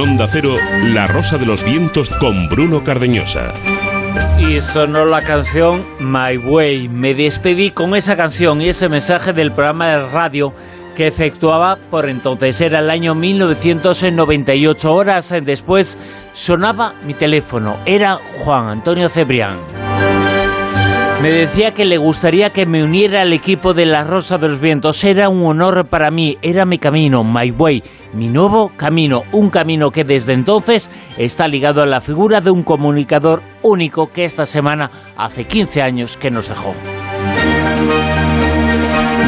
Onda Cero, La Rosa de los Vientos con Bruno Cardeñosa. Y sonó la canción My Way. Me despedí con esa canción y ese mensaje del programa de radio que efectuaba por entonces. Era el año 1998. Horas después sonaba mi teléfono. Era Juan Antonio Cebrián. Me decía que le gustaría que me uniera al equipo de La Rosa de los Vientos. Era un honor para mí, era mi camino, my way, mi nuevo camino. Un camino que desde entonces está ligado a la figura de un comunicador único que esta semana hace 15 años que nos dejó.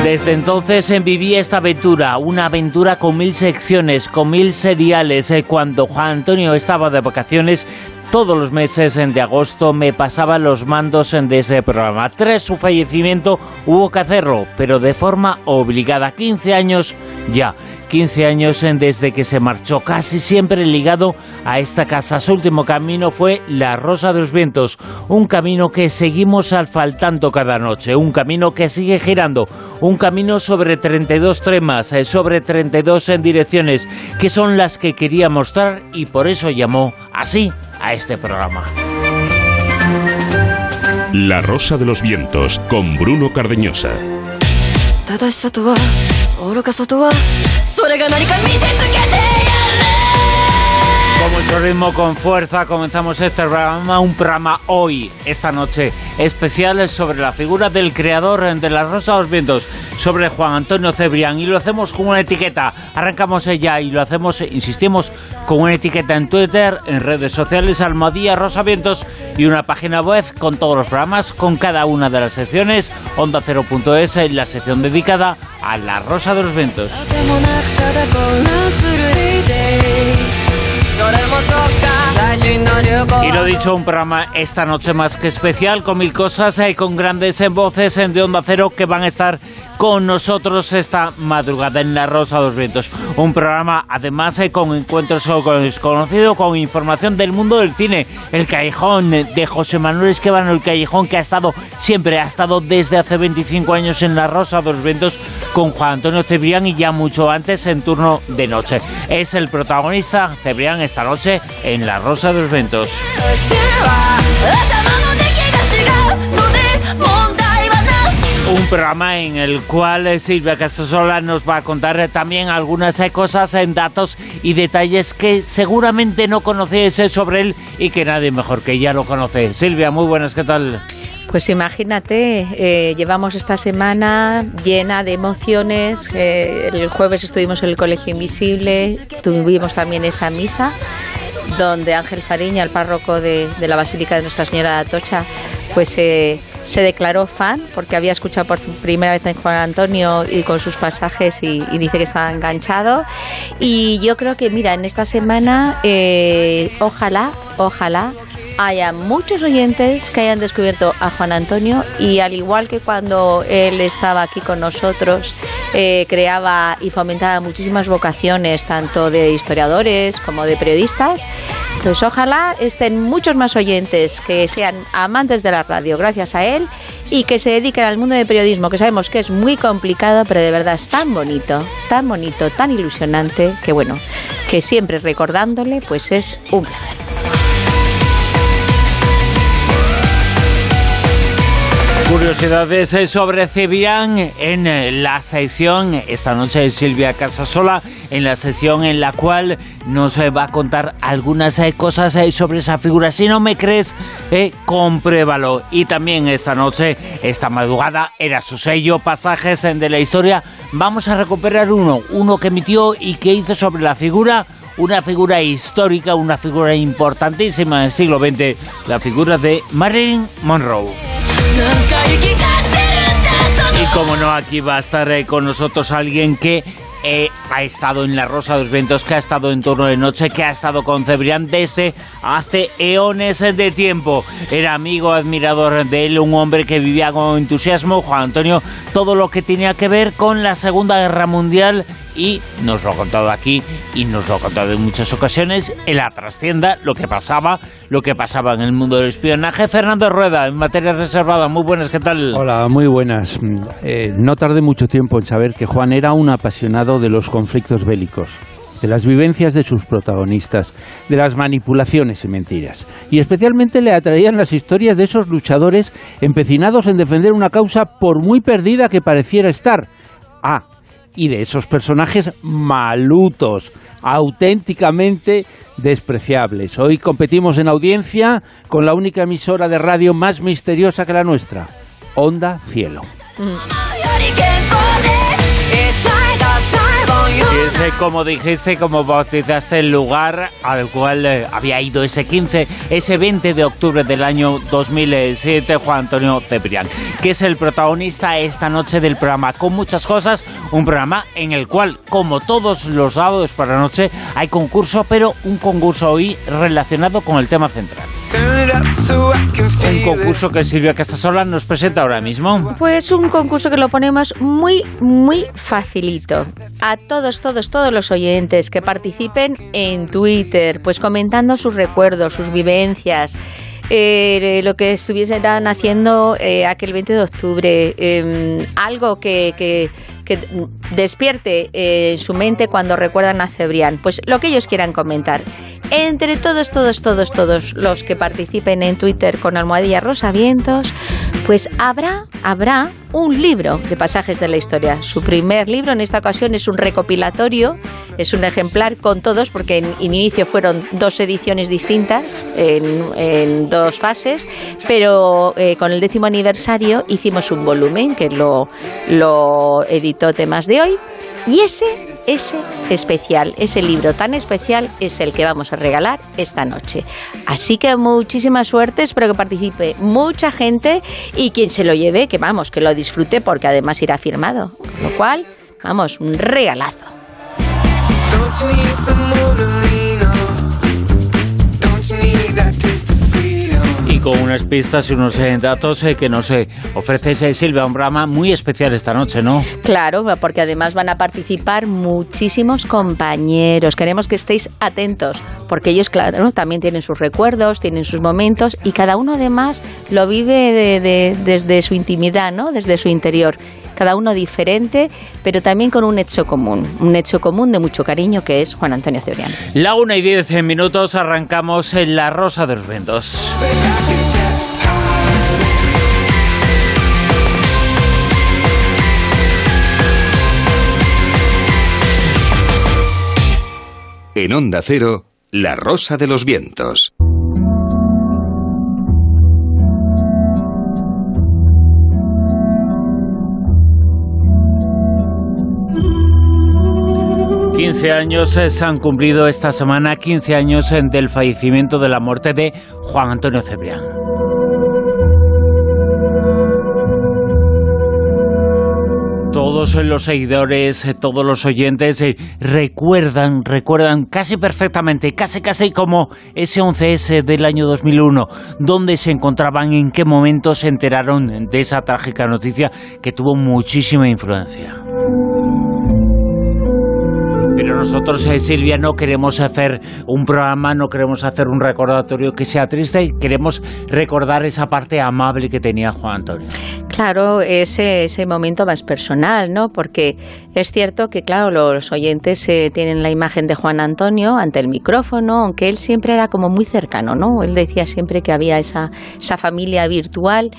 Desde entonces viví esta aventura, una aventura con mil secciones, con mil seriales. Eh, cuando Juan Antonio estaba de vacaciones, todos los meses de agosto me pasaba los mandos de ese programa. Tras su fallecimiento hubo que hacerlo, pero de forma obligada. 15 años ya. 15 años desde que se marchó, casi siempre ligado a esta casa. Su último camino fue La Rosa de los Vientos, un camino que seguimos asfaltando cada noche, un camino que sigue girando, un camino sobre 32 tremas, eh, sobre 32 en direcciones, que son las que quería mostrar y por eso llamó así a este programa. La Rosa de los Vientos con Bruno Cardeñosa. Con mucho ritmo, con fuerza, comenzamos este programa, un programa hoy, esta noche, especial sobre la figura del creador de La Rosa de los Vientos, sobre Juan Antonio Cebrián, y lo hacemos con una etiqueta. Arrancamos ella y lo hacemos, insistimos, con una etiqueta en Twitter, en redes sociales, Almadía Rosa Vientos y una página web con todos los programas, con cada una de las secciones, onda 0.es, en la sección dedicada a La Rosa de los Vientos. Y lo dicho, un programa esta noche más que especial, con mil cosas y con grandes voces de Onda Cero que van a estar con nosotros esta madrugada en La Rosa de los Vientos. Un programa, además, eh, con encuentros con desconocidos, con información del mundo del cine. El Callejón de José Manuel Esquivano, el Callejón que ha estado siempre, ha estado desde hace 25 años en La Rosa de los Vientos con Juan Antonio Cebrián y ya mucho antes en turno de noche. Es el protagonista, Cebrián, esta noche en La Rosa de los Vientos. Un programa en el cual eh, Silvia Casasola nos va a contar eh, también algunas eh, cosas en datos y detalles que seguramente no conocéis sobre él y que nadie mejor que ella lo conoce. Silvia, muy buenas, ¿qué tal? Pues imagínate, llevamos esta semana llena de emociones. el jueves estuvimos en el Colegio Invisible, tuvimos también esa misa donde Ángel Fariña, el párroco de, la Basílica de Nuestra Señora de Atocha, pues se declaró fan porque había escuchado por primera vez en Juan Antonio y con sus pasajes y, dice que estaba enganchado. Y yo creo que, mira, en esta semana, eh, ojalá, ojalá haya muchos oyentes que hayan descubierto a Juan Antonio y al igual que cuando él estaba aquí con nosotros, eh, creaba y fomentaba muchísimas vocaciones, tanto de historiadores como de periodistas, pues ojalá estén muchos más oyentes que sean amantes de la radio gracias a él y que se dediquen al mundo del periodismo, que sabemos que es muy complicado, pero de verdad es tan bonito, tan bonito, tan ilusionante, que bueno, que siempre recordándole, pues es un placer. Curiosidades eh, sobre Cebrián en eh, la sesión esta noche de Silvia Casasola, en la sesión en la cual nos eh, va a contar algunas cosas sobre esa figura. Si no me crees, compruébalo. Y también esta noche, esta madrugada, era su sello, pasajes de la historia. Vamos a recuperar uno, uno que emitió y que hizo sobre la figura una figura histórica, una figura importantísima del siglo XX, la figura de Marilyn Monroe. Y como no, aquí va a estar eh, con nosotros alguien que eh, ha estado en la Rosa de los Vientos, que ha estado en turno de noche, que ha estado con Cebrián desde hace eones de tiempo. Era amigo, admirador de él, un hombre que vivía con entusiasmo, Juan Antonio, todo lo que tenía que ver con la Segunda Guerra Mundial y nos lo ha contado aquí y nos lo ha contado en muchas ocasiones en la trascienda, lo que pasaba, lo que pasaba en el mundo del espionaje. Fernando Rueda, en materia reservada, muy buenas, ¿qué tal? Hola, muy buenas. Eh, no tardé mucho tiempo en saber que Juan era un apasionado de los conflictos bélicos. de las vivencias de sus protagonistas, de las manipulaciones y mentiras. Y especialmente le atraían las historias de esos luchadores empecinados en defender una causa por muy perdida que pareciera estar. Ah, y de esos personajes malutos, auténticamente despreciables. Hoy competimos en audiencia con la única emisora de radio más misteriosa que la nuestra, Onda Cielo. Y es como dijiste, como bautizaste el lugar al cual eh, había ido ese 15, ese 20 de octubre del año 2007, Juan Antonio Cebrián, que es el protagonista esta noche del programa, con muchas cosas, un programa en el cual, como todos los sábados por la noche, hay concurso, pero un concurso hoy relacionado con el tema central. Un concurso que Silvia Casasola nos presenta ahora mismo. Pues un concurso que lo ponemos muy, muy facilito. A todos, todos, todos los oyentes que participen en Twitter, pues comentando sus recuerdos, sus vivencias. Eh, lo que estuviesen haciendo eh, aquel 20 de octubre, em, algo que, que, despierte eh, su mente cuando recuerdan a Cebrián, pues lo que ellos quieran comentar. Entre todos, todos, todos, todos los que participen en Twitter con Almohadilla Rosa Vientos, pues habrá, habrá un libro de pasajes de la historia. Su primer libro en esta ocasión es un recopilatorio, es un ejemplar con todos, porque en inicio fueron dos ediciones distintas, en, dos fases, pero eh, con el décimo aniversario hicimos un volumen que lo, lo editó Temas de Hoy. Y ese, ese especial, ese libro tan especial es el que vamos a regalar esta noche. Así que muchísima suerte, espero que participe mucha gente y quien se lo lleve, que vamos, que lo disfrute porque además irá firmado. Con lo cual, vamos, un regalazo. Con unas pistas y unos eh, datos eh, que nos eh, ofrece Silvia, un muy especial esta noche, ¿no? Claro, porque además van a participar muchísimos compañeros. Queremos que estéis atentos, porque ellos, claro, también tienen sus recuerdos, tienen sus momentos y cada uno además lo vive de- de- desde su intimidad, ¿no? Desde su interior. Cada uno diferente, pero también con un hecho común, un hecho común de mucho cariño que es Juan Antonio Cebrián. La una y diez minutos arrancamos en La Rosa de los Ventos. En Onda Cero, La Rosa de los Vientos. Quince años eh, se han cumplido esta semana, 15 años eh, del fallecimiento de la muerte de Juan Antonio Cebrián. Todos los seguidores, eh, todos los oyentes eh, recuerdan, recuerdan casi perfectamente, casi casi como ese 11S del año 2001, dónde se encontraban, en qué momento se enteraron de esa trágica noticia que tuvo muchísima influencia. Nosotros, eh, Silvia, no queremos hacer un programa, no queremos hacer un recordatorio que sea triste, queremos recordar esa parte amable que tenía Juan Antonio. Claro, ese, ese momento más personal, ¿no? Porque es cierto que, claro, los oyentes eh, tienen la imagen de Juan Antonio ante el micrófono, aunque él siempre era como muy cercano, ¿no? Él decía siempre que había esa, esa familia virtual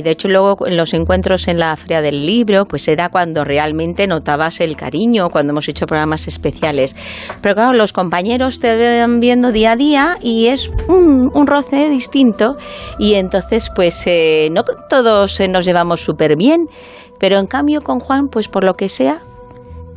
y de hecho luego en los encuentros en la Feria del Libro, pues era cuando realmente notabas el cariño, cuando hemos hecho programas especiales. Pero claro, los compañeros te van viendo día a día y es un, un roce distinto y entonces pues eh, no todos nos llevamos súper bien, pero en cambio con Juan, pues por lo que sea,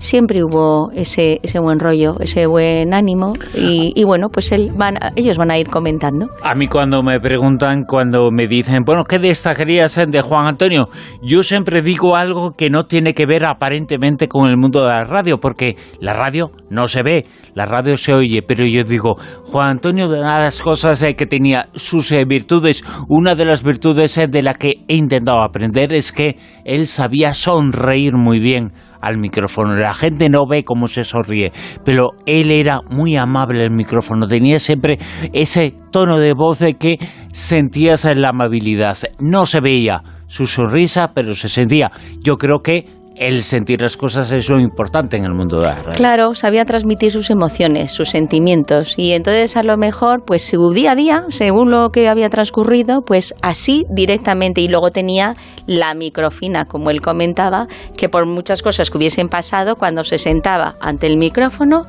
siempre hubo ese, ese buen rollo, ese buen ánimo y, bueno, pues él van, ellos van a ir comentando. A mí cuando me preguntan, cuando me dicen, bueno, ¿qué destacarías de Juan Antonio? Yo siempre digo algo que no tiene que ver aparentemente con el mundo de la radio, porque la radio no se ve, la radio se oye, pero yo digo, Juan Antonio, de las cosas eh, que tenía sus eh, virtudes, una de las virtudes eh, de la que he intentado aprender es que él sabía sonreír muy bien al micrófono. La gente no ve cómo se sonríe, pero él era muy amable al micrófono. Tenía siempre ese tono de voz de que sentías la amabilidad. No se veía su sonrisa, pero se sentía. Yo creo que el sentir las cosas es lo importante en el mundo de la. Claro, sabía transmitir sus emociones, sus sentimientos. Y entonces a lo mejor, pues su día a día, según lo que había transcurrido, pues así directamente. Y luego tenía la microfina, como él comentaba, que por muchas cosas que hubiesen pasado, cuando se sentaba ante el micrófono,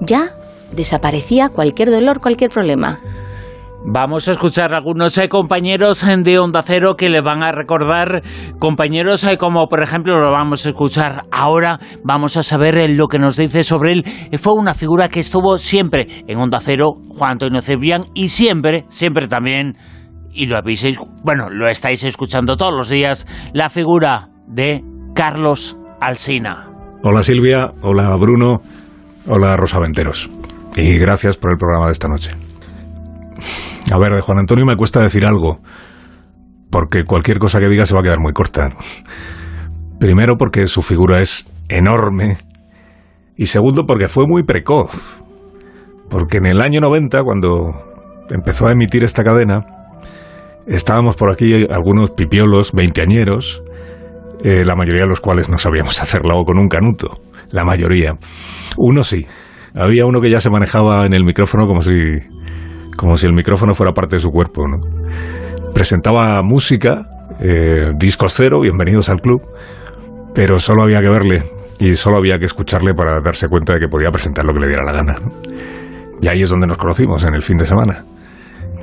ya desaparecía cualquier dolor, cualquier problema. Vamos a escuchar a algunos eh, compañeros de Onda Cero que le van a recordar, compañeros eh, como por ejemplo lo vamos a escuchar ahora, vamos a saber eh, lo que nos dice sobre él. Fue una figura que estuvo siempre en Onda Cero, Juan Antonio Cebrián, y siempre, siempre también, y lo habéis, bueno, lo estáis escuchando todos los días, la figura de Carlos Alsina. Hola Silvia, hola Bruno, hola Rosa Venteros, y gracias por el programa de esta noche. A ver, de Juan Antonio me cuesta decir algo, porque cualquier cosa que diga se va a quedar muy corta. Primero porque su figura es enorme y segundo porque fue muy precoz. Porque en el año 90, cuando empezó a emitir esta cadena, estábamos por aquí algunos pipiolos veinteañeros, eh, la mayoría de los cuales no sabíamos hacerlo con un canuto. La mayoría. Uno sí. Había uno que ya se manejaba en el micrófono como si como si el micrófono fuera parte de su cuerpo. ¿no? Presentaba música, eh, discos cero, bienvenidos al club, pero solo había que verle y solo había que escucharle para darse cuenta de que podía presentar lo que le diera la gana. Y ahí es donde nos conocimos, en el fin de semana.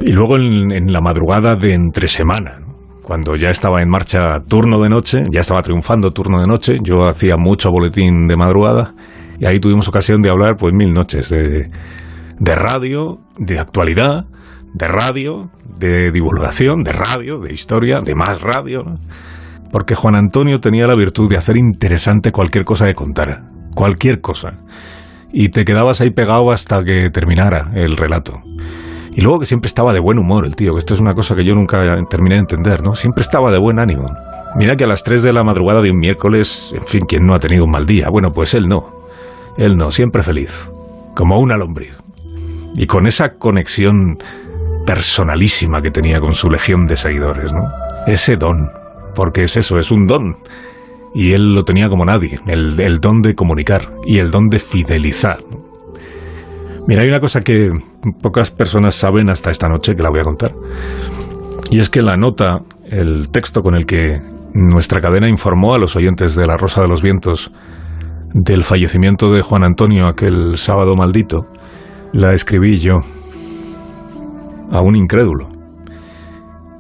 Y luego en, en la madrugada de entre semana, cuando ya estaba en marcha turno de noche, ya estaba triunfando turno de noche, yo hacía mucho boletín de madrugada y ahí tuvimos ocasión de hablar pues mil noches de de radio, de actualidad, de radio, de divulgación, de radio, de historia, de más radio. Porque Juan Antonio tenía la virtud de hacer interesante cualquier cosa que contara, cualquier cosa. Y te quedabas ahí pegado hasta que terminara el relato. Y luego que siempre estaba de buen humor el tío, que esto es una cosa que yo nunca terminé de entender, ¿no? Siempre estaba de buen ánimo. Mira que a las 3 de la madrugada de un miércoles, en fin, ¿quién no ha tenido un mal día? Bueno, pues él no. Él no, siempre feliz. Como una lombriz y con esa conexión personalísima que tenía con su legión de seguidores, ¿no? Ese don, porque es eso, es un don. Y él lo tenía como nadie, el, el don de comunicar y el don de fidelizar. Mira, hay una cosa que pocas personas saben hasta esta noche, que la voy a contar. Y es que la nota, el texto con el que nuestra cadena informó a los oyentes de La Rosa de los Vientos del fallecimiento de Juan Antonio aquel sábado maldito, la escribí yo, a un incrédulo,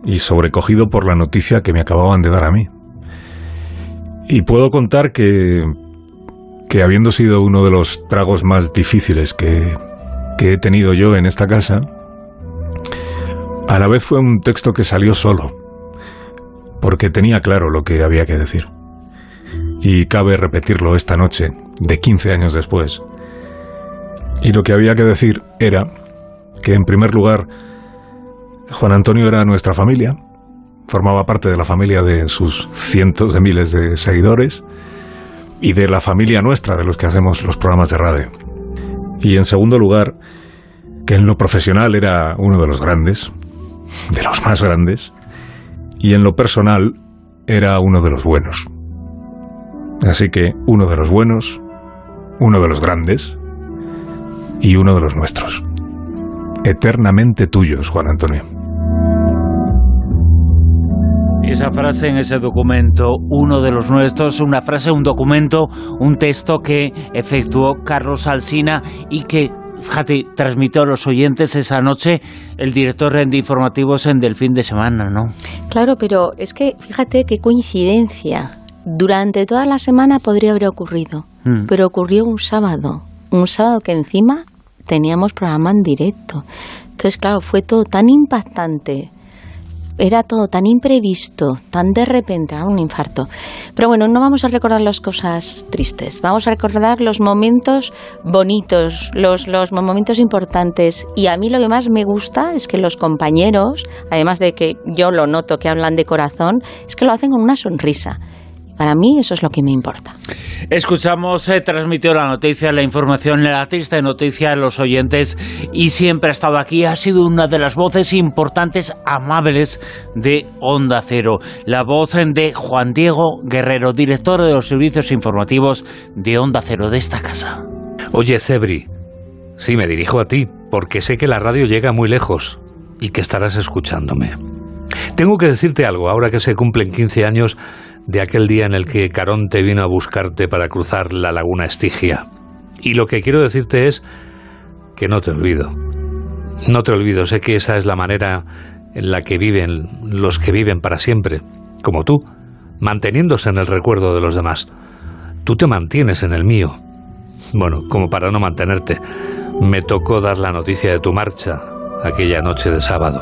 y sobrecogido por la noticia que me acababan de dar a mí. Y puedo contar que, que habiendo sido uno de los tragos más difíciles que, que he tenido yo en esta casa, a la vez fue un texto que salió solo, porque tenía claro lo que había que decir. Y cabe repetirlo esta noche, de 15 años después, y lo que había que decir era que, en primer lugar, Juan Antonio era nuestra familia, formaba parte de la familia de sus cientos de miles de seguidores y de la familia nuestra, de los que hacemos los programas de radio. Y en segundo lugar, que en lo profesional era uno de los grandes, de los más grandes, y en lo personal era uno de los buenos. Así que uno de los buenos, uno de los grandes, y uno de los nuestros. Eternamente tuyos, Juan Antonio. Esa frase en ese documento, uno de los nuestros, una frase, un documento, un texto que efectuó Carlos Alsina y que fíjate, transmitió a los oyentes esa noche el director de informativos en del fin de semana, ¿no? Claro, pero es que fíjate qué coincidencia. Durante toda la semana podría haber ocurrido, mm. pero ocurrió un sábado. Un sábado que encima teníamos programa en directo. Entonces, claro, fue todo tan impactante, era todo tan imprevisto, tan de repente, un infarto. Pero bueno, no vamos a recordar las cosas tristes, vamos a recordar los momentos bonitos, los, los momentos importantes. Y a mí lo que más me gusta es que los compañeros, además de que yo lo noto que hablan de corazón, es que lo hacen con una sonrisa Para mí eso es lo que me importa. Escuchamos, se transmitió la noticia, la información, la triste noticia a los oyentes y siempre ha estado aquí. Ha sido una de las voces importantes, amables de Onda Cero. La voz de Juan Diego Guerrero, director de los servicios informativos de Onda Cero de esta casa. Oye, Cebri, sí me dirijo a ti, porque sé que la radio llega muy lejos y que estarás escuchándome. Tengo que decirte algo, ahora que se cumplen 15 años de aquel día en el que Caronte vino a buscarte para cruzar la laguna Estigia. Y lo que quiero decirte es que no te olvido. No te olvido, sé que esa es la manera en la que viven los que viven para siempre, como tú, manteniéndose en el recuerdo de los demás. Tú te mantienes en el mío. Bueno, como para no mantenerte, me tocó dar la noticia de tu marcha aquella noche de sábado.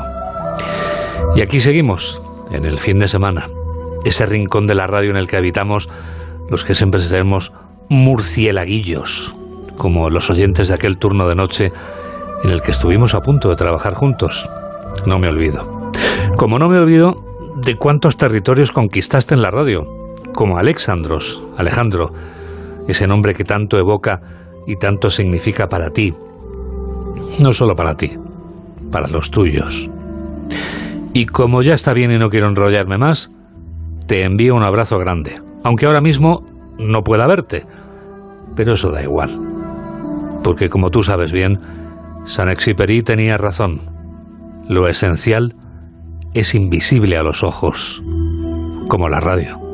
Y aquí seguimos, en el fin de semana, ese rincón de la radio en el que habitamos los que siempre seremos murcielaguillos, como los oyentes de aquel turno de noche en el que estuvimos a punto de trabajar juntos. No me olvido. Como no me olvido de cuántos territorios conquistaste en la radio, como Alexandros, Alejandro, ese nombre que tanto evoca y tanto significa para ti. No solo para ti, para los tuyos. Y como ya está bien y no quiero enrollarme más, te envío un abrazo grande, aunque ahora mismo no pueda verte, pero eso da igual. Porque como tú sabes bien, San Exupéry tenía razón. Lo esencial es invisible a los ojos, como la radio.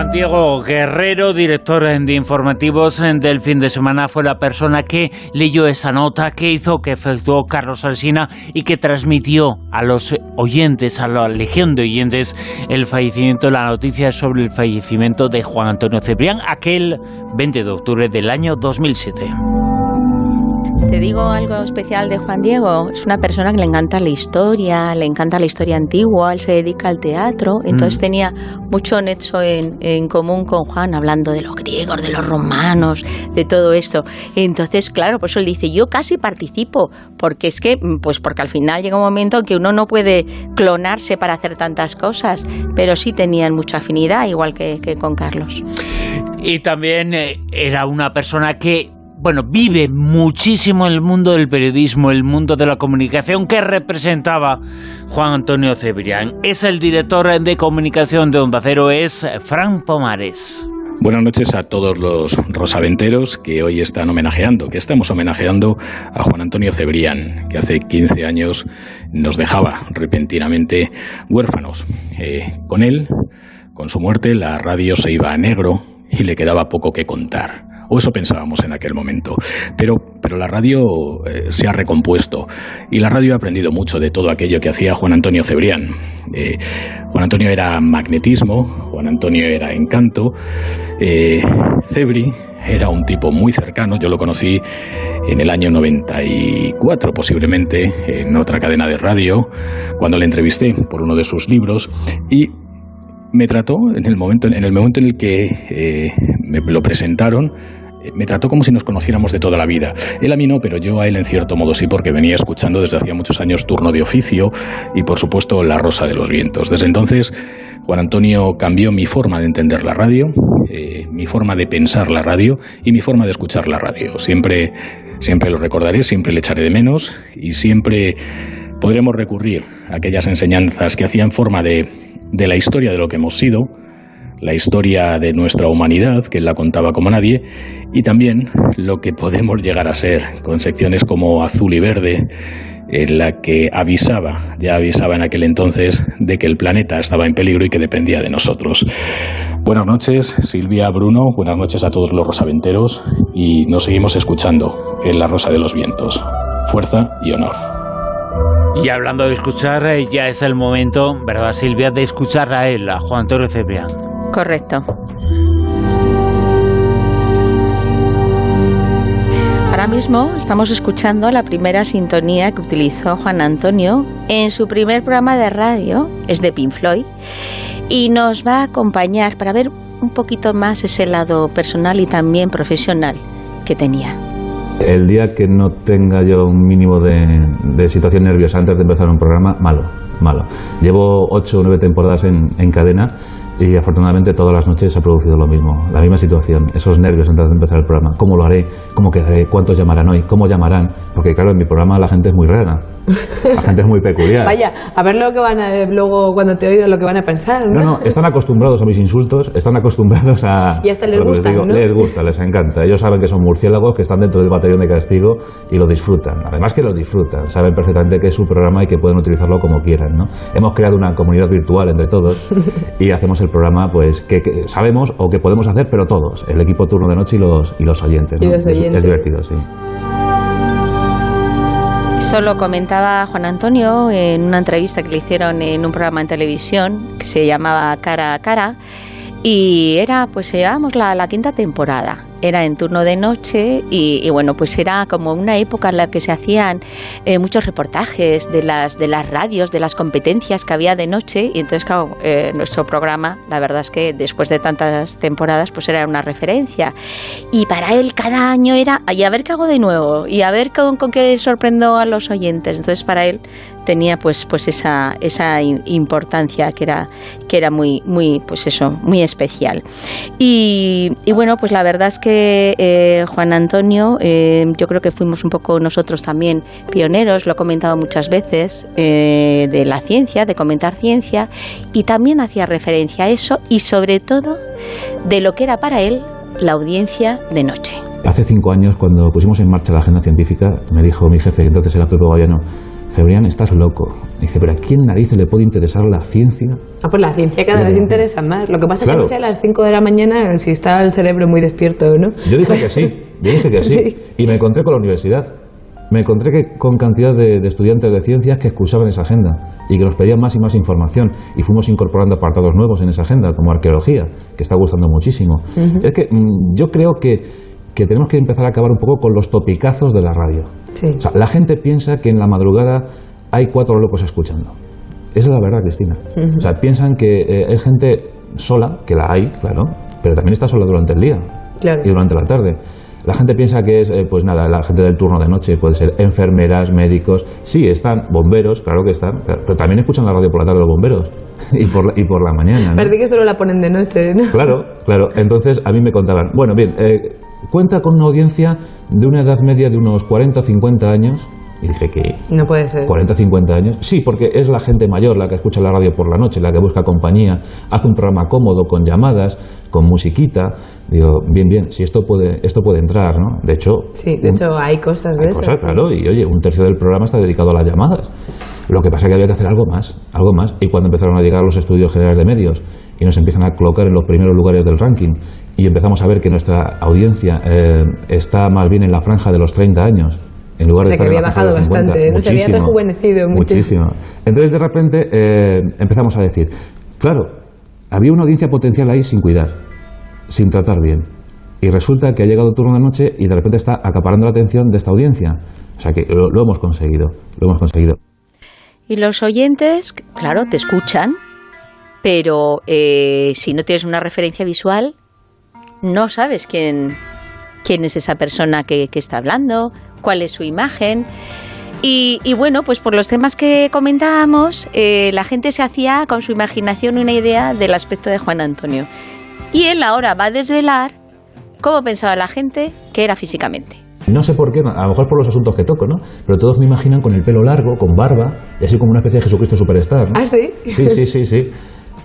Juan Diego Guerrero, director de informativos del fin de semana, fue la persona que leyó esa nota, que hizo, que efectuó Carlos Alsina y que transmitió a los oyentes, a la legión de oyentes, el fallecimiento, la noticia sobre el fallecimiento de Juan Antonio Cebrián, aquel 20 de octubre del año 2007. Te digo algo especial de Juan Diego. Es una persona que le encanta la historia, le encanta la historia antigua, él se dedica al teatro, entonces mm. tenía mucho nexo en, en, común con Juan, hablando de los griegos, de los romanos, de todo esto. Entonces, claro, por eso él dice, yo casi participo, porque es que, pues porque al final llega un momento en que uno no puede clonarse para hacer tantas cosas, pero sí tenían mucha afinidad, igual que, que con Carlos. Y también eh, era una persona que bueno, vive muchísimo el mundo del periodismo, el mundo de la comunicación que representaba Juan Antonio Cebrián. Es el director de comunicación de Onda Cero, es Fran Pomares. Buenas noches a todos los rosaventeros que hoy están homenajeando, que estamos homenajeando a Juan Antonio Cebrián, que hace 15 años nos dejaba repentinamente huérfanos. Eh, con él, con su muerte, la radio se iba a negro y le quedaba poco que contar. O eso pensábamos en aquel momento. Pero, pero la radio eh, se ha recompuesto y la radio ha aprendido mucho de todo aquello que hacía Juan Antonio Cebrián. Eh, Juan Antonio era magnetismo, Juan Antonio era encanto, eh, Cebri era un tipo muy cercano, yo lo conocí en el año 94 posiblemente en otra cadena de radio, cuando le entrevisté por uno de sus libros y me trató en el momento en el momento en el que me lo presentaron me trató como si nos conociéramos de toda la vida. Él a mí no, pero yo a él en cierto modo sí, porque venía escuchando desde hacía muchos años Turno de Oficio y por supuesto La Rosa de los Vientos. Desde entonces, Juan Antonio cambió mi forma de entender la radio, eh, mi forma de pensar la radio y mi forma de escuchar la radio. Siempre, siempre lo recordaré, siempre le echaré de menos y siempre podremos recurrir a aquellas enseñanzas que hacían forma de, de la historia de lo que hemos sido la historia de nuestra humanidad, que la contaba como nadie, y también lo que podemos llegar a ser, con secciones como Azul y Verde, en la que avisaba, ya avisaba en aquel entonces, de que el planeta estaba en peligro y que dependía de nosotros. Buenas noches, Silvia, Bruno, buenas noches a todos los rosaventeros y nos seguimos escuchando en La Rosa de los Vientos. Fuerza y honor. Y hablando de escuchar, eh, ya es el momento, ¿verdad, Silvia?, de escuchar a él, a Juan Cebrián. Correcto. Ahora mismo estamos escuchando la primera sintonía que utilizó Juan Antonio en su primer programa de radio, es de Pink Floyd, y nos va a acompañar para ver un poquito más ese lado personal y también profesional que tenía. El día que no tenga yo un mínimo de, de situación nerviosa antes de empezar un programa, malo, malo. Llevo ocho o nueve temporadas en, en cadena y afortunadamente todas las noches se ha producido lo mismo, la misma situación, esos nervios antes de empezar el programa. ¿Cómo lo haré? ¿Cómo quedaré? ¿Cuántos llamarán hoy? ¿Cómo llamarán? Porque claro, en mi programa la gente es muy rara, la gente es muy peculiar. Vaya, a ver lo que van a luego cuando te oigan lo que van a pensar, ¿no? No, no, están acostumbrados a mis insultos, están acostumbrados a... Y hasta les gusta, digo. ¿no? Les gusta, les encanta. Ellos saben que son murciélagos, que están dentro del batallón de castigo y lo disfrutan. Además que lo disfrutan, saben perfectamente que es su programa y que pueden utilizarlo como quieran, ¿no? Hemos creado una comunidad virtual entre todos y hacemos el programa pues que, que sabemos o que podemos hacer, pero todos, el equipo turno de noche y los, y los oyentes. Es- divertido, sí. Esto lo comentaba Juan Antonio en una entrevista que le hicieron en un programa en televisión que se llamaba Cara a Cara y era, pues llevábamos la, la quinta temporada. Era en turno de noche y, y, bueno, pues era como una época en la que se hacían eh, muchos reportajes de las, de las radios, de las competencias que había de noche y entonces, claro, eh, nuestro programa, la verdad es que después de tantas temporadas, pues era una referencia. Y para él cada año era, y a ver qué hago de nuevo, y a ver con, con qué sorprendo a los oyentes. Entonces para él tenía pues pues esa, esa importancia que era, que era muy, muy, pues eso, muy especial. Y, y bueno, pues la verdad es que eh, Juan Antonio, eh, yo creo que fuimos un poco nosotros también pioneros, lo he comentado muchas veces, eh, de la ciencia, de comentar ciencia, y también hacía referencia a eso y sobre todo de lo que era para él la audiencia de noche. Hace cinco años, cuando pusimos en marcha la agenda científica, me dijo mi jefe, entonces era Pepe Guayano, Cebrián, estás loco. Dice, pero ¿a quién narices le puede interesar la ciencia? Ah, pues la ciencia cada vez interesa más. Lo que pasa Claro. es que no sé, a las 5 de la mañana si está el cerebro muy despierto o no. Yo dije que sí, yo dije que sí. Sí. Y me encontré con la universidad. Me encontré que con cantidad de, de estudiantes de ciencias que excursaban esa agenda y que nos pedían más y más información. Y fuimos incorporando apartados nuevos en esa agenda, como arqueología, que está gustando muchísimo. Es que mm, yo creo que, que tenemos que empezar a acabar un poco con los topicazos de la radio. Sí. O sea, la gente piensa que en la madrugada hay cuatro locos escuchando. Esa es la verdad, Cristina. O sea, piensan que eh, es gente sola, que la hay, claro, pero también está sola durante el día Claro. y durante la tarde. La gente piensa que es, eh, pues nada, la gente del turno de noche, puede ser enfermeras, médicos, sí, están bomberos, claro que están, pero también escuchan la radio por la tarde los bomberos y por la, y por la mañana. ¿no? Parece que solo la ponen de noche, ¿no? Claro, claro. Entonces a mí me contaban, bueno, bien, eh, cuenta con una audiencia de una edad media de unos 40 o 50 años. Y dije que No puede ser. 40 50 años. Sí, porque es la gente mayor la que escucha la radio por la noche, la que busca compañía, hace un programa cómodo con llamadas, con musiquita. Digo, bien, bien, si esto puede esto puede entrar, ¿no? De hecho, Sí, de un- hecho hay cosas de hay esas. cosas, claro, y oye, un tercio del programa está dedicado a las llamadas. Lo que pasa es que había que hacer algo más, algo más. Y cuando empezaron a llegar los estudios generales de medios y nos empiezan a colocar en los primeros lugares del ranking y empezamos a ver que nuestra audiencia eh, está más bien en la franja de los 30 años. En lugar O de sea, que estar en había la franja de bajado los 50. bastante, ¿no? Se había Muchísimo, rejuvenecido mucho. Muchísimo. Entonces, de repente, eh, empezamos a decir, claro, había una audiencia potencial ahí sin cuidar, sin tratar bien. Y resulta que ha llegado el turno de noche y de repente está acaparando la atención de esta audiencia. O sea que lo, lo hemos conseguido, lo hemos conseguido. Y los oyentes, claro, te escuchan, pero eh, si no tienes una referencia visual, no sabes quién, quién es esa persona que, que está hablando, cuál es su imagen. Y, y bueno, pues por los temas que comentábamos, eh, la gente se hacía con su imaginación una idea del aspecto de Juan Antonio. Y él ahora va a desvelar cómo pensaba la gente que era físicamente. No sé por qué, a lo mejor por los asuntos que toco, ¿no? Pero todos me imaginan con el pelo largo, con barba, y así como una especie de Jesucristo Superstar. ¿no? ¿Ah, sí? Sí, sí, sí, sí.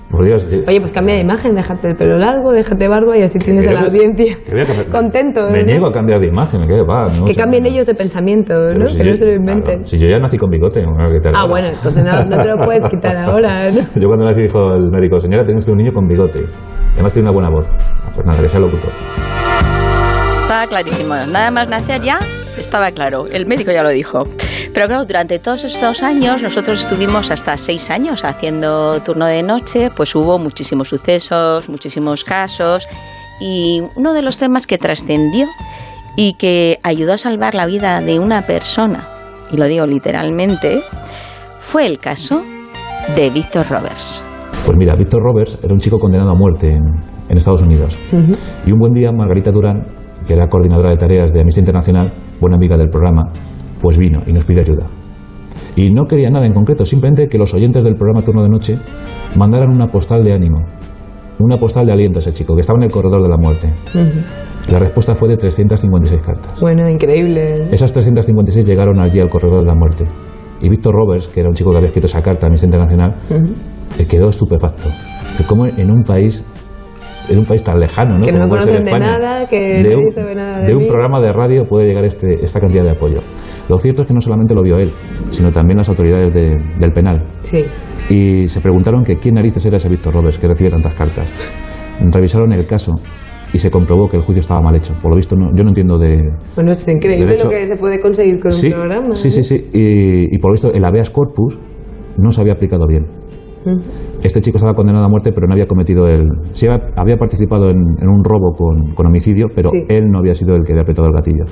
Por Dios. eh, Oye, pues cambia de imagen, déjate el pelo largo, déjate barba y así tienes a la que- audiencia que contento. Me ¿no? niego a cambiar de imagen, que va. no Que cambien no. ellos de pensamiento, Pero ¿no? si que yo- no se lo claro, inventen. si yo ya nací con bigote, ¿qué tal? Ah, bueno, entonces no, no te lo puedes quitar ahora, ¿no? Yo cuando nací dijo el médico, señora, tiene usted un niño con bigote. Además tiene una buena voz. Ah, Pues nada, que sea locutor. Estaba clarísimo. Nada más nacer ya estaba claro. El médico ya lo dijo. Pero claro, durante todos estos años, nosotros estuvimos hasta seis años haciendo turno de noche, pues hubo muchísimos sucesos, muchísimos casos. Y uno de los temas que trascendió y que ayudó a salvar la vida de una persona, y lo digo literalmente, fue el caso de Víctor Roberts. Pues mira, Víctor Roberts era un chico condenado a muerte en, en Estados Unidos. Y un buen día Margarita Durán que era coordinadora de tareas de Amnistía Internacional, buena amiga del programa, pues vino y nos pidió ayuda. Y no quería nada en concreto, simplemente que los oyentes del programa Turno de Noche mandaran una postal de ánimo, una postal de aliento a ese chico que estaba en el corredor de la muerte. La respuesta fue de 356 cartas. Bueno, increíble. Esas 356 llegaron allí al corredor de la muerte. Y Víctor Roberts, que era un chico que había escrito esa carta a Amnistía Internacional, eh, quedó estupefacto. De cómo en un país en un país tan lejano, ¿no? Que no Como me conocen de España, nada, que de nadie un, nada de de un mí. programa de radio puede llegar este, esta cantidad de apoyo. Lo cierto es que no solamente lo vio él, sino también las autoridades de- del penal. Sí. Y se preguntaron que quién narices era ese Víctor Roberts que recibe tantas cartas. Revisaron el caso y se comprobó que el juicio estaba mal hecho. Por lo visto, no- yo no entiendo de... Bueno, es increíble lo que se puede conseguir con sí, un programa. sí, sí, sí. Y, y por lo visto, el habeas corpus no se había aplicado bien. Este chico estaba condenado a muerte, pero no había cometido el. Sí había, participado en, en un robo con, con homicidio, pero Sí. él no había sido el que había apretado el gatillo.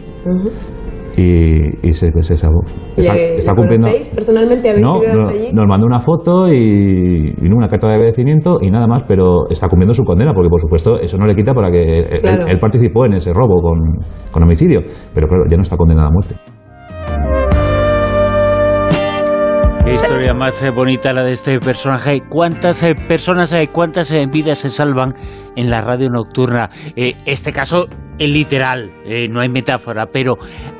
Y, y se, se salvó. Está, ¿Le- está le cumpliendo. ¿Personalmente habéis No, ido no, hasta allí? nos mandó una foto y, y una carta de agradecimiento y nada más, pero está cumpliendo su condena, porque por supuesto eso no le quita para que Claro. él, él participó en ese robo con, con homicidio, pero claro, ya no está condenado a muerte. Historia más eh, bonita la de este personaje. ¿Cuántas eh, personas, eh, cuántas eh, vidas se salvan en la radio nocturna? Este caso es literal, no hay metáfora, pero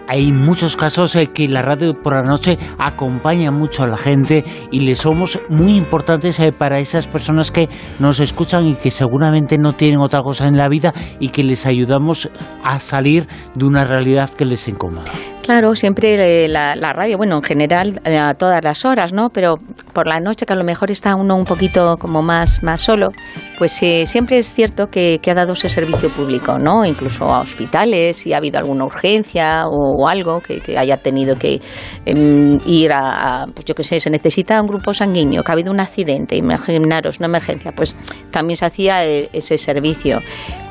hay muchos casos eh, que la radio por la noche acompaña mucho a la gente y le somos muy importantes eh, para esas personas que nos escuchan y que seguramente no tienen otra cosa en la vida y que les ayudamos a salir de una realidad que les incomoda. Claro, siempre eh, la, radio, bueno, en general a todas las horas, ¿no? Pero por la noche que a lo mejor está uno un poquito como más, más solo, pues eh, siempre es cierto que, que ha dado ese servicio público, ¿no? Incluso a hospitales, si ha habido alguna urgencia o, o algo que, haya tenido que em, ir a, a, pues yo qué sé, se necesita un grupo sanguíneo, que ha habido un accidente, imaginaros, una emergencia, pues también se hacía eh, ese servicio.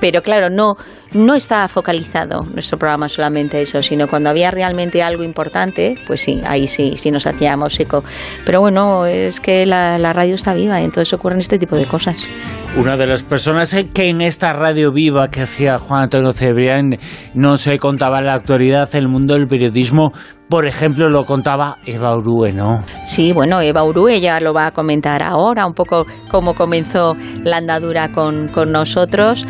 Pero claro, no, no está focalizado nuestro programa solamente eso, sino cuando había realmente algo importante, pues sí, ahí sí, sí nos hacíamos eco. Pero bueno, es que la, la radio está viva y entonces ocurren este tipo de cosas. Una de las personas que en esta radio viva que hacía Juan Antonio Cebrián nos eh, contaba la actualidad del mundo del periodismo, por ejemplo, lo contaba Eva Urue, ¿no? Sí, bueno, Eva Urue ya lo va a comentar ahora, un poco cómo comenzó la andadura con, con nosotros,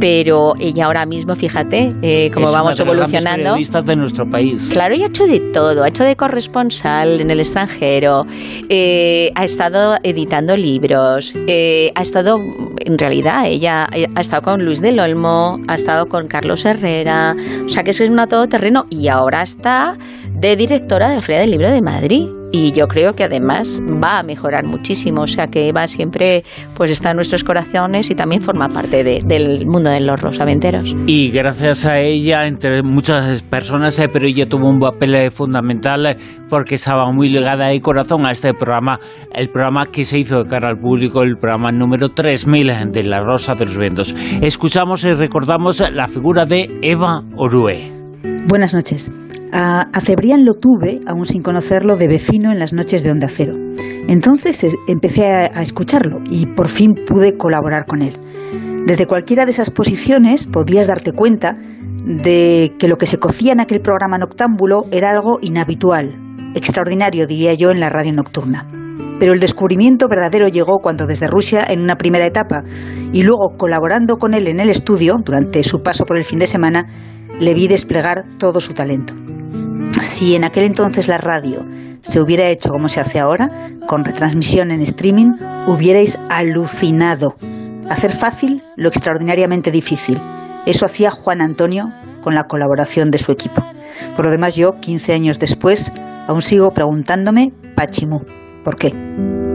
pero ella ahora mismo, fíjate, eh, cómo Es vamos una evolucionando. de nuestro país. Claro, ella ha hecho de todo, ha hecho de corresponsal en el extranjero, eh, ha estado editando libros, eh, ha estado, en realidad, ella eh, ha estado con Luis del Olmo, ha estado con Carlos Herrera, o sea que es una todoterreno y ahora está de directora de la Feria del Libro de Madrid. Y yo creo que además va a mejorar muchísimo, o sea que Eva siempre pues está en nuestros corazones y también forma parte de- del mundo de los rosaventeros. Y gracias a ella, entre muchas personas, eh, pero ella tuvo un papel eh, fundamental eh, porque estaba muy ligada de corazón a este programa, el programa que se hizo de cara al público, el programa número 3000 de La Rosa de los Vientos. Escuchamos y recordamos la figura de Eva Orue. Buenas noches. A, Cebrián lo tuve, aún sin conocerlo, de vecino en las noches de Onda Cero. Entonces es- empecé a, a escucharlo y por fin pude colaborar con él. Desde cualquiera de esas posiciones podías darte cuenta de que lo que se cocía en aquel programa noctámbulo era algo inhabitual, extraordinario, diría yo, en la radio nocturna. Pero el descubrimiento verdadero llegó cuando desde Rusia, en una primera etapa, y luego colaborando con él en el estudio, durante su paso por el fin de semana, le vi desplegar todo su talento. Si en aquel entonces la radio se hubiera hecho como se hace ahora, con retransmisión en streaming, hubierais alucinado. Hacer fácil lo extraordinariamente difícil. Eso hacía Juan Antonio con la colaboración de su equipo. Por lo demás, yo, 15 años después, aún sigo preguntándome, Pachimú, ¿por qué?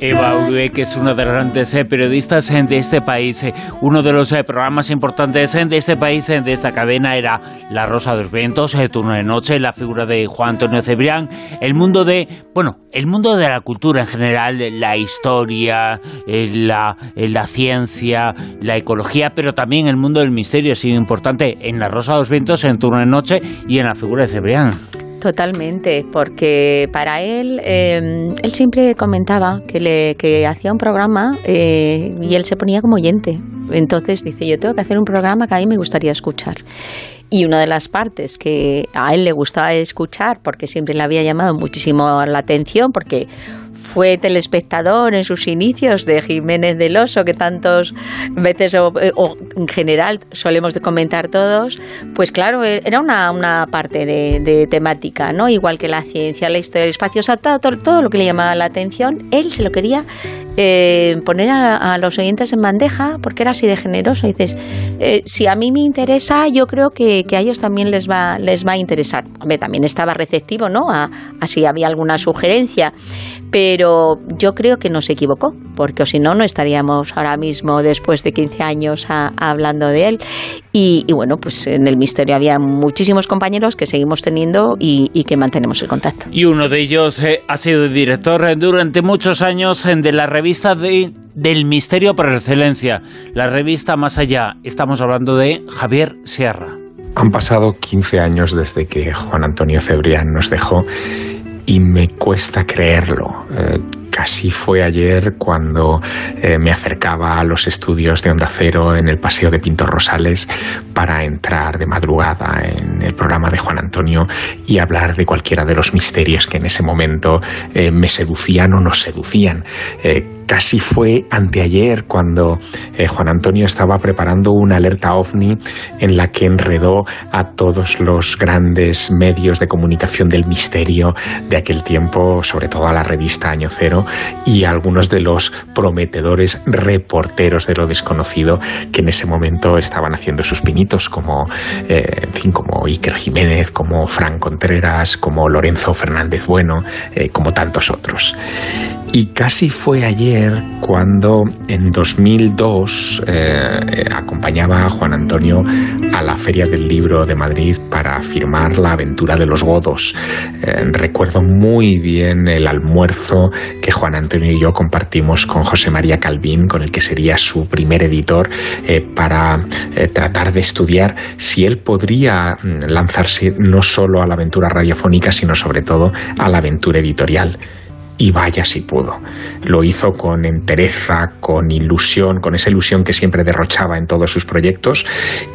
Eva Urue, que es una de las grandes eh, periodistas eh, de este país. eh, Uno de los programas importantes de este país, de esta cadena, era La Rosa de los Vientos, Turno de Noche, la figura de Juan Antonio Cebrián, el mundo de, bueno, el mundo de la cultura en general, la historia, la, la ciencia, la ecología, pero también el mundo del misterio ha sido importante en La Rosa de los Vientos, en Turno de Noche y en la figura de Cebrián. Totalmente, porque para él, eh, él siempre comentaba que, le, que hacía un programa eh, y él se ponía como oyente. Entonces dice, yo tengo que hacer un programa que a mí me gustaría escuchar. Y una de las partes que a él le gustaba escuchar, porque siempre le había llamado muchísimo la atención, porque fue telespectador en sus inicios de Jiménez del Oso, que tantas veces o, en general solemos comentar todos, pues claro, e, era una, una parte de, temática, ¿no? Igual que la ciencia, la historia del espacio, o sea, todo, todo, lo que le llamaba la atención, él se lo quería eh, poner a, los oyentes en bandeja porque era así de generoso. dices, eh, si a mí me interesa, yo creo que, a ellos también les va, les va a interesar. Hombre, también estaba receptivo, ¿no? A, a si había alguna sugerencia pero yo creo que no se equivocó, porque si no, no estaríamos ahora mismo, después de 15 años, hablando de él. Y, bueno, pues en el misterio había muchísimos compañeros que seguimos teniendo y, que mantenemos el contacto. Y uno de ellos eh, ha sido director eh, durante muchos años de la revista de, del misterio por excelencia, la revista Más Allá. Estamos hablando de Javier Sierra. Han pasado 15 años desde que Juan Antonio Cebrián nos dejó y me cuesta creerlo. Eh, casi fue ayer cuando eh, me acercaba a los estudios de Onda Cero en el Paseo de Pintor Rosales para entrar de madrugada en el programa de Juan Antonio y hablar de cualquiera de los misterios que en ese momento eh, me seducían o nos seducían. Casi fue anteayer cuando eh, Juan Antonio estaba preparando una alerta ovni en la que enredó a todos los grandes medios de comunicación del misterio de aquel tiempo, sobre todo a la revista Año Cero y algunos de los prometedores reporteros de lo desconocido que en ese momento estaban haciendo sus pinitos, como, eh, en fin, como Iker Jiménez, como Fran Contreras, como Lorenzo Fernández Bueno, eh, como tantos otros. Y casi fue ayer cuando en 2002 eh, acompañaba a Juan Antonio a la Feria del Libro de Madrid para firmar La aventura de los godos. Eh, recuerdo muy bien el almuerzo que Juan Antonio y yo compartimos con José María Calvín, con el que sería su primer editor, eh, para tratar de estudiar si él podría mm, lanzarse no solo a la aventura radiofónica, sino sobre todo a la aventura editorial y vaya si pudo. Lo hizo con entereza, con ilusión, con esa ilusión que siempre derrochaba en todos sus proyectos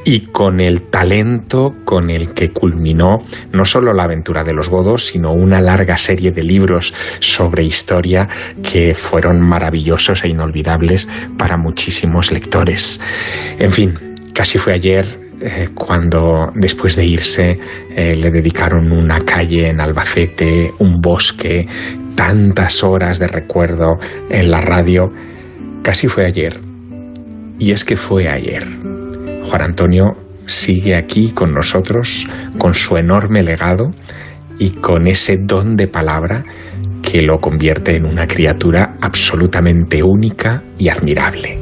y con el talento con el que culminó no solo la aventura de los godos, sino una larga serie de libros sobre historia que fueron maravillosos e inolvidables para muchísimos lectores. En fin, casi fue ayer eh, cuando después de irse eh, le dedicaron una calle en Albacete, un bosque, tantas horas de recuerdo en la radio, casi fue ayer. Y es que fue ayer. Juan Antonio sigue aquí con nosotros, con su enorme legado y con ese don de palabra que lo convierte en una criatura absolutamente única y admirable.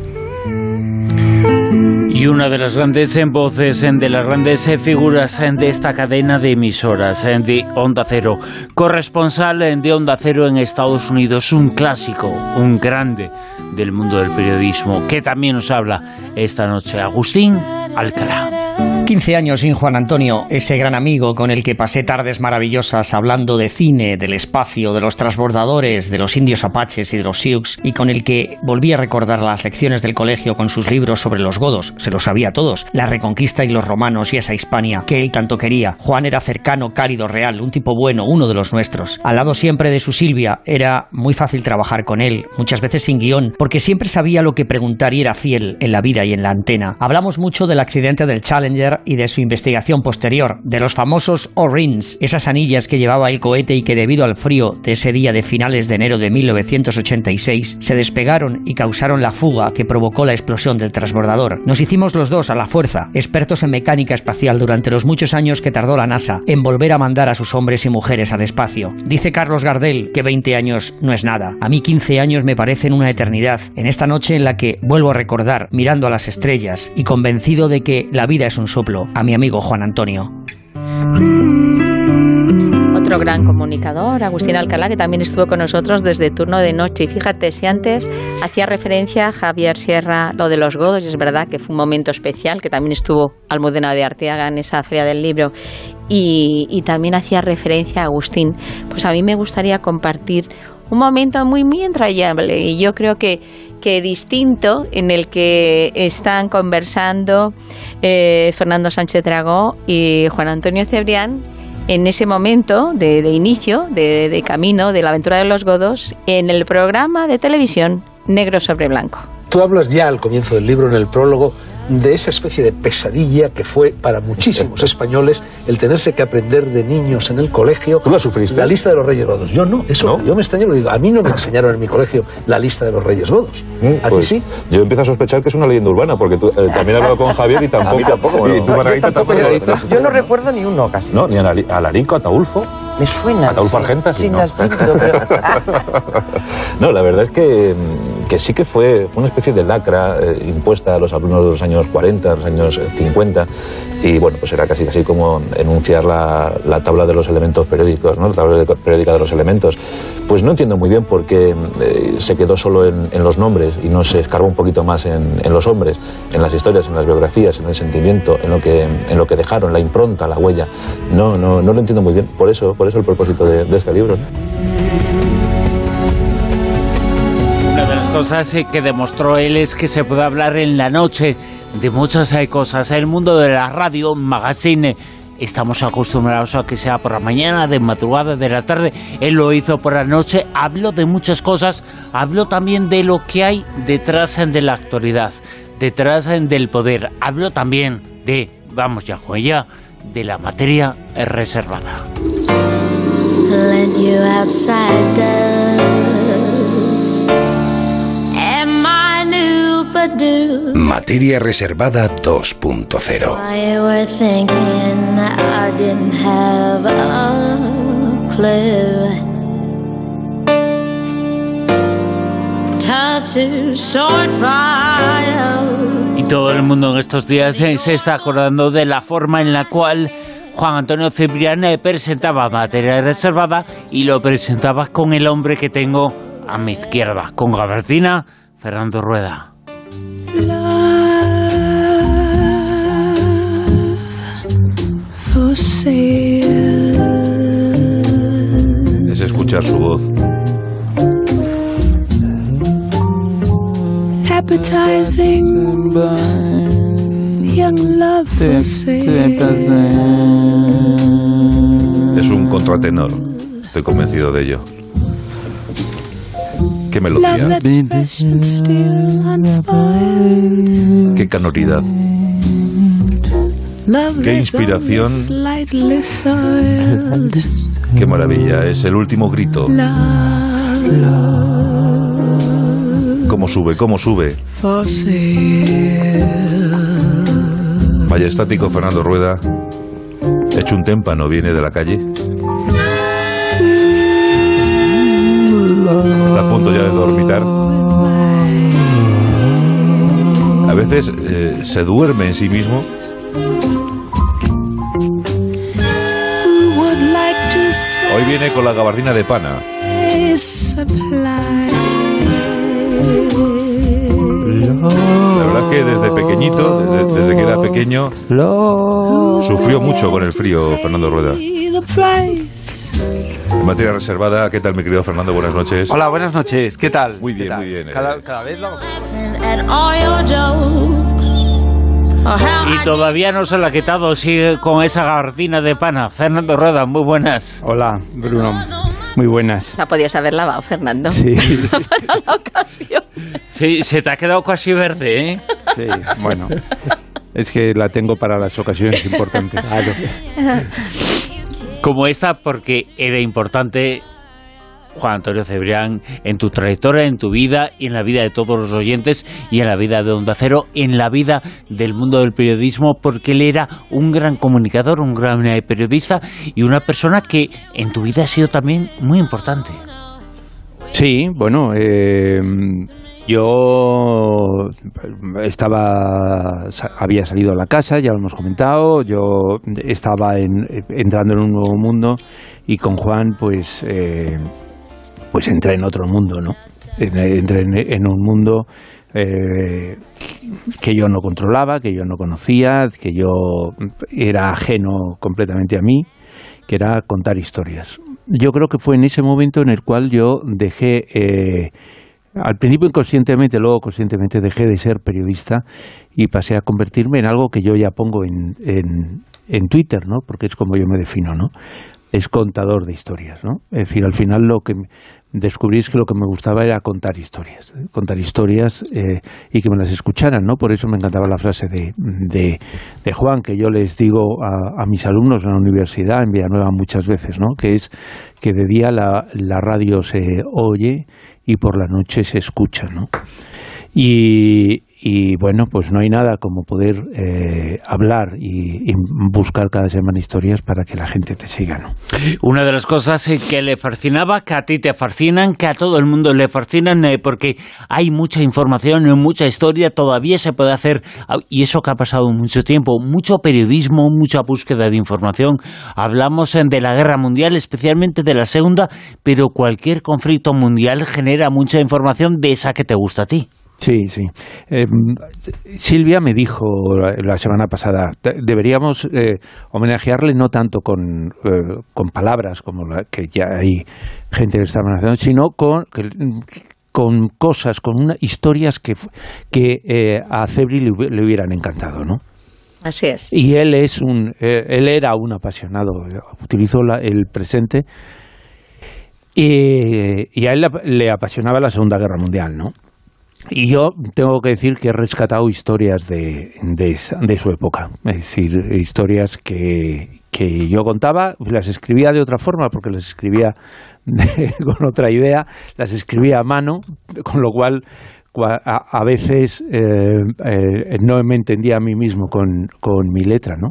Y una de las grandes voces, de las grandes figuras de esta cadena de emisoras de Onda Cero, corresponsal de Onda Cero en Estados Unidos, un clásico, un grande del mundo del periodismo, que también nos habla esta noche, Agustín Alcalá. 15 años sin Juan Antonio, ese gran amigo con el que pasé tardes maravillosas hablando de cine, del espacio, de los transbordadores, de los indios apaches y de los Sioux, y con el que volví a recordar las lecciones del colegio con sus libros sobre los godos, se los sabía todos, la reconquista y los romanos y esa Hispania que él tanto quería. Juan era cercano, cálido, real, un tipo bueno, uno de los nuestros. Al lado siempre de su Silvia, era muy fácil trabajar con él, muchas veces sin guion, porque siempre sabía lo que preguntar y era fiel en la vida y en la antena. Hablamos mucho del accidente del Challenger y de su investigación posterior, de los famosos O-Rings, esas anillas que llevaba el cohete y que debido al frío de ese día de finales de enero de 1986 se despegaron y causaron la fuga que provocó la explosión del transbordador. Nos hicimos los dos a la fuerza, expertos en mecánica espacial durante los muchos años que tardó la NASA en volver a mandar a sus hombres y mujeres al espacio. Dice Carlos Gardel que 20 años no es nada. A mí 15 años me parecen una eternidad. En esta noche en la que vuelvo a recordar mirando a las estrellas y convencido de que la vida es un soplo a mi amigo Juan Antonio. Otro gran comunicador, Agustín Alcalá, que también estuvo con nosotros desde turno de noche. Y fíjate, si antes hacía referencia a Javier Sierra lo de los godos, es verdad que fue un momento especial, que también estuvo Almudena de Arteaga en esa feria del libro. y, también hacía referencia a Agustín. Pues a mí me gustaría compartir un momento muy, muy entrañable y yo creo que, que distinto en el que están conversando eh, Fernando Sánchez Dragó y Juan Antonio Cebrián en ese momento de, inicio, de, de camino de la aventura de los godos, en el programa de televisión Negro sobre Blanco. Tú hablas ya al comienzo del libro, en el prólogo, de esa especie de pesadilla que fue para muchísimos españoles el tenerse que aprender de niños en el colegio. ¿Tú la sufriste? La lista de los Reyes Godos. Yo no, eso yo me extraño, digo, a mí no me enseñaron en mi colegio la lista de los Reyes Godos. Mm, ¿A ti pues sí? Yo empiezo a sospechar que es una leyenda urbana, porque tú, eh, también he hablado con Javier y tampoco. tampoco, y tú, Margarita, tampoco, Yo no recuerdo ni uno casi. No, ni a Alarico, a Ataulfo. Me suena. Ataulfo Argenta, sí. no. no, la verdad es que, que sí que fue, fue una especie de lacra eh, impuesta a los alumnos de los años 40, los años 50, y bueno, pues era casi casi como enunciar la, la tabla de los elementos periódicos, ¿no? la tabla periódica de los elementos. Pues no entiendo muy bien por qué eh, se quedó solo en, en, los nombres y no se escarbó un poquito más en, en, los hombres, en las historias, en las biografías, en el sentimiento, en lo que, en lo que dejaron, la impronta, la huella. No, no, no lo entiendo muy bien. Por eso, por eso el propósito de, de este libro. Una de las cosas eh, que demostró él es que se puede hablar en la noche de muchas hay cosas. El mundo de la radio, magazine, estamos acostumbrados a que sea por la mañana, de madrugada, de la tarde. Él lo hizo por la noche. Habló de muchas cosas. Habló también de lo que hay detrás de la actualidad, detrás del poder. Habló también de, vamos ya, ya, de la materia reservada. Materia Reservada 2.0 Y todo el mundo en estos días se está acordando de la forma en la cual Juan Antonio Ciprián presentaba Materia Reservada y lo presentaba con el hombre que tengo a mi izquierda, con Gabertina Fernando Rueda. Es escuchar su voz. Es un contratenor, estoy convencido de ello. Qué melodía. Qué canoridad. Qué inspiración. Qué maravilla. Es el último grito. ¿Cómo sube? ¿Cómo sube? Majestático Fernando Rueda. Hecho un témpano, viene de la calle. Está a punto ya de dormitar. A veces eh, se duerme en sí mismo. Hoy viene con la gabardina de pana. La verdad que desde pequeñito, desde, desde que era pequeño, sufrió mucho con el frío Fernando Rueda. Materia reservada, ¿qué tal mi querido Fernando? Buenas noches. Hola, buenas noches, ¿qué tal? Muy bien, muy bien. Cada, cada vez lo... Y todavía no se la ha quitado, sigue con esa gabardina de pana. Fernando Rueda, muy buenas. Hola, Bruno. Muy buenas. La podías haber lavado, Fernando. Sí. Ocasión. Sí, se te ha quedado casi verde, ¿eh? Sí, bueno. Es que la tengo para las ocasiones importantes. Claro. Como esta, porque era importante Juan Antonio Cebrián, en tu trayectoria, en tu vida y en la vida de todos los oyentes y en la vida de Onda Cero, en la vida del mundo del periodismo, porque él era un gran comunicador, un gran eh, periodista y una persona que en tu vida ha sido también muy importante. Sí, bueno, eh, yo estaba, había salido a la casa, ya lo hemos comentado, yo estaba entrando en un nuevo mundo y con Juan, pues, eh, pues entré en otro mundo, ¿no? Entré en, un mundo eh, que yo no controlaba, que yo no conocía, que yo era ajeno completamente a mí, que era contar historias. Yo creo que fue en ese momento en el cual yo dejé, eh, al principio inconscientemente, luego conscientemente dejé de ser periodista y pasé a convertirme en algo que yo ya pongo en, en, en Twitter, ¿no? Porque es como yo me defino, ¿no? Es contador de historias, ¿no? Es decir, al final lo que descubrí es que lo que me gustaba era contar historias, contar historias eh, y que me las escucharan, ¿no? Por eso me encantaba la frase de, de, de Juan, que yo les digo a, a, mis alumnos en la universidad, en Villanueva muchas veces, ¿no? Que es que de día la, la radio se oye y por la noche se escucha, ¿no? Y, y bueno, pues no hay nada como poder eh, hablar y, buscar cada semana historias para que la gente te siga, ¿no? Una de las cosas eh, que le fascinaba, que a ti te fascinan, que a todo el mundo le fascinan, eh, porque hay mucha información, mucha historia, todavía se puede hacer, y eso que ha pasado mucho tiempo, mucho periodismo, mucha búsqueda de información. Hablamos de la guerra mundial, especialmente de la segunda, pero cualquier conflicto mundial genera mucha información de esa que te gusta a ti. Sí, sí. Eh, Silvia me dijo la semana pasada, deberíamos eh, homenajearle no tanto con, eh, con palabras como la que ya hay gente que está amenazando, sino con, con cosas, con una, historias que, que a Cebri le, le, hubieran encantado, ¿no? Así es. Y él es un, él era un apasionado, utilizó la, el presente y, y a él le apasionaba la Segunda Guerra Mundial, ¿no? Y yo tengo que decir que he rescatado historias de, de, su época, es decir, historias que, que, yo contaba, las escribía de otra forma, porque las escribía de, con otra idea, las escribía a mano, con lo cual a, a veces eh, eh, no me entendía a mí mismo con, con, mi letra, ¿no?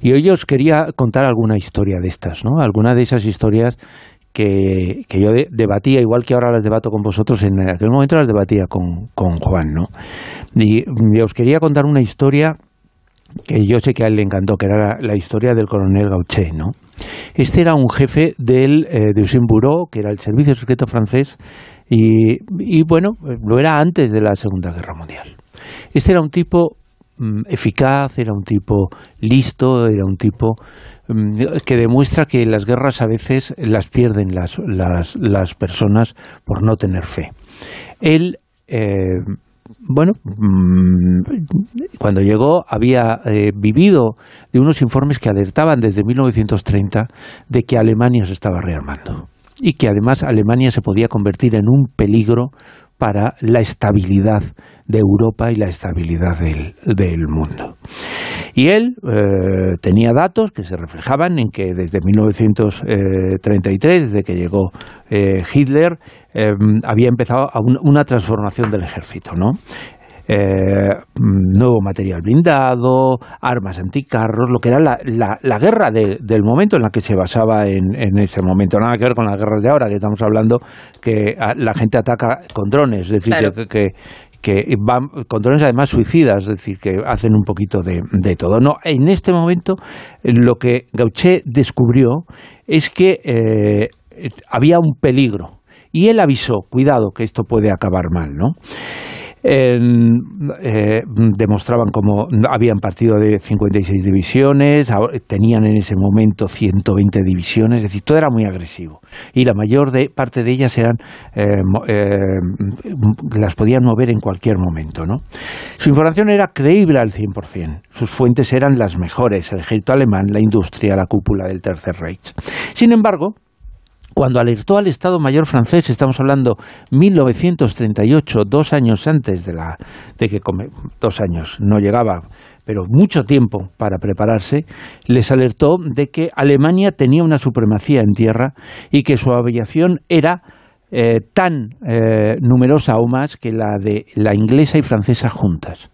Y hoy os quería contar alguna historia de estas, ¿no? Alguna de esas historias que, yo de, debatía, igual que ahora las debato con vosotros, en aquel momento las debatía con, con Juan, ¿no? Y, os quería contar una historia que yo sé que a él le encantó, que era la, historia del coronel Gaucher, ¿no? Este era un jefe del eh, de Bureau, que era el servicio secreto francés, y, y bueno, lo era antes de la Segunda Guerra Mundial. Este era un tipo eficaz, era un tipo listo, era un tipo que demuestra que las guerras a veces las pierden las, las, las personas por no tener fe. Él, eh, bueno, cuando llegó había eh, vivido de unos informes que alertaban desde 1930 de que Alemania se estaba rearmando y que además Alemania se podía convertir en un peligro para la estabilidad de Europa y la estabilidad del, del mundo. Y él eh, tenía datos que se reflejaban en que desde 1933, desde que llegó eh, Hitler, eh, había empezado un, una transformación del ejército, ¿no? Eh, nuevo material blindado, armas anticarros, lo que era la, la, la guerra de, del momento en la que se basaba en, en, ese momento. Nada que ver con las guerras de ahora, que estamos hablando que la gente ataca con drones, es decir, claro. que, que, que van con drones además suicidas, es decir, que hacen un poquito de, de todo. No, en este momento lo que Gaucher descubrió es que eh, había un peligro y él avisó, cuidado, que esto puede acabar mal, ¿no? Eh, eh, demostraban cómo habían partido de 56 divisiones, tenían en ese momento 120 divisiones, es decir, todo era muy agresivo. Y la mayor de, parte de ellas eran eh, las podían mover en cualquier momento. ¿no? Su información era creíble al 100%. Sus fuentes eran las mejores, el ejército alemán, la industria, la cúpula del Tercer Reich. Sin embargo, cuando alertó al Estado Mayor francés, estamos hablando 1938, dos años antes de, la, de que, dos años, no llegaba, pero mucho tiempo para prepararse, les alertó de que Alemania tenía una supremacía en tierra y que su aviación era eh, tan eh, numerosa o más que la de la inglesa y francesa juntas.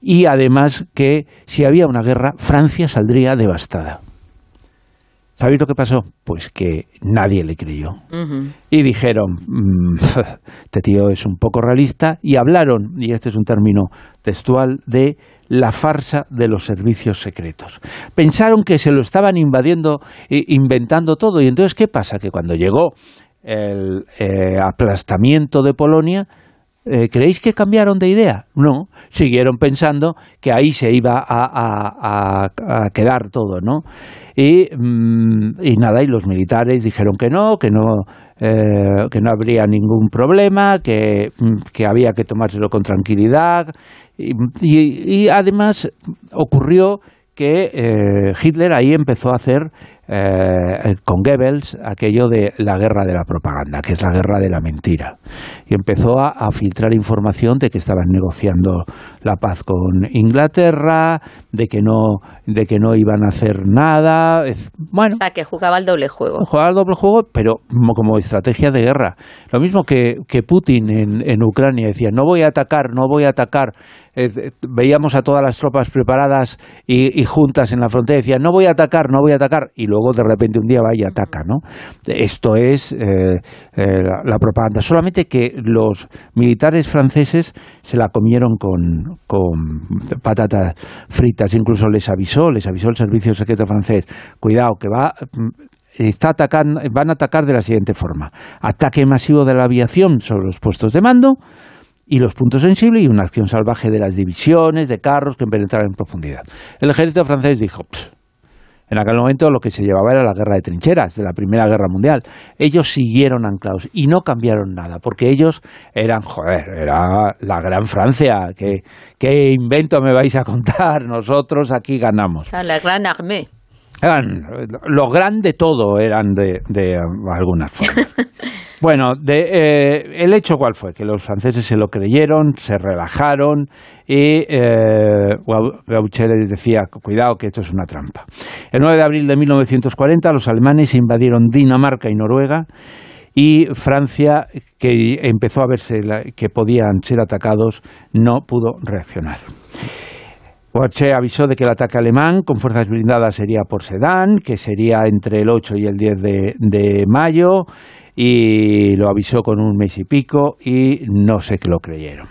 Y además que si había una guerra, Francia saldría devastada. ¿Sabéis lo que pasó? Pues que nadie le creyó. Uh -huh. Y dijeron, mmm, este tío es un poco realista, y hablaron, y este es un término textual, de la farsa de los servicios secretos. Pensaron que se lo estaban invadiendo, eh, inventando todo, y entonces, ¿qué pasa? Que cuando llegó el eh, aplastamiento de Polonia, Eh, ¿Creéis que cambiaron de idea? No, siguieron pensando que ahí se iba a, quedar todo, ¿no? Y, mm, y, nada, y los militares dijeron que no, que no, eh, que no habría ningún problema, que, mm, que, había que tomárselo con tranquilidad. Y, además ocurrió que eh, Hitler ahí empezó a hacer eh, con Goebbels aquello de la guerra de la propaganda, que es la guerra de la mentira. Y empezó a, filtrar información de que estaban negociando la paz con Inglaterra, de que no, de que no iban a hacer nada. Bueno, o sea, que jugaba el doble juego. Jugaba el doble juego, pero como, estrategia de guerra. Lo mismo que, que Putin en, en Ucrania decía, no voy a atacar, no voy a atacar eh, veíamos a todas las tropas preparadas y, juntas en la frontera, decían, no voy a atacar, no voy a atacar, y luego de repente un día va y ataca, ¿no? Esto es eh, eh, la, propaganda. Solamente que los militares franceses se la comieron con, con patatas fritas, incluso les avisó, les avisó el servicio secreto francés, cuidado, que va está atacando, van a atacar de la siguiente forma. Ataque masivo de la aviación sobre los puestos de mando, y los puntos sensibles y una acción salvaje de las divisiones de carros que penetraron en profundidad. El ejército francés dijo, en aquel momento lo que se llevaba era la guerra de trincheras de la Primera Guerra Mundial. Ellos siguieron anclados y no cambiaron nada, porque ellos eran, joder, era la gran Francia. ¿Qué, qué invento me vais a contar? Nosotros aquí ganamos. La gran armée. Eran, lo grande todo eran de, de algunas formas. Bueno, de, eh, el hecho cuál fue, que los franceses se lo creyeron, se relajaron y eh, les decía, cuidado que esto es una trampa. El 9 de abril de 1940 los alemanes invadieron Dinamarca y Noruega y Francia, que empezó a verse que podían ser atacados, no pudo reaccionar. Boache avisó de que el ataque alemán con fuerzas blindadas sería por Sedán, que sería entre el 8 y el 10 de mayo y lo avisó con un mes y pico y no sé que lo creyeron.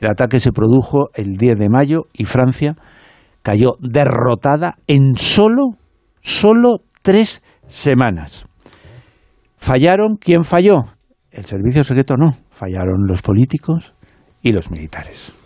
El ataque se produjo el 10 de mayo y Francia cayó derrotada en solo, solo tres semanas. ¿Fallaron? ¿Quién falló? El servicio secreto no, fallaron los políticos y los militares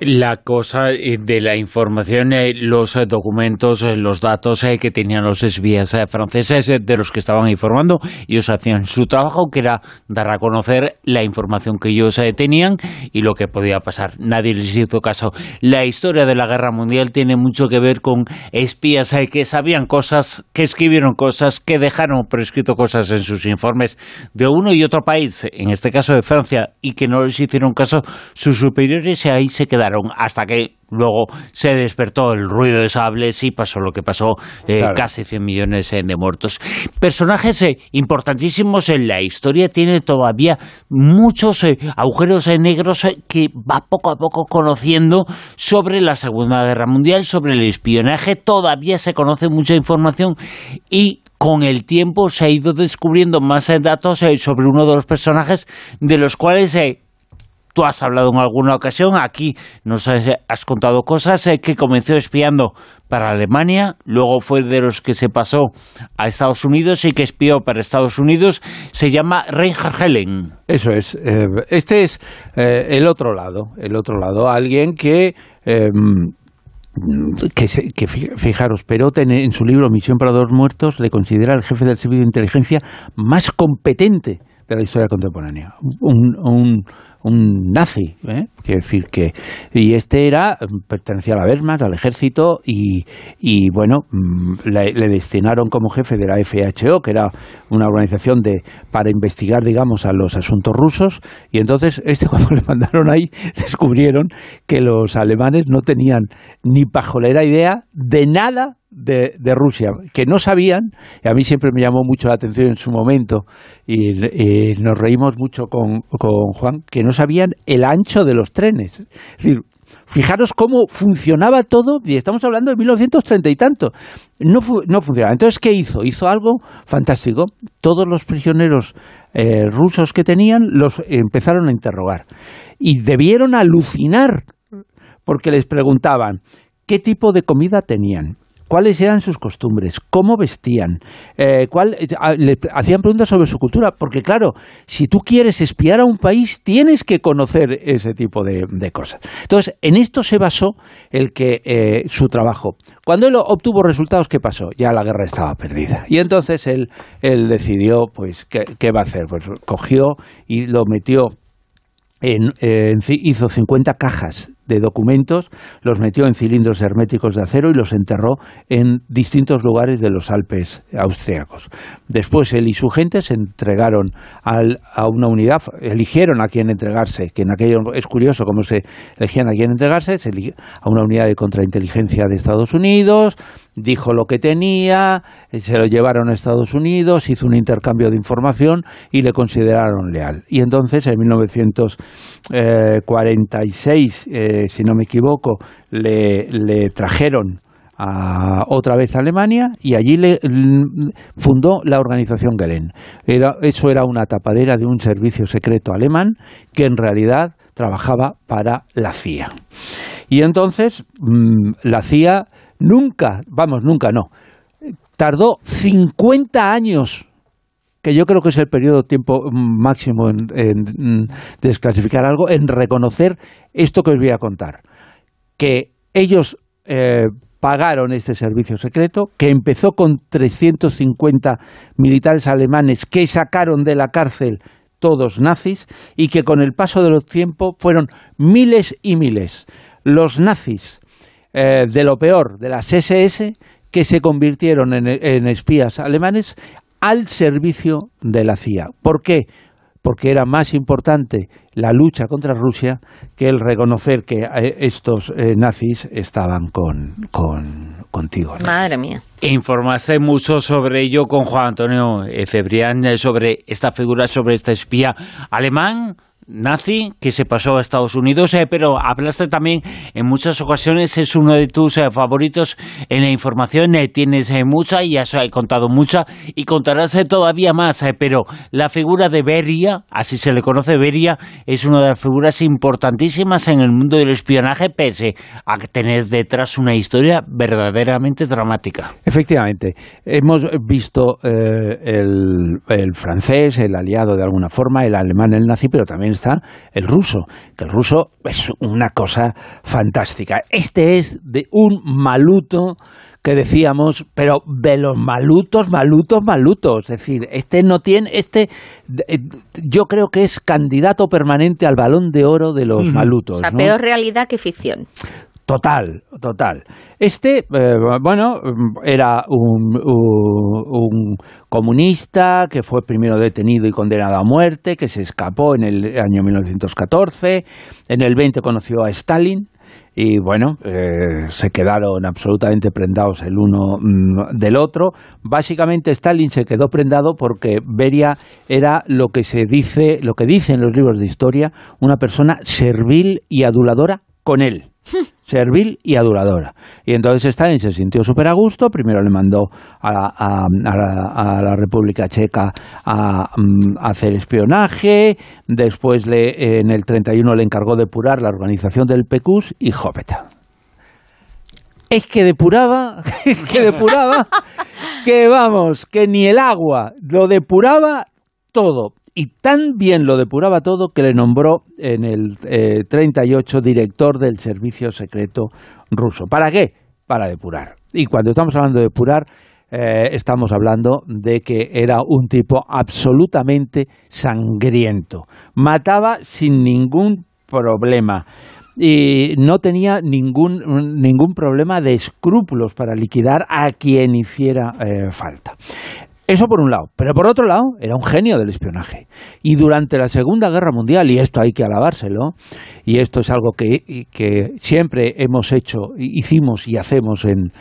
la cosa eh, de la información, eh, los eh, documentos, los datos que tenían los espías franceses de los que estaban informando. Ellos hacían su trabajo, que era dar a conocer la información que ellos tenían y lo que podía pasar. Nadie les hizo caso. La historia de la guerra mundial tiene mucho que ver con espías que sabían cosas, que escribieron cosas, que dejaron prescrito cosas en sus informes de uno y otro país, en este caso de Francia, y que no les hicieron caso sus superiores ahí se quedaron hasta que luego se despertó el ruido de sables y pasó lo que pasó, eh, casi 100 millones eh, de muertos. Personajes eh, importantísimos en la historia, tiene todavía muchos agujeros negros que va poco a poco conociendo sobre la Segunda Guerra Mundial, sobre el espionaje, todavía se conoce mucha información y con el tiempo se ha ido descubriendo más datos sobre uno de los personajes de los cuales Tú has hablado en alguna ocasión, aquí nos has, contado cosas, eh, que comenzó espiando para Alemania, luego fue de los que se pasó a Estados Unidos y que espió para Estados Unidos, se llama Reinhard Helen. Eso es, eh, este es eh, el otro lado, el otro lado, alguien que... Em, que, fijaros, Perot en, su libro Misión para dos muertos le considera el jefe del servicio de inteligencia más competente de la historia contemporánea. un nazi, ¿eh? Quiero decir que y este era pertenecía a la Wehrmacht, al ejército y, y bueno mm, le, destinaron como jefe de la FHO, que era una organización de para investigar, digamos, a los asuntos rusos y entonces este cuando le mandaron ahí descubrieron que los alemanes no tenían ni pajolera idea de nada de, de, Rusia, que no sabían, y a mí siempre me llamó mucho la atención en su momento, y, nos reímos mucho con, con, Juan, que no sabían el ancho de los trenes. Es decir, fijaros cómo funcionaba todo, y estamos hablando de 1930 y tanto. No, no funcionaba. Entonces, ¿qué hizo? Hizo algo fantástico. Todos los prisioneros eh, rusos que tenían los empezaron a interrogar. Y debieron alucinar, porque les preguntaban qué tipo de comida tenían cuáles eran sus costumbres, cómo vestían, eh, cuál, le hacían preguntas sobre su cultura, porque claro, si tú quieres espiar a un país, tienes que conocer ese tipo de, cosas. Entonces, en esto se basó el que eh, su trabajo. Cuando él obtuvo resultados, ¿qué pasó? Ya la guerra estaba perdida. Y entonces él, decidió, pues, ¿qué, qué va a hacer? Pues cogió y lo metió en- ci- hizo 50 cajas de documentos, los metió en cilindros herméticos de acero y los enterró en distintos lugares de los Alpes austriacos. Después él y su gente se entregaron al- a una unidad, eligieron a quién entregarse, que en aquello es curioso cómo se elegían a quién entregarse, se a una unidad de contrainteligencia de Estados Unidos, dijo lo que tenía, eh, se lo llevaron a Estados Unidos, hizo un intercambio de información y le consideraron leal. Y entonces, en 1946, eh, si no me equivoco, le, trajeron a, otra vez a Alemania y allí le, l- fundó la organización Gelen. Eso era una tapadera de un servicio secreto alemán que en realidad trabajaba para la CIA. Y entonces mm, la CIA nunca, vamos, nunca no, tardó 50 años que yo creo que es el periodo de tiempo máximo en, en, mm, desclasificar algo, en reconocer esto que os voy a contar. Que ellos eh, pagaron este servicio secreto, que empezó con 350 militares alemanes que sacaron de la cárcel todos nazis y que con el paso de los tiempos fueron miles y miles los nazis eh, de lo peor de las SS que se convirtieron en, en espías alemanes al servicio de la CIA. ¿Por qué? Porque era más importante la lucha contra Rusia que el reconocer que eh, estos eh, nazis estaban con, con- contigo. ¿no? Madre mía. Informarse mucho sobre ello con Juan Antonio Cebrián, eh, sobre esta figura, sobre este espía alemán nazi que se pasó a Estados Unidos, eh, pero hablaste también en muchas ocasiones, es uno de tus eh, favoritos en la información, eh, tienes eh, mucha y has eh, contado mucha y contarás todavía más, pero la figura de Beria, así se le conoce Beria, es una de las figuras importantísimas en el mundo del espionaje, pese a tener detrás una historia verdaderamente dramática. Efectivamente, hemos visto el francés, el aliado de alguna forma, el alemán, el nazi, pero también está el ruso, que el ruso es una cosa fantástica. Este es de un maluto que decíamos, pero de los malutos, malutos, malutos. Es decir, este no tiene, este, eh, yo creo que es candidato permanente al balón de oro de los malutos. O sea, ¿no? peor realidad que ficción. Total, total. Este, eh, bueno, era un, un- un comunista que fue primero detenido y condenado a muerte, que se escapó en el año 1914. En el 20 conoció a Stalin y, bueno, eh, se quedaron absolutamente prendados el uno mm, del otro. Básicamente, Stalin se quedó prendado porque Beria era lo que se dice, lo que dicen los libros de historia, una persona servil y aduladora con él servil y aduladora. Y entonces Stalin se sintió súper a gusto, primero le mandó a, a- a la, a la República Checa a, mm, hacer espionaje, después le, en el 31 le encargó depurar la organización del PECUS y jopeta. Es que depuraba, que depuraba, que vamos, que ni el agua lo depuraba todo. Y tan bien lo depuraba todo que le nombró en el eh, 38 director del servicio secreto ruso. ¿Para qué? Para depurar. Y cuando estamos hablando de depurar, eh, estamos hablando de que era un tipo absolutamente sangriento. Mataba sin ningún problema y no tenía ningún, ningún problema de escrúpulos para liquidar a quien hiciera eh, falta. Eso por un lado. Pero por otro lado, era un genio del espionaje. Y durante la Segunda Guerra Mundial, y esto hay que alabárselo, y esto es algo que, que siempre hemos hecho, hicimos y hacemos en,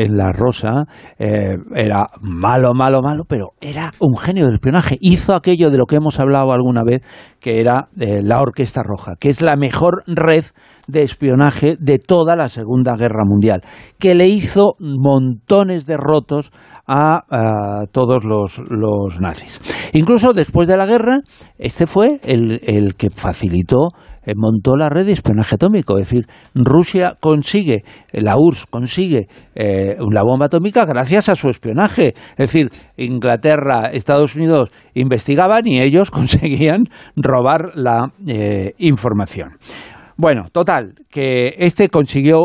en La Rosa, eh, era malo, malo, malo, pero era un genio del espionaje. Hizo aquello de lo que hemos hablado alguna vez, que era eh, la Orquesta Roja, que es la mejor red de espionaje de toda la Segunda Guerra Mundial, que le hizo montones de rotos a, a todos los, los nazis. Incluso después de la guerra, este fue el, que facilitó montó la red de espionaje atómico. Es decir, Rusia consigue, la URSS consigue eh, la bomba atómica gracias a su espionaje. Es decir, Inglaterra, Estados Unidos investigaban y ellos conseguían robar la eh, información. Bueno, total, que este consiguió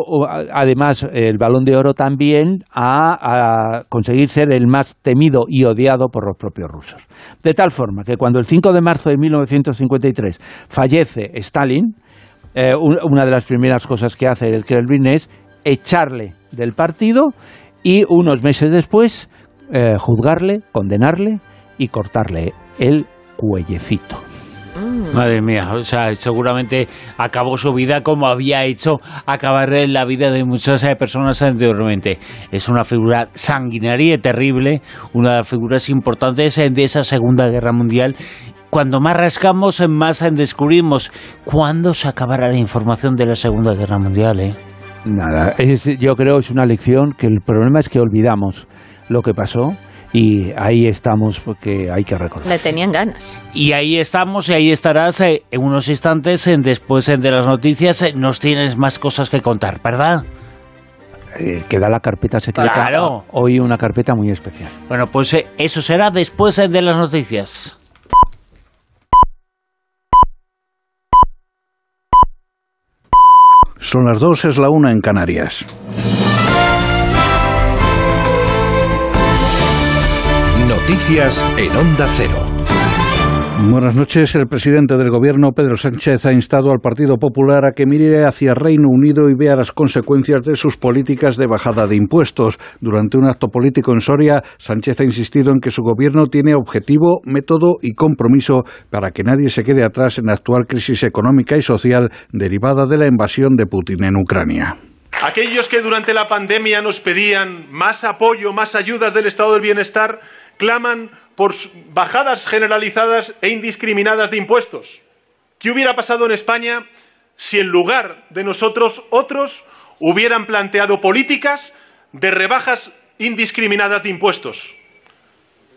además el balón de oro también a, conseguir ser el más temido y odiado por los propios rusos. De tal forma que cuando el 5 de marzo de 1953 fallece Stalin, eh, una de las primeras cosas que hace el Kremlin es echarle del partido y unos meses después eh, juzgarle, condenarle y cortarle el cuellecito. Mm. Madre mía, o sea, seguramente acabó su vida como había hecho acabar la vida de muchas eh, personas anteriormente. Es una figura sanguinaria y terrible, una de las figuras importantes de esa Segunda Guerra Mundial cuando más rascamos, más descubrimos cuándo se acabará la información de la Segunda Guerra Mundial. ¿eh? Nada, yo creo que es una lección que el problema es que olvidamos lo que pasó y ahí estamos porque hay que recordar. Le tenían ganas. Y ahí estamos y ahí estarás eh, en unos instantes eh, después eh, de las noticias. nos tienes más cosas que contar, ¿verdad? queda la carpeta secreta. Claro. Hoy una carpeta muy especial. Bueno, pues eso será después de las noticias. Son las dos, es la una en Canarias. Noticias en Onda Cero. Buenas noches. El presidente del Gobierno, Pedro Sánchez, ha instado al Partido Popular a que mire hacia Reino Unido y vea las consecuencias de sus políticas de bajada de impuestos. Durante un acto político en Soria, Sánchez ha insistido en que su Gobierno tiene objetivo, método y compromiso para que nadie se quede atrás en la actual crisis económica y social derivada de la invasión de Putin en Ucrania. Aquellos que durante la pandemia nos pedían más apoyo, más ayudas del Estado del Bienestar, claman por bajadas generalizadas e indiscriminadas de impuestos. ¿Qué hubiera pasado en España si en lugar de nosotros otros hubieran planteado políticas de rebajas indiscriminadas de impuestos?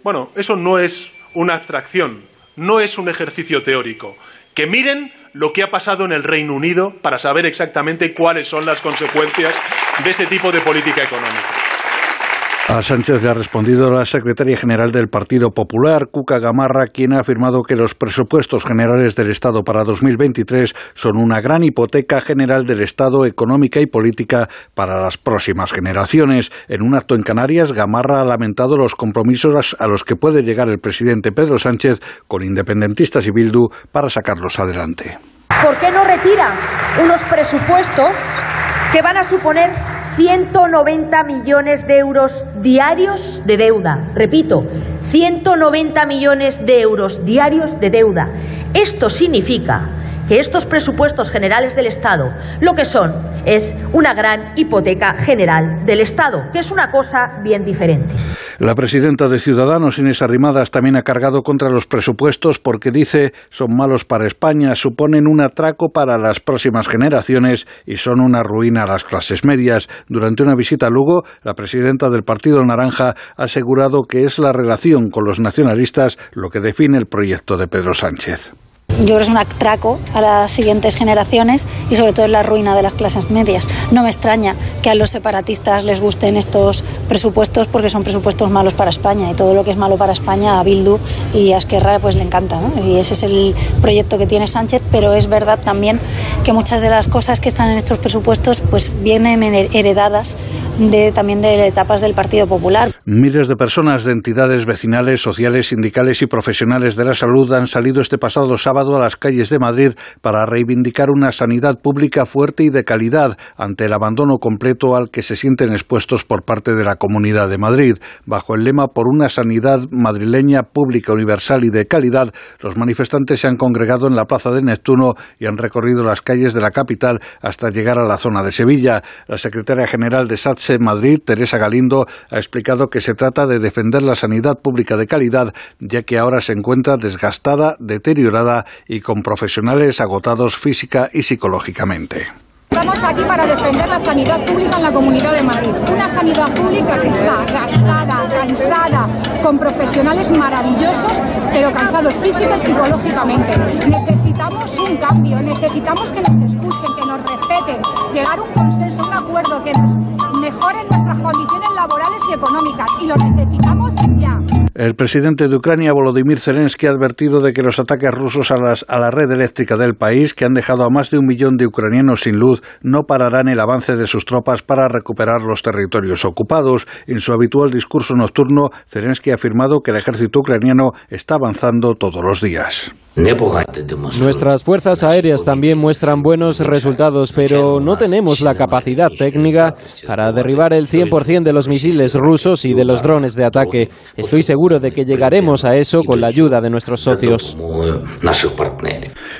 Bueno, eso no es una abstracción, no es un ejercicio teórico. Que miren lo que ha pasado en el Reino Unido para saber exactamente cuáles son las consecuencias de ese tipo de política económica. A Sánchez le ha respondido la secretaria general del Partido Popular, Cuca Gamarra, quien ha afirmado que los presupuestos generales del Estado para 2023 son una gran hipoteca general del Estado económica y política para las próximas generaciones. En un acto en Canarias, Gamarra ha lamentado los compromisos a los que puede llegar el presidente Pedro Sánchez con independentistas y Bildu para sacarlos adelante. ¿Por qué no retira unos presupuestos que van a suponer 190 millones de euros diarios de deuda. Repito, 190 millones de euros diarios de deuda. Esto significa que estos presupuestos generales del Estado lo que son es una gran hipoteca general del Estado, que es una cosa bien diferente. La presidenta de Ciudadanos, Inés Arrimadas, también ha cargado contra los presupuestos porque dice son malos para España, suponen un atraco para las próximas generaciones y son una ruina a las clases medias. Durante una visita a Lugo, la presidenta del Partido Naranja ha asegurado que es la relación con los nacionalistas lo que define el proyecto de Pedro Sánchez yo creo que es un atraco a las siguientes generaciones y sobre todo es la ruina de las clases medias. No me extraña que a los separatistas les gusten estos presupuestos porque son presupuestos malos para España y todo lo que es malo para España a Bildu y a Esquerra pues le encanta. Y ese es el proyecto que tiene Sánchez, pero es verdad también que muchas de las cosas que están en estos presupuestos pues vienen heredadas de, también de etapas del Partido Popular. Miles de personas de entidades vecinales, sociales, sindicales y profesionales de la salud han salido este pasado sábado a las calles de Madrid para reivindicar una sanidad pública fuerte y de calidad ante el abandono completo al que se sienten expuestos por parte de la Comunidad de Madrid. Bajo el lema por una sanidad madrileña pública, universal y de calidad, los manifestantes se han congregado en la Plaza de Neptuno y han recorrido las calles de la capital hasta llegar a la zona de Sevilla. La secretaria general de SATSE Madrid, Teresa Galindo, ha explicado que se trata de defender la sanidad pública de calidad, ya que ahora se encuentra desgastada, deteriorada y con profesionales agotados física y psicológicamente. Estamos aquí para defender la sanidad pública en la Comunidad de Madrid. Una sanidad pública que está gastada, cansada, con profesionales maravillosos, pero cansados física y psicológicamente. Necesitamos un cambio, necesitamos que nos escuchen, que nos respeten, llegar a un consenso, un acuerdo que nos mejoren nuestras condiciones laborales y económicas. Y lo necesitamos ya. El presidente de Ucrania, Volodymyr Zelensky, ha advertido de que los ataques rusos a, la red eléctrica del país, que han dejado a más de un millón de ucranianos sin luz, no pararán el avance de sus tropas para recuperar los territorios ocupados. En su habitual discurso nocturno, Zelensky ha afirmado que el ejército ucraniano está avanzando todos los días. Nuestras fuerzas aéreas también muestran buenos resultados, pero no tenemos la capacidad técnica para derribar el 100% de los misiles rusos y de los drones de ataque. Estoy seguro de que llegaremos a eso con la ayuda de nuestros socios.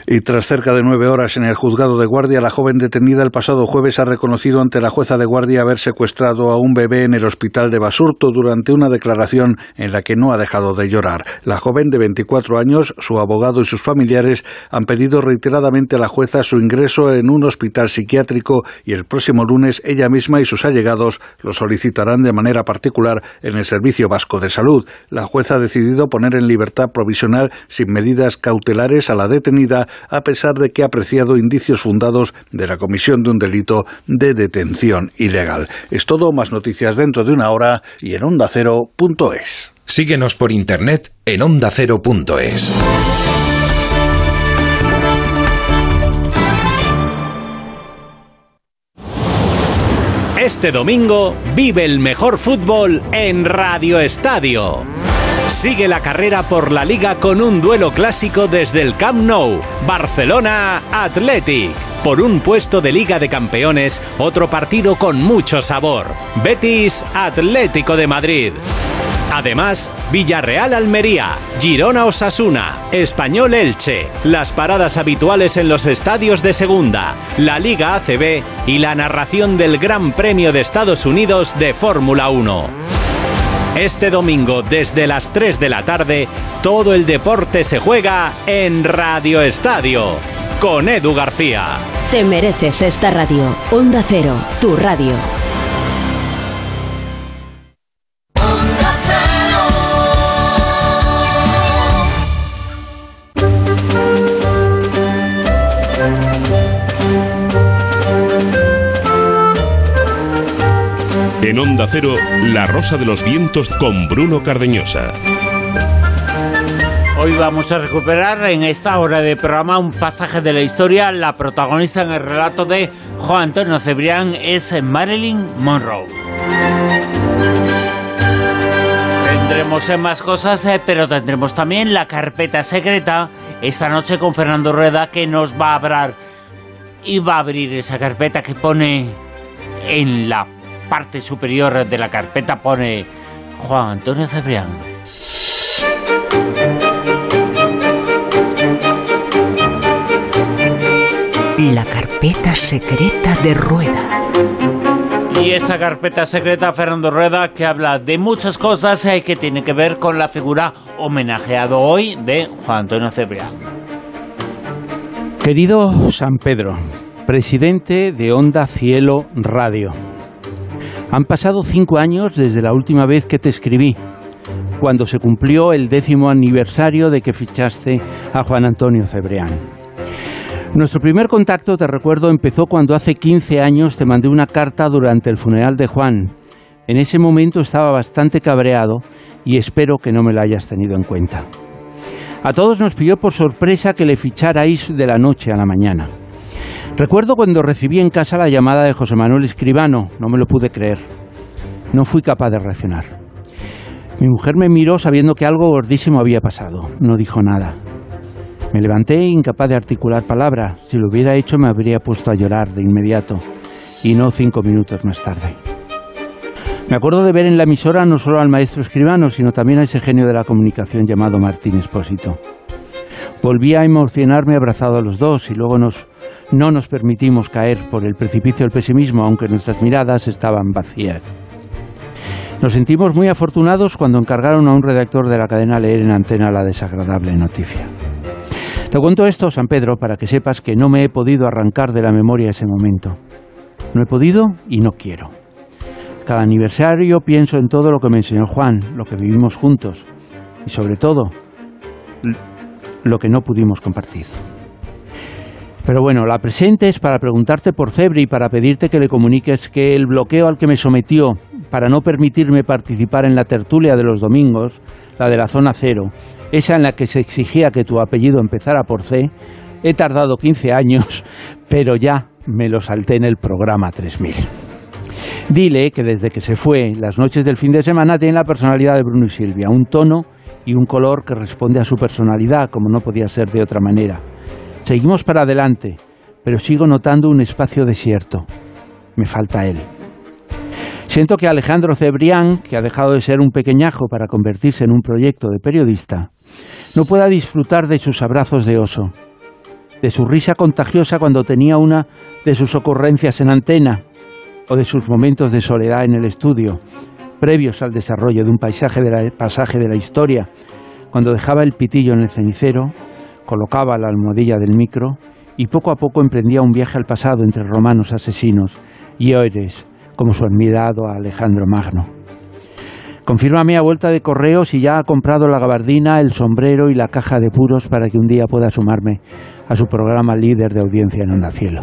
Y tras cerca de nueve horas en el juzgado de guardia, la joven detenida el pasado jueves ha reconocido ante la jueza de guardia haber secuestrado a un bebé en el hospital de Basurto durante una declaración en la que no ha dejado de llorar. La joven de 24 años, su abogado y sus familiares han pedido reiteradamente a la jueza su ingreso en un hospital psiquiátrico y el próximo lunes ella misma y sus allegados lo solicitarán de manera particular en el Servicio Vasco de Salud. La jueza ha decidido poner en libertad provisional sin medidas cautelares a la detenida a pesar de que ha apreciado indicios fundados de la comisión de un delito de detención ilegal. Es todo, más noticias dentro de una hora y en ondacero.es. Síguenos por internet en ondacero.es. Este domingo vive el mejor fútbol en Radio Estadio. Sigue la carrera por la liga con un duelo clásico desde el Camp Nou, Barcelona Athletic. Por un puesto de Liga de Campeones, otro partido con mucho sabor. Betis Atlético de Madrid. Además, Villarreal Almería, Girona Osasuna, Español Elche, las paradas habituales en los estadios de segunda, la Liga ACB y la narración del Gran Premio de Estados Unidos de Fórmula 1. Este domingo desde las 3 de la tarde, todo el deporte se juega en Radio Estadio con Edu García. Te mereces esta radio. Onda Cero, tu radio. En Onda Cero, La Rosa de los Vientos con Bruno Cardeñosa. Hoy vamos a recuperar en esta hora de programa un pasaje de la historia. La protagonista en el relato de Juan Antonio Cebrián es Marilyn Monroe. Tendremos más cosas, eh, pero tendremos también la carpeta secreta esta noche con Fernando Rueda que nos va a hablar y va a abrir esa carpeta que pone en la parte superior de la carpeta pone Juan Antonio Cebrián. La carpeta secreta de Rueda. Y esa carpeta secreta, Fernando Rueda, que habla de muchas cosas que tienen que ver con la figura homenajeado hoy de Juan Antonio Cebrián. Querido San Pedro, presidente de Onda Cielo Radio. Han pasado cinco años desde la última vez que te escribí, cuando se cumplió el décimo aniversario de que fichaste a Juan Antonio Cebrián. Nuestro primer contacto, te recuerdo, empezó cuando hace 15 años te mandé una carta durante el funeral de Juan. En ese momento estaba bastante cabreado y espero que no me la hayas tenido en cuenta. A todos nos pilló por sorpresa que le ficharais de la noche a la mañana. Recuerdo cuando recibí en casa la llamada de José Manuel Escribano, no me lo pude creer. No fui capaz de reaccionar. Mi mujer me miró sabiendo que algo gordísimo había pasado. No dijo nada. Me levanté incapaz de articular palabra. Si lo hubiera hecho me habría puesto a llorar de inmediato y no cinco minutos más tarde. Me acuerdo de ver en la emisora no solo al maestro escribano, sino también a ese genio de la comunicación llamado Martín Espósito. Volví a emocionarme abrazado a los dos y luego nos, no nos permitimos caer por el precipicio del pesimismo, aunque nuestras miradas estaban vacías. Nos sentimos muy afortunados cuando encargaron a un redactor de la cadena leer en antena la desagradable noticia. Te cuento esto, San Pedro, para que sepas que no me he podido arrancar de la memoria ese momento. No he podido y no quiero. Cada aniversario pienso en todo lo que me enseñó Juan, lo que vivimos juntos y sobre todo lo que no pudimos compartir. Pero bueno, la presente es para preguntarte por Cebri y para pedirte que le comuniques que el bloqueo al que me sometió para no permitirme participar en la tertulia de los domingos, la de la zona cero, esa en la que se exigía que tu apellido empezara por C, he tardado 15 años, pero ya me lo salté en el programa 3000. Dile que desde que se fue, las noches del fin de semana tienen la personalidad de Bruno y Silvia, un tono y un color que responde a su personalidad, como no podía ser de otra manera. Seguimos para adelante, pero sigo notando un espacio desierto. Me falta él. Siento que Alejandro Cebrián, que ha dejado de ser un pequeñajo para convertirse en un proyecto de periodista, no pueda disfrutar de sus abrazos de oso, de su risa contagiosa cuando tenía una de sus ocurrencias en antena, o de sus momentos de soledad en el estudio, previos al desarrollo de un paisaje de la, pasaje de la historia, cuando dejaba el pitillo en el cenicero, colocaba la almohadilla del micro y poco a poco emprendía un viaje al pasado entre romanos asesinos y héroes como su admirado Alejandro Magno. Confírmame a vuelta de correo si ya ha comprado la gabardina, el sombrero y la caja de puros para que un día pueda sumarme a su programa líder de audiencia en Onda Cielo.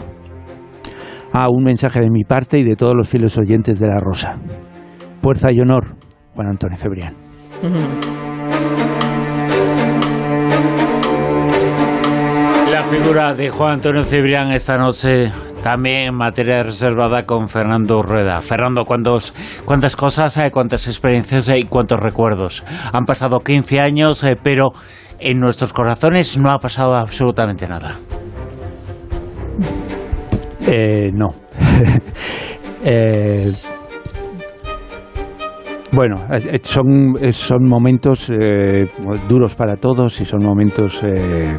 Ah, un mensaje de mi parte y de todos los fieles oyentes de La Rosa. Fuerza y honor, Juan Antonio Cebrián. Figura de Juan Antonio Cebrián esta noche también en materia reservada con Fernando Rueda. Fernando, ¿cuántos, ¿cuántas cosas, hay, cuántas experiencias y cuántos recuerdos? Han pasado 15 años, eh, pero en nuestros corazones no ha pasado absolutamente nada. Eh, no. eh, bueno, eh, son, eh, son momentos eh, duros para todos y son momentos eh,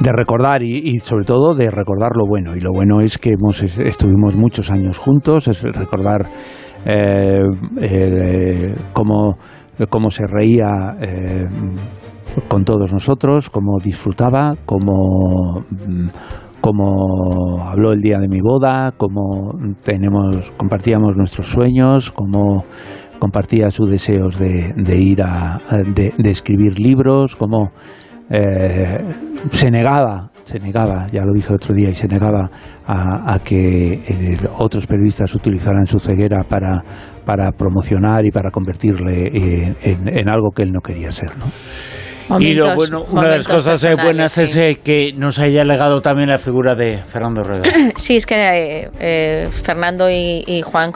de recordar y, y, sobre todo de recordar lo bueno. Y lo bueno es que hemos, estuvimos muchos años juntos, es recordar eh, eh, cómo, cómo, se reía eh, con todos nosotros, cómo disfrutaba, cómo, cómo habló el día de mi boda, cómo tenemos, compartíamos nuestros sueños, cómo compartía sus deseos de, de ir a, de, de escribir libros, cómo eh, se negaba, se negaba, ya lo dijo otro día, y se negaba a, que eh, otros periodistas utilizaran su ceguera para, para promocionar y para convertirle en, en, en algo que él no quería ser. ¿no? Momentos, y lo bueno, una de las cosas buenas sí. es eh, que nos haya legado también la figura de Fernando Rueda. Sí, es que eh, eh, Fernando y, y Juan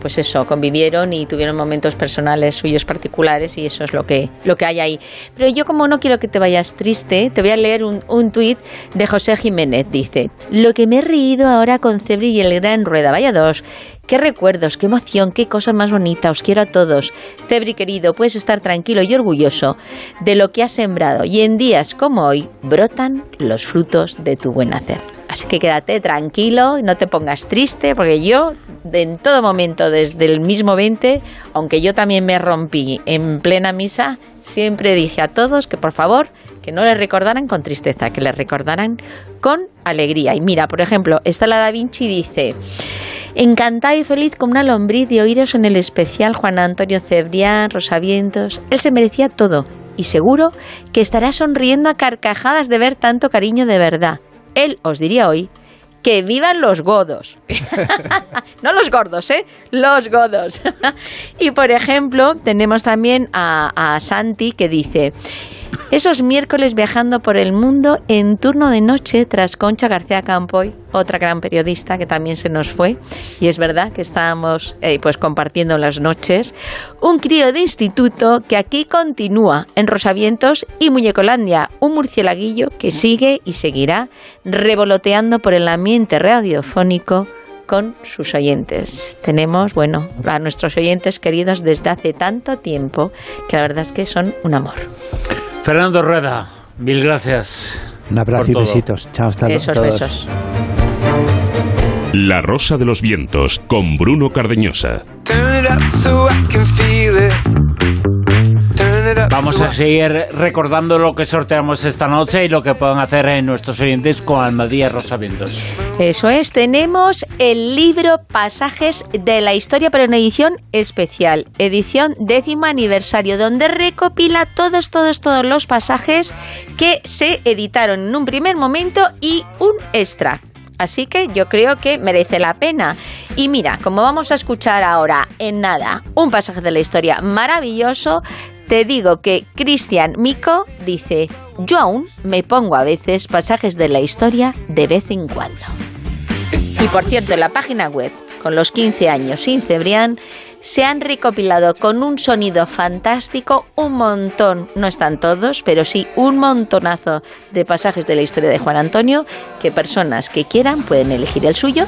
pues eso, convivieron y tuvieron momentos personales suyos particulares y eso es lo que, lo que hay ahí. Pero yo como no quiero que te vayas triste, te voy a leer un, un tuit de José Jiménez. Dice, lo que me he reído ahora con Cebri y el gran Rueda, vaya dos, Qué recuerdos, qué emoción, qué cosa más bonita. Os quiero a todos. Cebri querido, puedes estar tranquilo y orgulloso de lo que has sembrado. Y en días como hoy brotan los frutos de tu buen hacer. Así que quédate tranquilo y no te pongas triste, porque yo en todo momento, desde el mismo 20, aunque yo también me rompí en plena misa, siempre dije a todos que por favor que no le recordaran con tristeza, que le recordaran con alegría. Y mira, por ejemplo, Estela Da Vinci dice, encantada y feliz como una lombriz de oíros en el especial Juan Antonio Cebrián, Rosavientos. Él se merecía todo y seguro que estará sonriendo a carcajadas de ver tanto cariño de verdad. Él os diría hoy que vivan los godos. no los gordos, ¿eh? Los godos. y por ejemplo, tenemos también a, a Santi que dice... Esos miércoles viajando por el mundo en turno de noche tras Concha García Campoy, otra gran periodista que también se nos fue, y es verdad que estábamos eh, pues compartiendo las noches, un crío de instituto que aquí continúa en Rosavientos y Muñecolandia, un murcielaguillo que sigue y seguirá revoloteando por el ambiente radiofónico con sus oyentes. Tenemos, bueno, a nuestros oyentes queridos desde hace tanto tiempo que la verdad es que son un amor. Fernando Rueda, mil gracias. Un abrazo y besitos. Chao, hasta Esos todos. besos. La Rosa de los Vientos con Bruno Cardeñosa. Turn it up so I can feel it. Vamos a seguir recordando lo que sorteamos esta noche y lo que pueden hacer en nuestros oyentes con Almadía Rosavientos. Eso es, tenemos el libro Pasajes de la Historia, pero en edición especial, edición décimo aniversario, donde recopila todos, todos, todos los pasajes que se editaron en un primer momento y un extra. Así que yo creo que merece la pena. Y mira, como vamos a escuchar ahora en nada un pasaje de la historia maravilloso, te digo que Cristian Mico dice, yo aún me pongo a veces pasajes de la historia de vez en cuando. Y por cierto, en la página web, con los 15 años sin Cebrián, se han recopilado con un sonido fantástico un montón, no están todos, pero sí un montonazo de pasajes de la historia de Juan Antonio que personas que quieran pueden elegir el suyo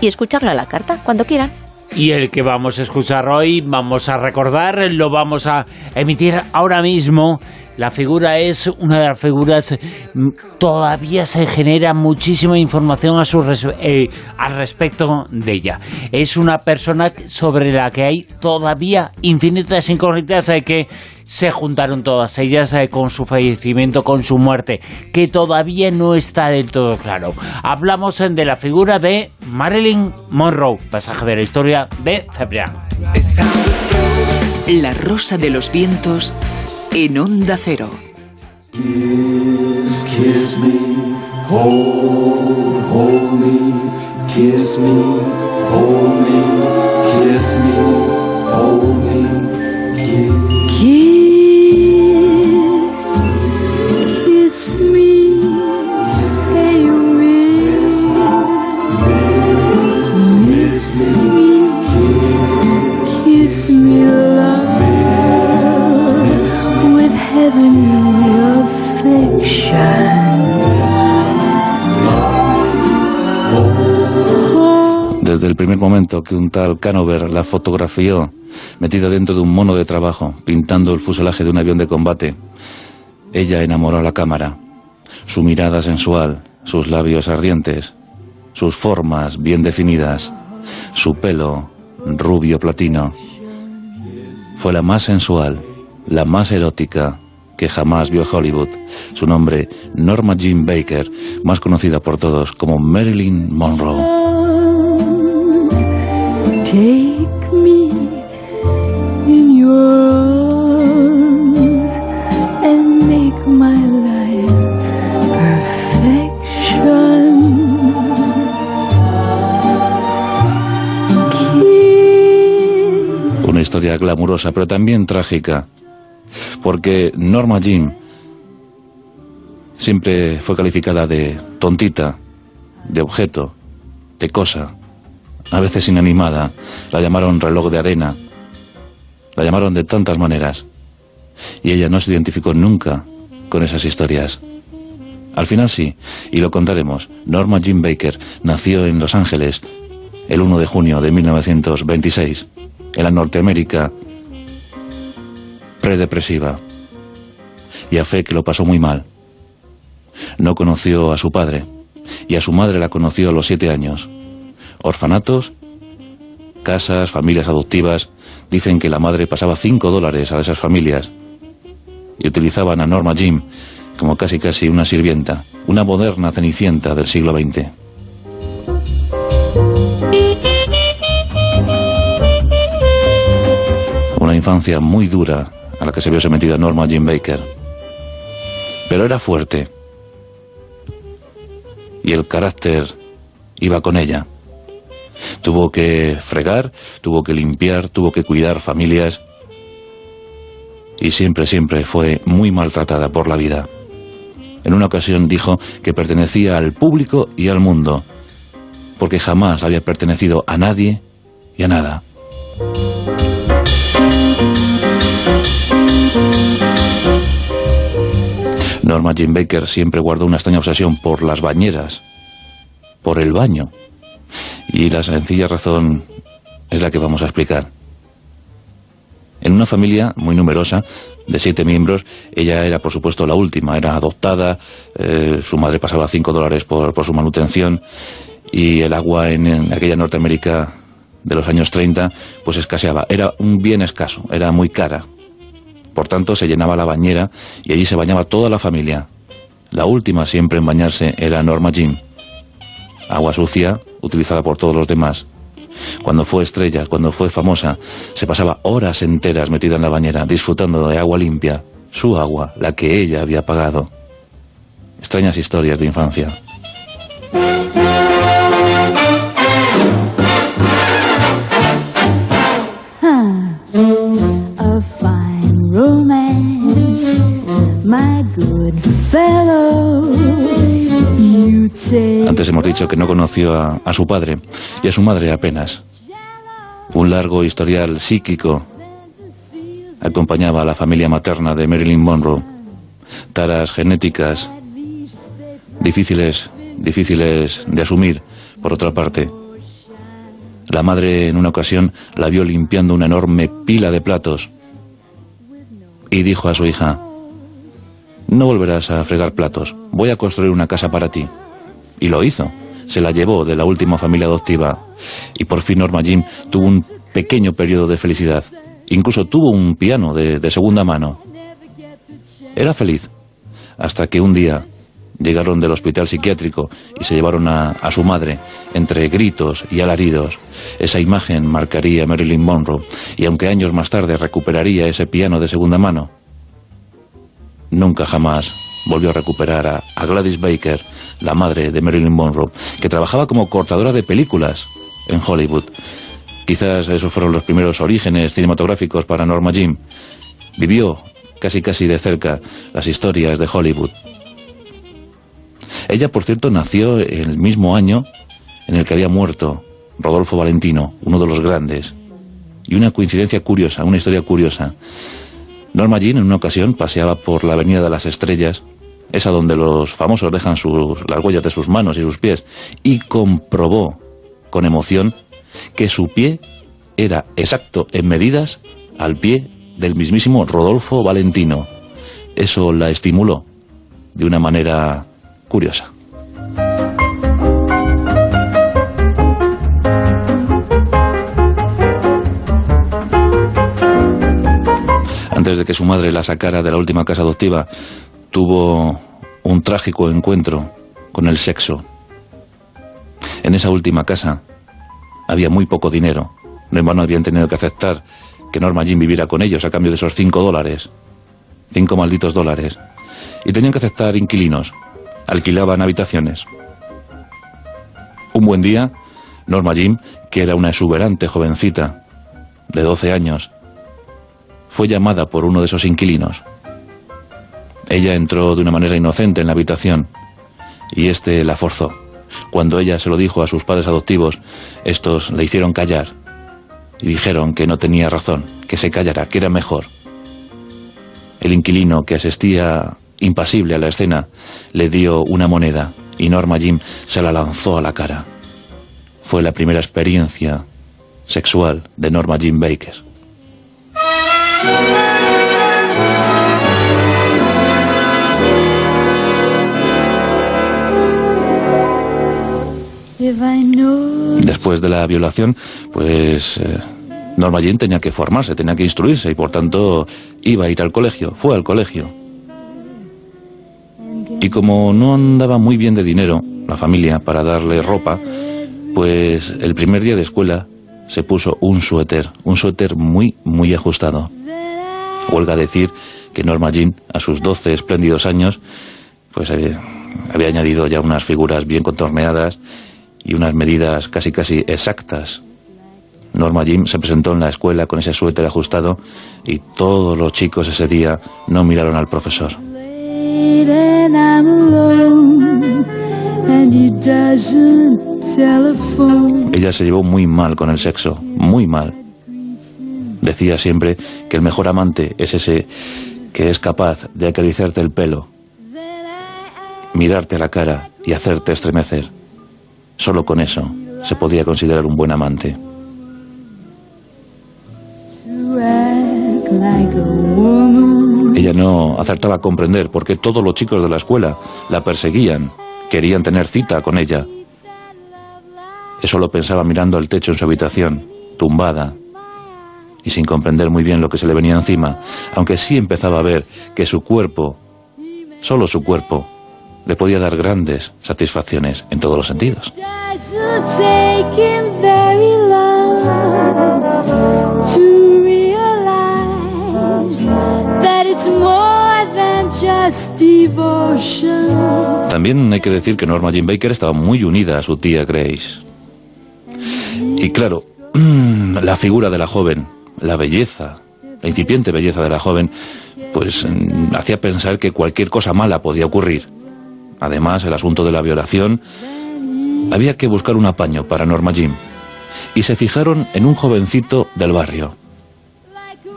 y escucharlo a la carta cuando quieran. Y el que vamos a escuchar hoy, vamos a recordar, lo vamos a emitir ahora mismo. La figura es una de las figuras, mm, todavía se genera muchísima información a su res- eh, al respecto de ella. Es una persona sobre la que hay todavía infinitas incógnitas eh, que se juntaron todas ellas eh, con su fallecimiento, con su muerte, que todavía no está del todo claro. Hablamos eh, de la figura de Marilyn Monroe, pasaje de la historia de Cebrián. La rosa de los vientos en onda cero. Kiss, kiss me, hold, hold me, kiss me, hold me, kiss me, hold me, Desde el primer momento que un tal Canover la fotografió metida dentro de un mono de trabajo, pintando el fuselaje de un avión de combate, ella enamoró a la cámara. Su mirada sensual, sus labios ardientes, sus formas bien definidas, su pelo rubio platino. Fue la más sensual, la más erótica que jamás vio Hollywood. Su nombre, Norma Jean Baker, más conocida por todos como Marilyn Monroe. Glamurosa, pero también trágica, porque Norma Jean siempre fue calificada de tontita, de objeto, de cosa, a veces inanimada, la llamaron reloj de arena, la llamaron de tantas maneras, y ella no se identificó nunca con esas historias. Al final sí, y lo contaremos. Norma Jean Baker nació en Los Ángeles el 1 de junio de 1926, en la Norteamérica predepresiva, y a fe que lo pasó muy mal. No conoció a su padre, y a su madre la conoció a los siete años. Orfanatos, casas, familias adoptivas, dicen que la madre pasaba cinco dólares a esas familias, y utilizaban a Norma Jean como casi casi una sirvienta, una moderna cenicienta del siglo XX. Una infancia muy dura a la que se vio sometida Norma Jean Baker. Pero era fuerte. Y el carácter iba con ella. Tuvo que fregar, tuvo que limpiar, tuvo que cuidar familias. Y siempre, siempre fue muy maltratada por la vida. En una ocasión dijo que pertenecía al público y al mundo, porque jamás había pertenecido a nadie y a nada. Norma Jean Baker siempre guardó una extraña obsesión por las bañeras, por el baño. Y la sencilla razón es la que vamos a explicar. En una familia muy numerosa, de siete miembros, ella era por supuesto la última, era adoptada, eh, su madre pasaba cinco dólares por, su manutención y el agua en, en aquella Norteamérica de los años 30 pues escaseaba. Era un bien escaso, era muy cara. Por tanto, se llenaba la bañera y allí se bañaba toda la familia. La última siempre en bañarse era Norma Jean. Agua sucia, utilizada por todos los demás. Cuando fue estrella, cuando fue famosa, se pasaba horas enteras metida en la bañera, disfrutando de agua limpia, su agua, la que ella había pagado. Extrañas historias de infancia. Antes hemos dicho que no conoció a, a su padre y a su madre apenas. Un largo historial psíquico acompañaba a la familia materna de Marilyn Monroe. Taras genéticas difíciles, difíciles de asumir, por otra parte. La madre en una ocasión la vio limpiando una enorme pila de platos y dijo a su hija, no volverás a fregar platos, voy a construir una casa para ti. Y lo hizo, se la llevó de la última familia adoptiva y por fin Norma Jean tuvo un pequeño periodo de felicidad. Incluso tuvo un piano de, de segunda mano. Era feliz, hasta que un día llegaron del hospital psiquiátrico y se llevaron a, su madre entre gritos y alaridos. Esa imagen marcaría a Marilyn Monroe y aunque años más tarde recuperaría ese piano de segunda mano, nunca jamás volvió a recuperar a, Gladys Baker, la madre de Marilyn Monroe, que trabajaba como cortadora de películas en Hollywood. Quizás esos fueron los primeros orígenes cinematográficos para Norma Jean. Vivió casi casi de cerca las historias de Hollywood. Ella, por cierto, nació el mismo año en el que había muerto Rodolfo Valentino, uno de los grandes. Y una coincidencia curiosa, una historia curiosa. Norma Jean en una ocasión paseaba por la Avenida de las Estrellas, esa donde los famosos dejan sus, las huellas de sus manos y sus pies, y comprobó con emoción que su pie era exacto en medidas al pie del mismísimo Rodolfo Valentino. Eso la estimuló de una manera curiosa. Antes de que su madre la sacara de la última casa adoptiva, tuvo un trágico encuentro con el sexo. En esa última casa había muy poco dinero. No en habían tenido que aceptar que Norma Jean viviera con ellos a cambio de esos cinco dólares. Cinco malditos dólares. Y tenían que aceptar inquilinos. Alquilaban habitaciones. Un buen día, Norma Jean, que era una exuberante jovencita de 12 años, fue llamada por uno de esos inquilinos. Ella entró de una manera inocente en la habitación y éste la forzó. Cuando ella se lo dijo a sus padres adoptivos, estos le hicieron callar y dijeron que no tenía razón, que se callara, que era mejor. El inquilino que asistía impasible a la escena le dio una moneda y Norma Jim se la lanzó a la cara. Fue la primera experiencia sexual de Norma Jean Baker. Después de la violación, pues eh, Norma Jean tenía que formarse, tenía que instruirse y por tanto iba a ir al colegio, fue al colegio. Y como no andaba muy bien de dinero la familia para darle ropa, pues el primer día de escuela se puso un suéter, un suéter muy, muy ajustado. Huelga decir que Norma Jean, a sus 12 espléndidos años, pues eh, había añadido ya unas figuras bien contorneadas y unas medidas casi casi exactas. Norma Jim se presentó en la escuela con ese suéter ajustado y todos los chicos ese día no miraron al profesor. Ella se llevó muy mal con el sexo, muy mal. Decía siempre que el mejor amante es ese que es capaz de acariciarte el pelo, mirarte a la cara y hacerte estremecer. Solo con eso se podía considerar un buen amante. Ella no acertaba a comprender por qué todos los chicos de la escuela la perseguían, querían tener cita con ella. Eso lo pensaba mirando al techo en su habitación, tumbada, y sin comprender muy bien lo que se le venía encima, aunque sí empezaba a ver que su cuerpo, solo su cuerpo, le podía dar grandes satisfacciones en todos los sentidos. También hay que decir que Norma Jean Baker estaba muy unida a su tía Grace. Y claro, la figura de la joven, la belleza, la incipiente belleza de la joven, pues mm, hacía pensar que cualquier cosa mala podía ocurrir. Además, el asunto de la violación, había que buscar un apaño para Norma Jean. Y se fijaron en un jovencito del barrio.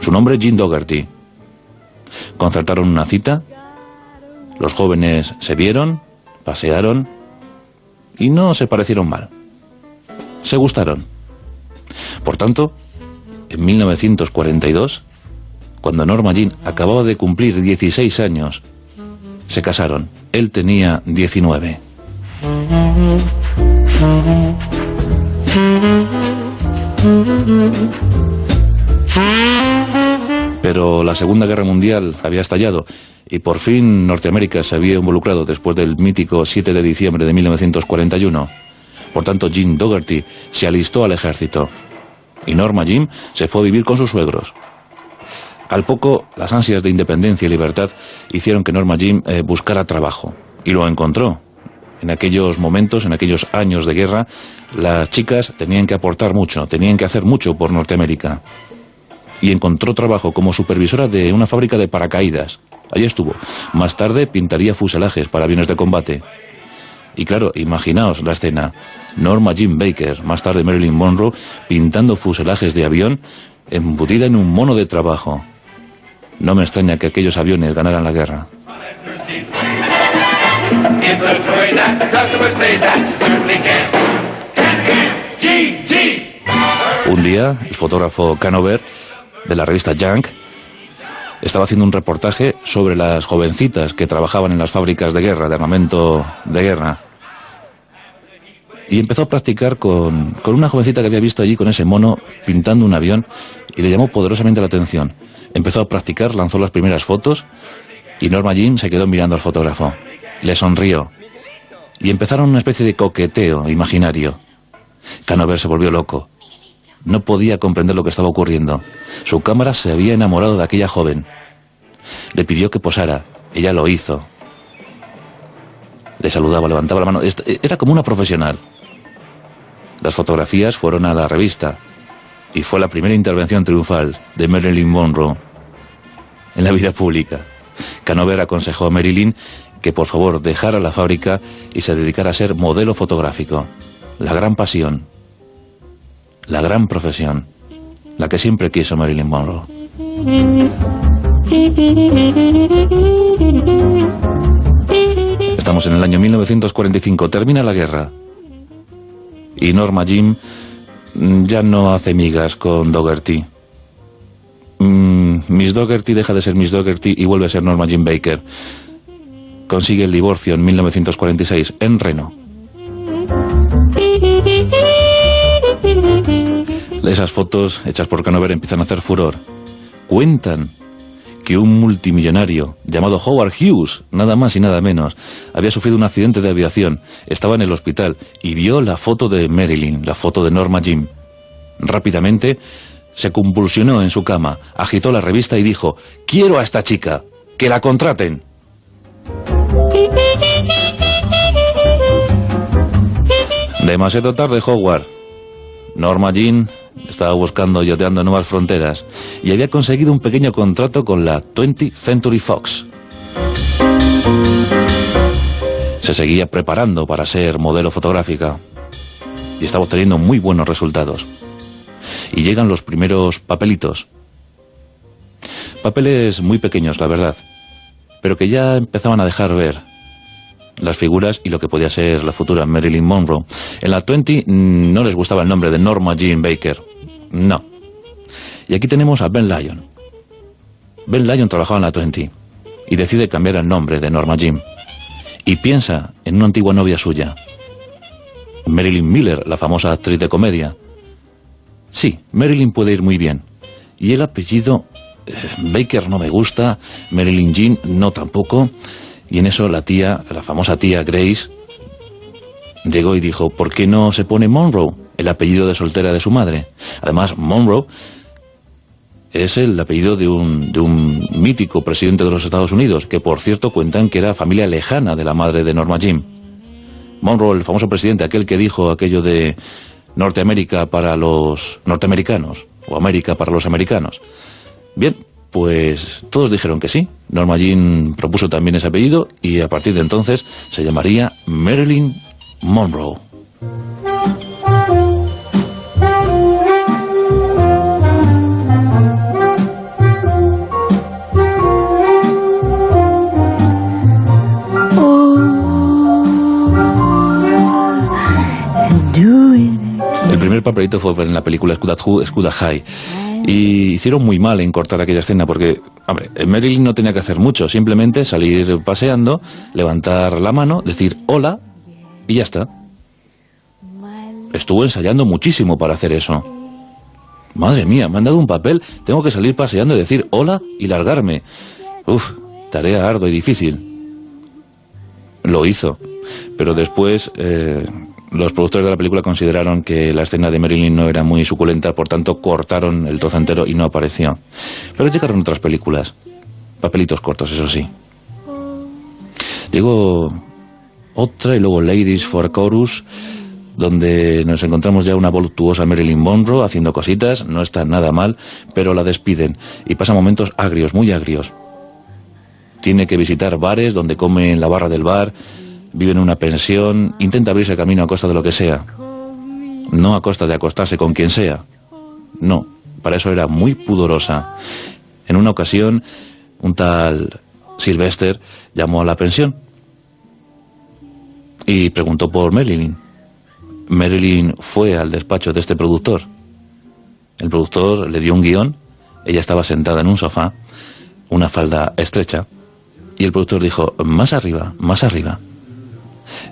Su nombre Jean Dougherty. Concertaron una cita, los jóvenes se vieron, pasearon y no se parecieron mal. Se gustaron. Por tanto, en 1942, cuando Norma Jean acababa de cumplir 16 años, se casaron. Él tenía 19. Pero la Segunda Guerra Mundial había estallado y por fin Norteamérica se había involucrado después del mítico 7 de diciembre de 1941. Por tanto, Jean Dougherty se alistó al ejército y Norma Jean se fue a vivir con sus suegros. Al poco, las ansias de independencia y libertad hicieron que Norma Jean eh, buscara trabajo y lo encontró. En aquellos momentos, en aquellos años de guerra, las chicas tenían que aportar mucho, tenían que hacer mucho por Norteamérica. Y encontró trabajo como supervisora de una fábrica de paracaídas. Allí estuvo. Más tarde pintaría fuselajes para aviones de combate. Y claro, imaginaos la escena. Norma Jean Baker, más tarde Marilyn Monroe, pintando fuselajes de avión, embutida en un mono de trabajo. No me extraña que aquellos aviones ganaran la guerra. Un día, el fotógrafo Canover, de la revista Junk, estaba haciendo un reportaje sobre las jovencitas que trabajaban en las fábricas de guerra, de armamento de guerra. Y empezó a practicar con, con una jovencita que había visto allí con ese mono pintando un avión y le llamó poderosamente la atención. Empezó a practicar, lanzó las primeras fotos y Norma Jean se quedó mirando al fotógrafo. Le sonrió y empezaron una especie de coqueteo imaginario. Canover se volvió loco. No podía comprender lo que estaba ocurriendo. Su cámara se había enamorado de aquella joven. Le pidió que posara. Ella lo hizo. Le saludaba, levantaba la mano. Est- Era como una profesional. Las fotografías fueron a la revista y fue la primera intervención triunfal de Marilyn Monroe en la vida pública. Canover aconsejó a Marilyn que por favor dejara la fábrica y se dedicara a ser modelo fotográfico. La gran pasión, la gran profesión, la que siempre quiso Marilyn Monroe. Estamos en el año 1945, termina la guerra. Y Norma mm, ya no hace migas con Dougherty. Mm, Miss Dougherty deja de ser Miss Dougherty y vuelve a ser Norma Jean Baker. Consigue el divorcio en 1946 en Reno. Esas fotos hechas por Canover empiezan a hacer furor. Cuentan que un multimillonario llamado Howard Hughes, nada más y nada menos, había sufrido un accidente de aviación, estaba en el hospital y vio la foto de Marilyn, la foto de Norma Jean. Rápidamente se convulsionó en su cama, agitó la revista y dijo, quiero a esta chica, que la contraten. Demasiado tarde, Howard. Norma Jean estaba buscando y yoteando nuevas fronteras y había conseguido un pequeño contrato con la 20th Century Fox. Se seguía preparando para ser modelo fotográfica y estaba obteniendo muy buenos resultados. Y llegan los primeros papelitos. Papeles muy pequeños, la verdad, pero que ya empezaban a dejar ver las figuras y lo que podía ser la futura Marilyn Monroe. En la 20 mm, no les gustaba el nombre de Norma Jean Baker. No. Y aquí tenemos a Ben Lyon. Ben Lyon trabajaba en la 20 y decide cambiar el nombre de Norma Jean. Y piensa en una antigua novia suya, Marilyn Miller, la famosa actriz de comedia. Sí, Marilyn puede ir muy bien. Y el apellido eh, Baker no me gusta, Marilyn Jean no tampoco. Y en eso la tía, la famosa tía Grace, llegó y dijo, ¿por qué no se pone Monroe, el apellido de soltera de su madre? Además, Monroe es el apellido de un, de un mítico presidente de los Estados Unidos, que por cierto cuentan que era familia lejana de la madre de Norma Jean. Monroe, el famoso presidente, aquel que dijo aquello de Norteamérica para los norteamericanos, o América para los americanos. Bien, pues todos dijeron que sí. Norma Jean propuso también ese apellido y a partir de entonces se llamaría Marilyn Monroe. El primer papelito fue en la película Scuda High. Y hicieron muy mal en cortar aquella escena porque, hombre, Marilyn no tenía que hacer mucho, simplemente salir paseando, levantar la mano, decir hola y ya está. Estuvo ensayando muchísimo para hacer eso. Madre mía, me han dado un papel, tengo que salir paseando y decir hola y largarme. Uf, tarea ardua y difícil. Lo hizo, pero después eh, los productores de la película consideraron que la escena de Marilyn no era muy suculenta, por tanto cortaron el trozo entero y no apareció. Pero llegaron otras películas, papelitos cortos, eso sí. Llegó otra y luego Ladies for Chorus, donde nos encontramos ya una voluptuosa Marilyn Monroe haciendo cositas, no está nada mal, pero la despiden y pasa momentos agrios, muy agrios. Tiene que visitar bares donde come en la barra del bar, vive en una pensión, intenta abrirse camino a costa de lo que sea. No a costa de acostarse con quien sea. No, para eso era muy pudorosa. En una ocasión, un tal Sylvester llamó a la pensión y preguntó por Marilyn. Marilyn fue al despacho de este productor. El productor le dio un guion, ella estaba sentada en un sofá, una falda estrecha, y el productor dijo, más arriba, más arriba.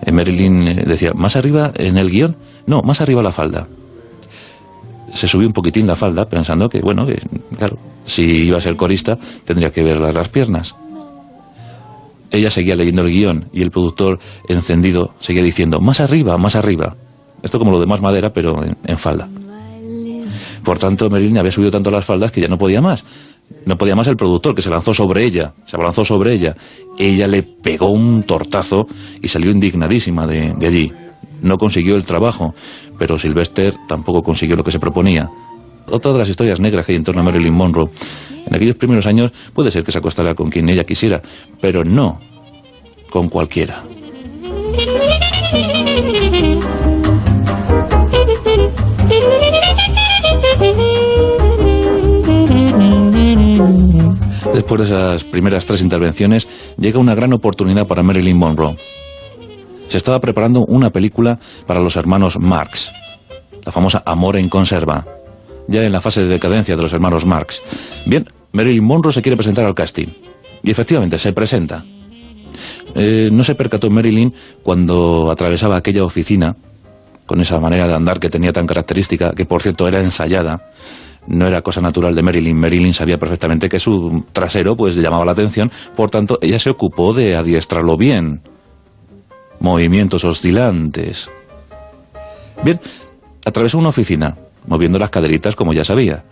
Eh, Marilyn eh, decía, ¿más arriba en el guion? No, más arriba la falda. Se subió un poquitín la falda pensando que, bueno, claro, si iba a ser corista tendría que ver las piernas. Ella seguía leyendo el guion y el productor, encendido, seguía diciendo, más arriba, más arriba. Esto como lo de más madera, pero en, falda. Por tanto, Marilyn había subido tanto las faldas que ya no podía más. No podía más el productor, que se lanzó sobre ella, se abalanzó sobre ella. Ella le pegó un tortazo y salió indignadísima de, allí. No consiguió el trabajo, pero Sylvester tampoco consiguió lo que se proponía. Otra de las historias negras que hay en torno a Marilyn Monroe en aquellos primeros años puede ser que se acostara con quien ella quisiera, pero no con cualquiera. Después de esas primeras tres intervenciones, llega una gran oportunidad para Marilyn Monroe. Se estaba preparando una película para los hermanos Marx, la famosa Amor en conserva, ya en la fase de decadencia de los hermanos Marx. Bien, Marilyn Monroe se quiere presentar al casting. Y efectivamente, se presenta. Eh, no se percató Marilyn cuando atravesaba aquella oficina, con esa manera de andar que tenía tan característica, que por cierto era ensayada, no era cosa natural de Marilyn. Marilyn sabía perfectamente que su trasero pues le llamaba la atención, por tanto ella se ocupó de adiestrarlo bien. Movimientos oscilantes. Bien, atravesó una oficina, moviendo las caderitas como ya sabía.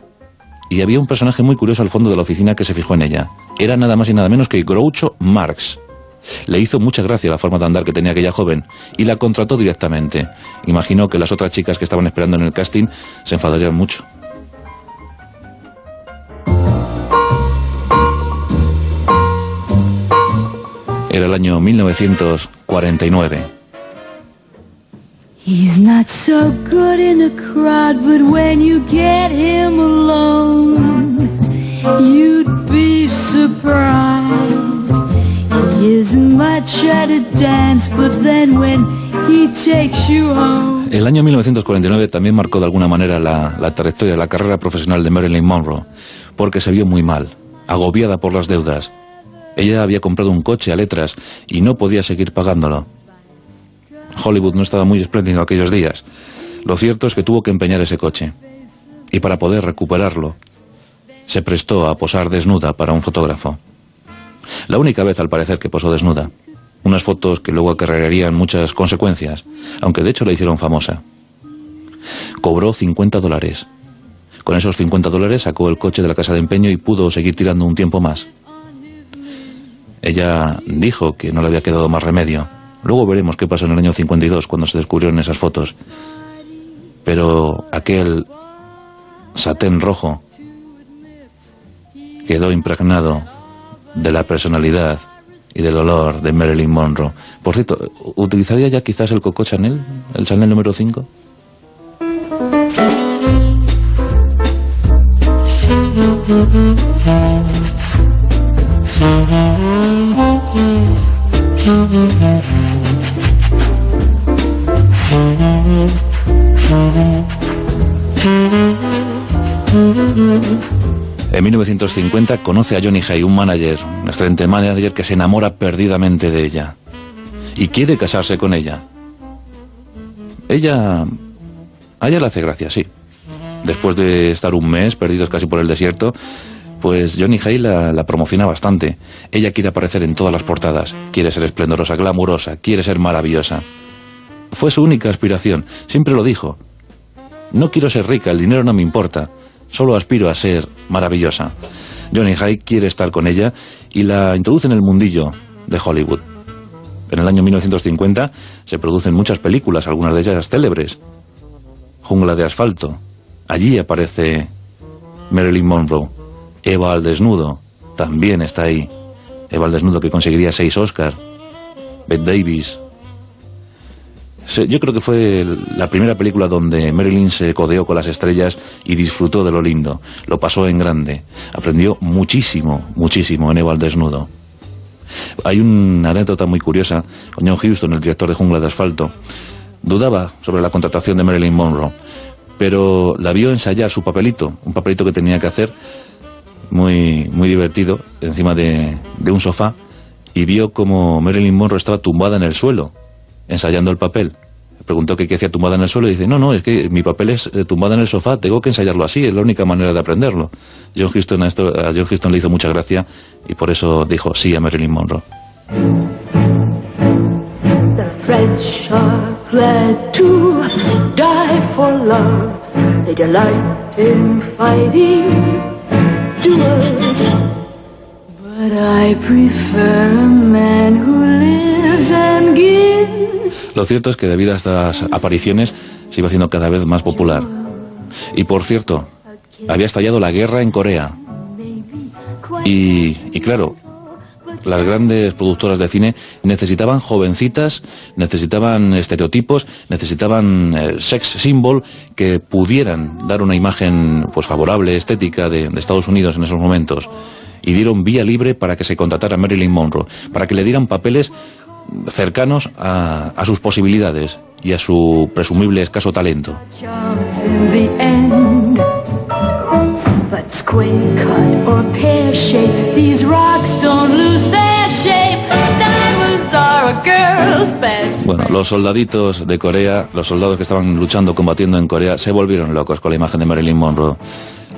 Y había un personaje muy curioso al fondo de la oficina que se fijó en ella. Era nada más y nada menos que Groucho Marx. Le hizo mucha gracia la forma de andar que tenía aquella joven y la contrató directamente. Imaginó que las otras chicas que estaban esperando en el casting se enfadarían mucho. Era el año 1949. He's not so good in a crowd, but when you get him alone, you'd be surprised. He isn't much at a dance, but then when he takes you home. El año 1949 también marcó de alguna manera la, la trayectoria, la carrera profesional de Marilyn Monroe, porque se vio muy mal, agobiada por las deudas. Ella había comprado un coche a letras y no podía seguir pagándolo. Hollywood no estaba muy espléndido aquellos días. Lo cierto es que tuvo que empeñar ese coche. Y para poder recuperarlo, se prestó a posar desnuda para un fotógrafo. La única vez, al parecer, que posó desnuda. Unas fotos que luego acarrearían muchas consecuencias, aunque de hecho la hicieron famosa. Cobró 50 dólares. Con esos 50 dólares sacó el coche de la casa de empeño y pudo seguir tirando un tiempo más. Ella dijo que no le había quedado más remedio. Luego veremos qué pasó en el año 52 cuando se descubrieron esas fotos. Pero aquel satén rojo quedó impregnado de la personalidad y del olor de Marilyn Monroe. Por cierto, ¿utilizaría ya quizás el Coco Chanel, el Chanel número 5? En 1950 conoce a Johnny Hay, un manager, un excelente manager que se enamora perdidamente de ella y quiere casarse con ella. Ella... A ella le hace gracia, sí. Después de estar un mes perdidos casi por el desierto, pues Johnny Hay la, la, promociona bastante. Ella quiere aparecer en todas las portadas, quiere ser esplendorosa, glamurosa, quiere ser maravillosa. Fue su única aspiración, siempre lo dijo. No quiero ser rica, el dinero no me importa. Solo aspiro a ser maravillosa. Johnny High quiere estar con ella y la introduce en el mundillo de Hollywood. En el año 1950 se producen muchas películas, algunas de ellas célebres. Jungla de asfalto. Allí aparece Marilyn Monroe. Eva al desnudo también está ahí. Eva al desnudo que conseguiría seis Oscars. Bette Davis, yo creo que fue la primera película donde Marilyn se codeó con las estrellas y disfrutó de lo lindo. Lo pasó en grande. Aprendió muchísimo, muchísimo en Eva al desnudo. Hay una anécdota muy curiosa con John Houston, el director de Jungla de Asfalto. Dudaba sobre la contratación de Marilyn Monroe, pero la vio ensayar su papelito, un papelito que tenía que hacer muy, muy divertido, encima de, un sofá, y vio como Marilyn Monroe estaba tumbada en el suelo, ensayando el papel. Preguntó qué hacía tumbada en el suelo y dice, no, no, es que mi papel es eh, tumbada en el sofá, tengo que ensayarlo así, es la única manera de aprenderlo. John Houston a, esto, a John Houston le hizo mucha gracia y por eso dijo sí a Marilyn Monroe. Duels. But I prefer a man who lives and gives. Lo cierto es que debido a estas apariciones se iba haciendo cada vez más popular. Y por cierto, había estallado la guerra en Corea. Y, y claro, las grandes productoras de cine necesitaban jovencitas, necesitaban estereotipos, necesitaban eh, sex symbol que pudieran dar una imagen pues favorable, estética de, Estados Unidos en esos momentos. Y dieron vía libre para que se contratara Marilyn Monroe, para que le dieran papeles cercanos a sus posibilidades y a su presumible escaso talento. Cut or pear shape, these rocks don't lose their shape. Diamonds are a girl's best. Bueno, los soldaditos de Corea, los soldados que estaban luchando, combatiendo en Corea, se volvieron locos con la imagen de Marilyn Monroe.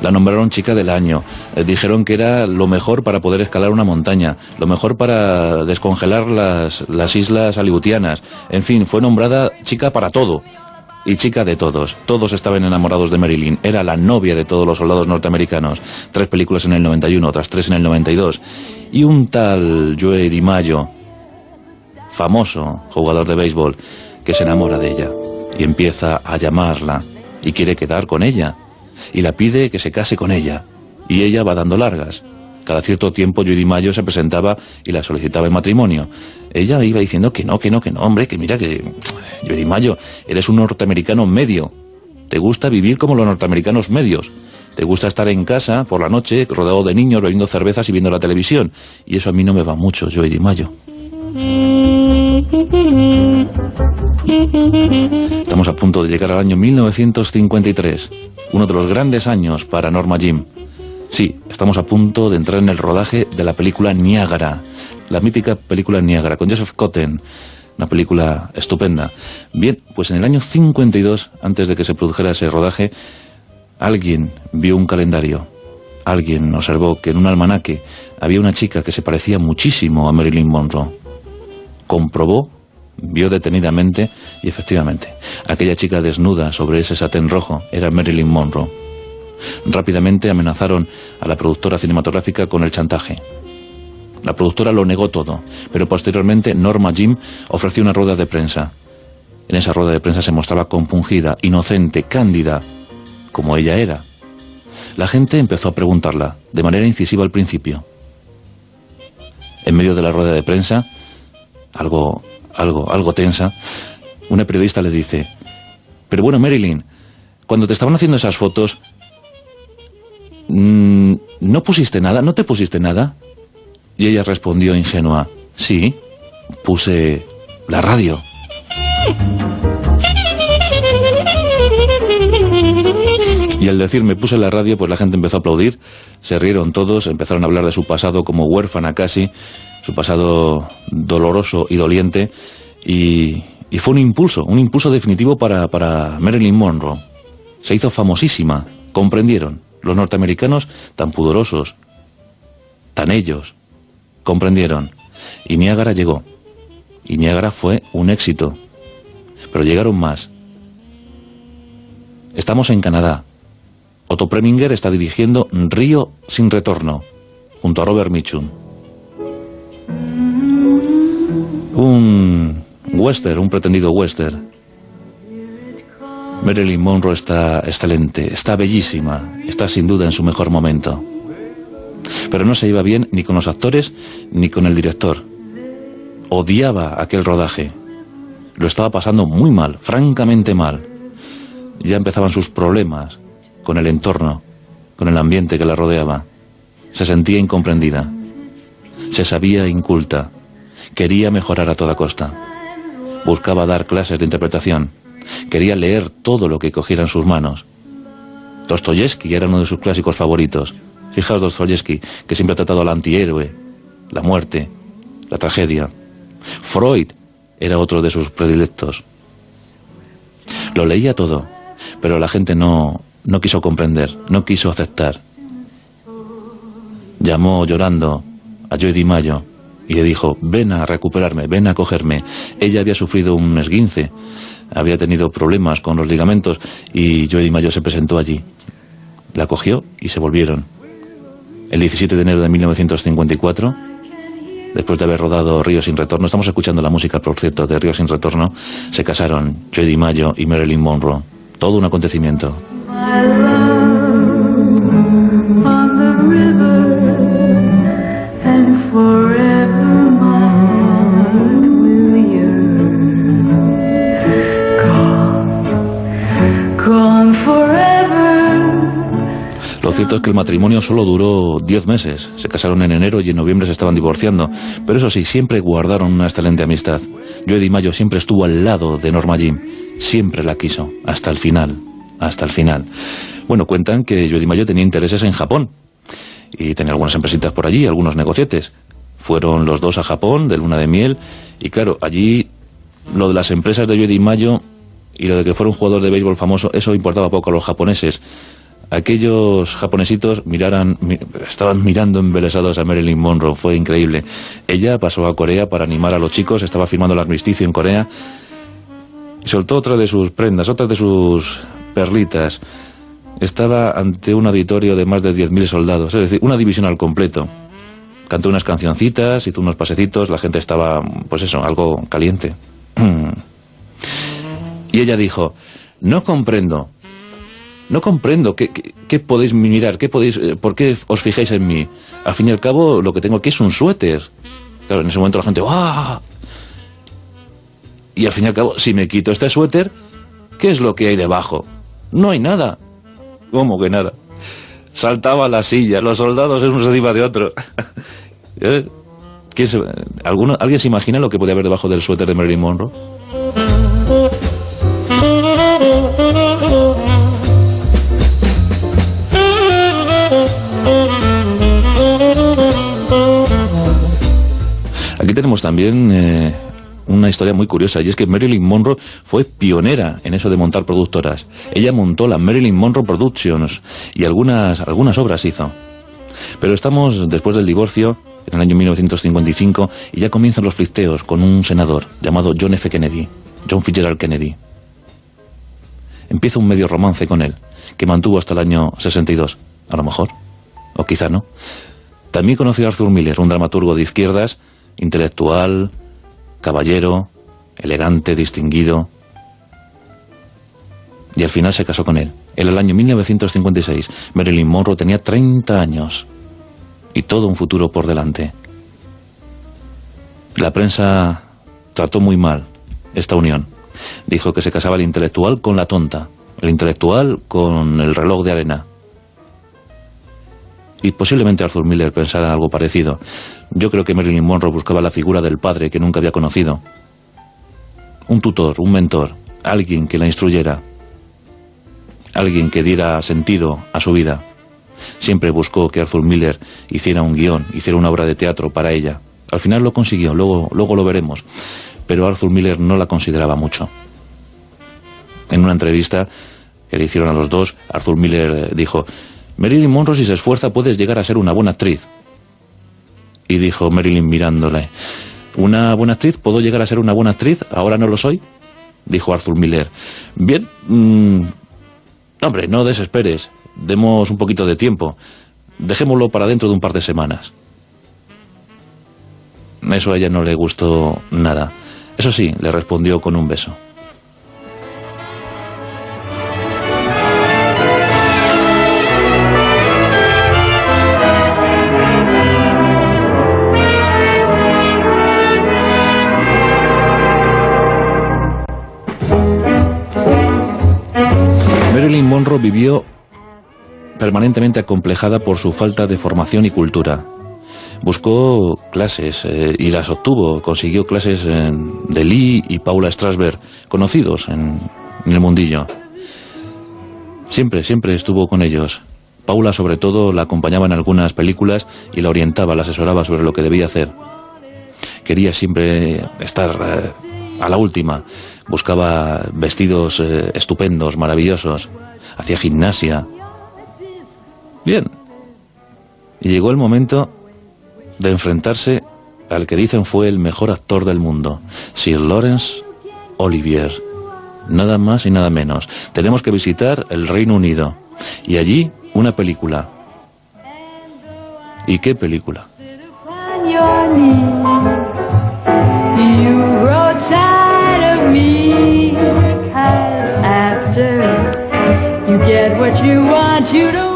La nombraron chica del año. Eh, dijeron que era lo mejor para poder escalar una montaña, lo mejor para descongelar las, las islas aleutianas. En fin, fue nombrada chica para todo. Y chica de todos. Todos estaban enamorados de Marilyn. Era la novia de todos los soldados norteamericanos. Tres películas en el 91, otras tres en el 92. Y un tal Joe DiMaggio, famoso jugador de béisbol, que se enamora de ella. Y empieza a llamarla. Y quiere quedar con ella y la pide que se case con ella. Y ella va dando largas. Cada cierto tiempo Judy Mayo se presentaba y la solicitaba en matrimonio. Ella iba diciendo que no, que no, que no, hombre, que mira que... Judy Mayo, eres un norteamericano medio. Te gusta vivir como los norteamericanos medios. Te gusta estar en casa por la noche, rodeado de niños, bebiendo cervezas y viendo la televisión. Y eso a mí no me va mucho, Joey Mayo. Estamos a punto de llegar al año 1953, uno de los grandes años para Norma Jim. Sí, estamos a punto de entrar en el rodaje de la película Niágara, la mítica película Niágara, con Joseph Cotten, una película estupenda. Bien, pues en el año 52, antes de que se produjera ese rodaje, alguien vio un calendario. alguien observó que en un almanaque había una chica que se parecía muchísimo a Marilyn Monroe. Comprobó, vio detenidamente y efectivamente, aquella chica desnuda sobre ese satén rojo era Marilyn Monroe. Rápidamente amenazaron a la productora cinematográfica con el chantaje. La productora lo negó todo, pero posteriormente Norma Jim ofreció una rueda de prensa. En esa rueda de prensa se mostraba compungida, inocente, cándida, como ella era. La gente empezó a preguntarla, de manera incisiva al principio. En medio de la rueda de prensa, algo, algo, algo tensa, una periodista le dice, pero bueno, Marilyn, cuando te estaban haciendo esas fotos, mm, ¿no pusiste nada? ¿No te pusiste nada? Y ella respondió ingenua, sí, puse la radio. Y al decir me puse la radio, pues la gente empezó a aplaudir, se rieron todos, empezaron a hablar de su pasado como huérfana casi, su pasado doloroso y doliente, y, y fue un impulso, un impulso definitivo para, para Marilyn Monroe. Se hizo famosísima, comprendieron, los norteamericanos tan pudorosos, tan ellos, comprendieron. Y Niágara llegó. Y Niágara fue un éxito. Pero llegaron más. Estamos en Canadá. Otto Preminger está dirigiendo Río sin retorno, junto a Robert Mitchum. Un western, un pretendido western. Marilyn Monroe está excelente, está bellísima, está sin duda en su mejor momento. Pero no se iba bien ni con los actores ni con el director. Odiaba aquel rodaje. Lo estaba pasando muy mal, francamente mal. Ya empezaban sus problemas con el entorno, con el ambiente que la rodeaba. Se sentía incomprendida. Se sabía inculta. Quería mejorar a toda costa. Buscaba dar clases de interpretación. Quería leer todo lo que cogiera en sus manos. Dostoyevsky era uno de sus clásicos favoritos. Fijaos Dostoyevsky, que siempre ha tratado al antihéroe, la muerte, la tragedia. Freud era otro de sus predilectos. Lo leía todo, pero la gente no, no quiso comprender, no quiso aceptar. Llamó llorando a Joy Di Mayo y le dijo, ven a recuperarme, ven a cogerme. Ella había sufrido un esguince, había tenido problemas con los ligamentos y Di Mayo se presentó allí. La cogió y se volvieron. El 17 de enero de 1954, después de haber rodado Río sin retorno, estamos escuchando la música, por cierto, de Río sin retorno, se casaron Di Mayo y Marilyn Monroe. Todo un acontecimiento. Cierto es que el matrimonio solo duró 10 meses. Se casaron en enero y en noviembre se estaban divorciando. Pero eso sí, siempre guardaron una excelente amistad. Joe Di Mayo siempre estuvo al lado de Norma Jean. Siempre la quiso, hasta el final. Hasta el final. Bueno, cuentan que Joe Di Mayo tenía intereses en Japón. Y tenía algunas empresitas por allí, algunos negocietes. Fueron los dos a Japón, de luna de miel. Y claro, allí lo de las empresas de Joe Di Mayo y lo de que fuera un jugador de béisbol famoso, eso importaba poco a los japoneses aquellos japonesitos miraran, estaban mirando embelesados a Marilyn Monroe, fue increíble. Ella pasó a Corea para animar a los chicos, estaba firmando el armisticio en Corea, soltó otra de sus prendas, otra de sus perlitas. Estaba ante un auditorio de más de 10.000 soldados, es decir, una división al completo. Cantó unas cancioncitas, hizo unos pasecitos, la gente estaba, pues eso, algo caliente. y ella dijo, no comprendo, no comprendo qué, podéis mirar, qué podéis, eh, por qué os fijáis en mí. Al fin y al cabo, lo que tengo aquí es un suéter. Claro, en ese momento la gente, ¡ah! Y al fin y al cabo, si me quito este suéter, ¿qué es lo que hay debajo? No hay nada. ¿Cómo que nada? Saltaba la silla, los soldados uno encima de otro. ¿Eh? ¿Alguien se imagina lo que podía haber debajo del suéter de Marilyn Monroe? Aquí tenemos también eh, una historia muy curiosa y es que Marilyn Monroe fue pionera en eso de montar productoras. Ella montó la Marilyn Monroe Productions y algunas, algunas obras hizo. Pero estamos después del divorcio, en el año 1955, y ya comienzan los flirteos con un senador llamado John F. Kennedy, John Fitzgerald Kennedy. Empieza un medio romance con él, que mantuvo hasta el año 62, a lo mejor, o quizá no. También conoció a Arthur Miller, un dramaturgo de izquierdas, intelectual, caballero, elegante, distinguido. Y al final se casó con él. En el año 1956, Marilyn Monroe tenía 30 años y todo un futuro por delante. La prensa trató muy mal esta unión. Dijo que se casaba el intelectual con la tonta, el intelectual con el reloj de arena. Y posiblemente Arthur Miller pensara algo parecido. Yo creo que Marilyn Monroe buscaba la figura del padre que nunca había conocido. Un tutor, un mentor, alguien que la instruyera, alguien que diera sentido a su vida. Siempre buscó que Arthur Miller hiciera un guion, hiciera una obra de teatro para ella. Al final lo consiguió, luego, luego lo veremos. Pero Arthur Miller no la consideraba mucho. En una entrevista que le hicieron a los dos, Arthur Miller dijo, Marilyn Monroe si se esfuerza puedes llegar a ser una buena actriz. Y dijo Marilyn mirándole, ¿una buena actriz? ¿Puedo llegar a ser una buena actriz? ¿Ahora no lo soy? Dijo Arthur Miller. Bien, mm, hombre, no desesperes, demos un poquito de tiempo, dejémoslo para dentro de un par de semanas. Eso a ella no le gustó nada. Eso sí, le respondió con un beso. Monroe vivió permanentemente acomplejada por su falta de formación y cultura. Buscó clases eh, y las obtuvo. Consiguió clases de Lee y Paula Strasberg, conocidos en, en el mundillo. Siempre, siempre estuvo con ellos. Paula, sobre todo, la acompañaba en algunas películas y la orientaba, la asesoraba sobre lo que debía hacer. Quería siempre estar eh, a la última. Buscaba vestidos eh, estupendos, maravillosos. Hacía gimnasia. Bien. Y llegó el momento de enfrentarse al que dicen fue el mejor actor del mundo, Sir Lawrence Olivier. Nada más y nada menos. Tenemos que visitar el Reino Unido. Y allí una película. ¿Y qué película?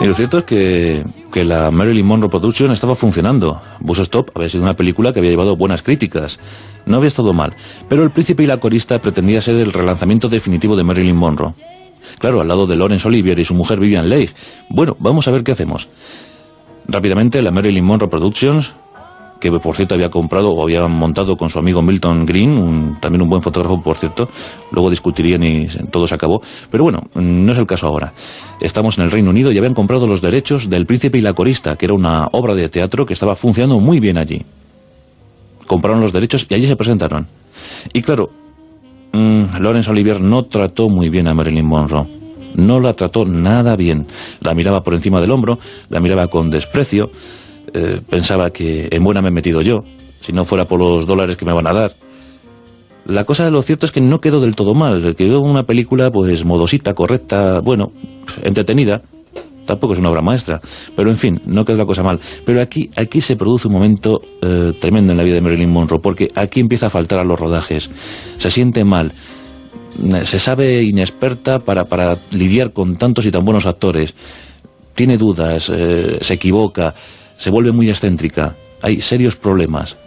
Y lo cierto es que, que la Marilyn Monroe Production estaba funcionando. Bus Stop había sido una película que había llevado buenas críticas. No había estado mal. Pero El Príncipe y la Corista pretendía ser el relanzamiento definitivo de Marilyn Monroe. Claro, al lado de Laurence Olivier y su mujer Vivian Leigh. Bueno, vamos a ver qué hacemos. Rápidamente, la Marilyn Monroe Productions, que por cierto había comprado o había montado con su amigo Milton Green, también un buen fotógrafo, por cierto, luego discutirían y todo se acabó. Pero bueno, no es el caso ahora. Estamos en el Reino Unido y habían comprado los derechos del Príncipe y la Corista, que era una obra de teatro que estaba funcionando muy bien allí. Compraron los derechos y allí se presentaron. Y claro, mm, Laurence Olivier no trató muy bien a Marilyn Monroe. No la trató nada bien. La miraba por encima del hombro, la miraba con desprecio, eh, pensaba que en buena me he metido yo, si no fuera por los dólares que me van a dar. La cosa, lo cierto es que no quedó del todo mal, quedó una película pues modosita, correcta, bueno, entretenida, tampoco es una obra maestra, pero en fin, no quedó la cosa mal. Pero aquí, aquí se produce un momento eh, tremendo en la vida de Marilyn Monroe, porque aquí empieza a faltar a los rodajes, se siente mal, eh, se sabe inexperta para, para lidiar con tantos y tan buenos actores, tiene dudas, se equivoca, se vuelve muy excéntrica, hay serios problemas.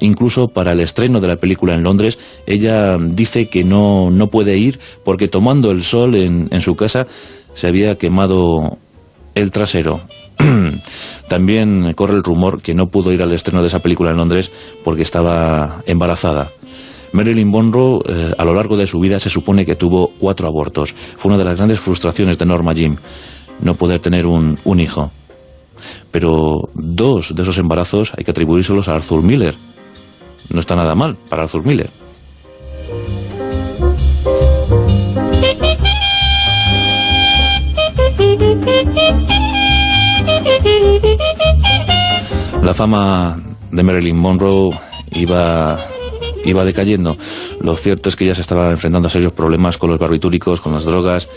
Incluso para el estreno de la película en Londres, ella dice que no, no puede ir porque tomando el sol en, en su casa se había quemado el trasero. También corre el rumor que no pudo ir al estreno de esa película en Londres porque estaba embarazada. Marilyn Monroe, eh, a lo largo de su vida, se supone que tuvo cuatro abortos. Fue una de las grandes frustraciones de Norma Jean, no poder tener un, un hijo. Pero dos de esos embarazos hay que atribuírselos a Arthur Miller. No está nada mal para Arthur Miller. La fama de Marilyn Monroe iba, iba decayendo. Lo cierto es que ya se estaba enfrentando a serios problemas con los barbitúricos, con las drogas,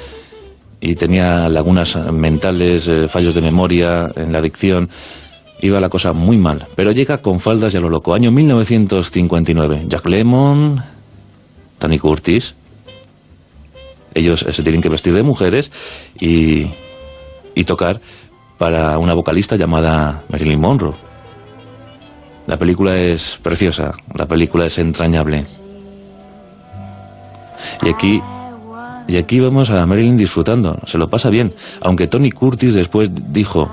y tenía lagunas mentales, eh, fallos de memoria, en la adicción. Iba la cosa muy mal, pero llega con faldas y a lo loco. Año 1959. Jack Lemmon, Tony Curtis. Ellos eh, se tienen que vestir de mujeres y, y tocar para una vocalista llamada Marilyn Monroe. La película es preciosa, la película es entrañable. Y aquí, y aquí vemos a Marilyn disfrutando, se lo pasa bien, aunque Tony Curtis después dijo,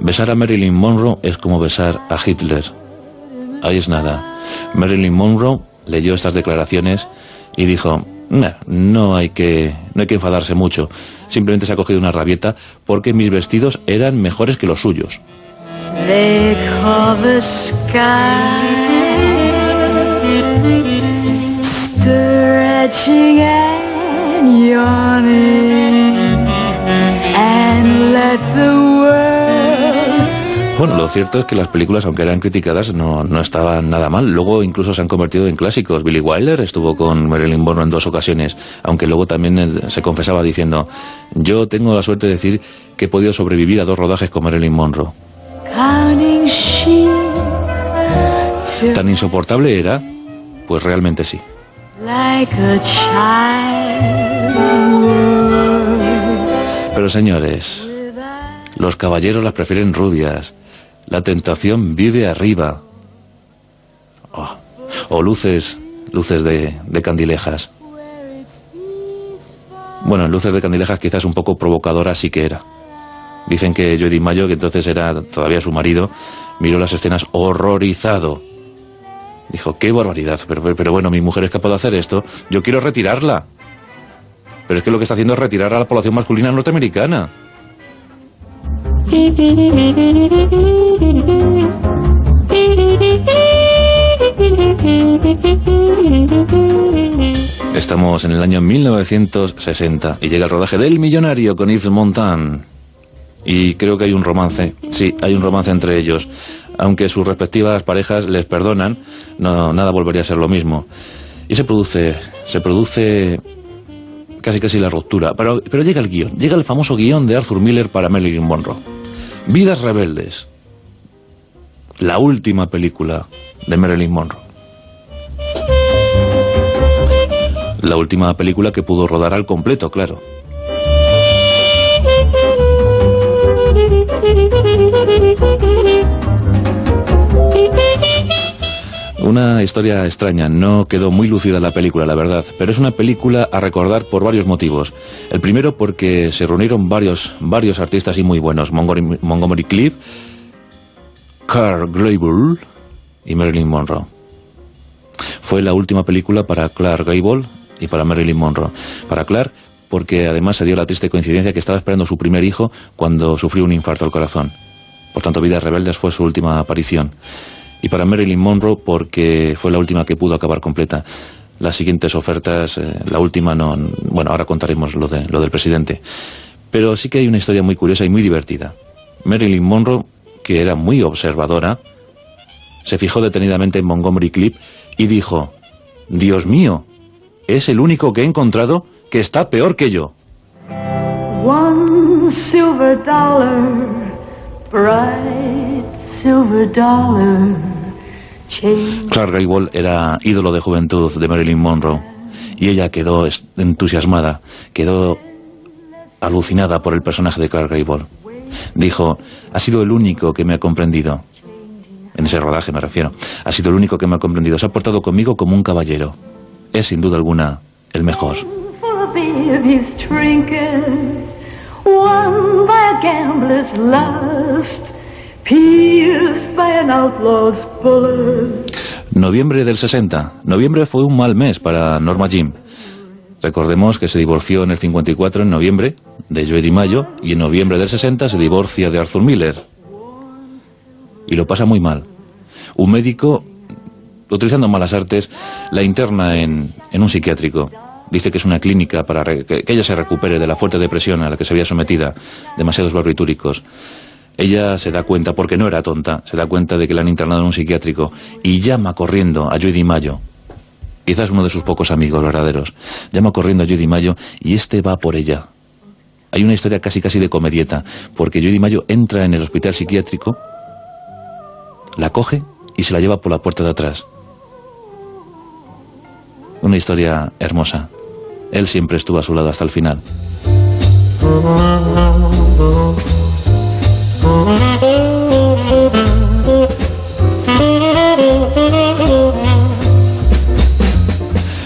besar a Marilyn Monroe es como besar a Hitler. Ahí es nada. Marilyn Monroe leyó estas declaraciones y dijo, "Nah, no hay que no hay que enfadarse mucho. Simplemente se ha cogido una rabieta porque mis vestidos eran mejores que los suyos. And yawning and let the world Bueno, lo cierto es que las películas, aunque eran criticadas, no, no estaban nada mal. Luego incluso se han convertido en clásicos. Billy Wilder estuvo con Marilyn Monroe en dos ocasiones, aunque luego también él se confesaba diciendo, yo tengo la suerte de decir que he podido sobrevivir a dos rodajes con Marilyn Monroe. ¿Tan insoportable era? Pues realmente sí. Pero señores, los caballeros las prefieren rubias. La tentación vive arriba. Oh, O luces, luces de, candilejas. Bueno, en luces de candilejas quizás un poco provocadora sí que era. Dicen que Joey Mayo, que entonces era todavía su marido, miró las escenas horrorizado. Dijo, qué barbaridad, pero, pero, bueno, mi mujer es capaz de hacer esto, yo quiero retirarla. Pero es que lo que está haciendo es retirar a la población masculina norteamericana. Estamos en el año 1960 y llega el rodaje del Millonario con Yves Montand. Y creo que hay un romance, sí, hay un romance entre ellos. Aunque sus respectivas parejas les perdonan, no, nada volvería a ser lo mismo. Y se produce, se produce casi casi la ruptura. Pero, pero llega el guion, llega el famoso guion de Arthur Miller para Marilyn Monroe. Vidas rebeldes. La última película de Marilyn Monroe. La última película que pudo rodar al completo, claro. Una historia extraña, no quedó muy lúcida la película, la verdad, pero es una película a recordar por varios motivos. El primero porque se reunieron varios, varios artistas y muy buenos, Montgomery, Montgomery Cliff, Carl Gable y Marilyn Monroe. Fue la última película para Clark Gable y para Marilyn Monroe. Para Clark, porque además se dio la triste coincidencia que estaba esperando su primer hijo cuando sufrió un infarto al corazón. Por tanto, Vidas Rebeldes fue su última aparición. Y para Marilyn Monroe, porque fue la última que pudo acabar completa. Las siguientes ofertas, eh, la última no. Bueno, ahora contaremos lo, de, lo del presidente. Pero sí que hay una historia muy curiosa y muy divertida. Marilyn Monroe, que era muy observadora, se fijó detenidamente en Montgomery Clip y dijo: Dios mío, es el único que he encontrado que está peor que yo. Clark Gable era ídolo de juventud de Marilyn Monroe y ella quedó entusiasmada, quedó alucinada por el personaje de Clark Gable. Dijo, ha sido el único que me ha comprendido. En ese rodaje me refiero. Ha sido el único que me ha comprendido. Se ha portado conmigo como un caballero. Es sin duda alguna el mejor. Noviembre del 60. Noviembre fue un mal mes para Norma Jean. Recordemos que se divorció en el 54 en noviembre de Joe DiMaggio y en noviembre del 60 se divorcia de Arthur Miller. Y lo pasa muy mal. Un médico, utilizando malas artes, la interna en, en un psiquiátrico. Dice que es una clínica para que, que ella se recupere de la fuerte depresión a la que se había sometida, demasiados barbitúricos. Ella se da cuenta, porque no era tonta, se da cuenta de que la han internado en un psiquiátrico y llama corriendo a Di Mayo. Quizás uno de sus pocos amigos verdaderos. Llama corriendo a Di Mayo y este va por ella. Hay una historia casi casi de comedieta, porque Di Mayo entra en el hospital psiquiátrico, la coge y se la lleva por la puerta de atrás. Una historia hermosa. Él siempre estuvo a su lado hasta el final.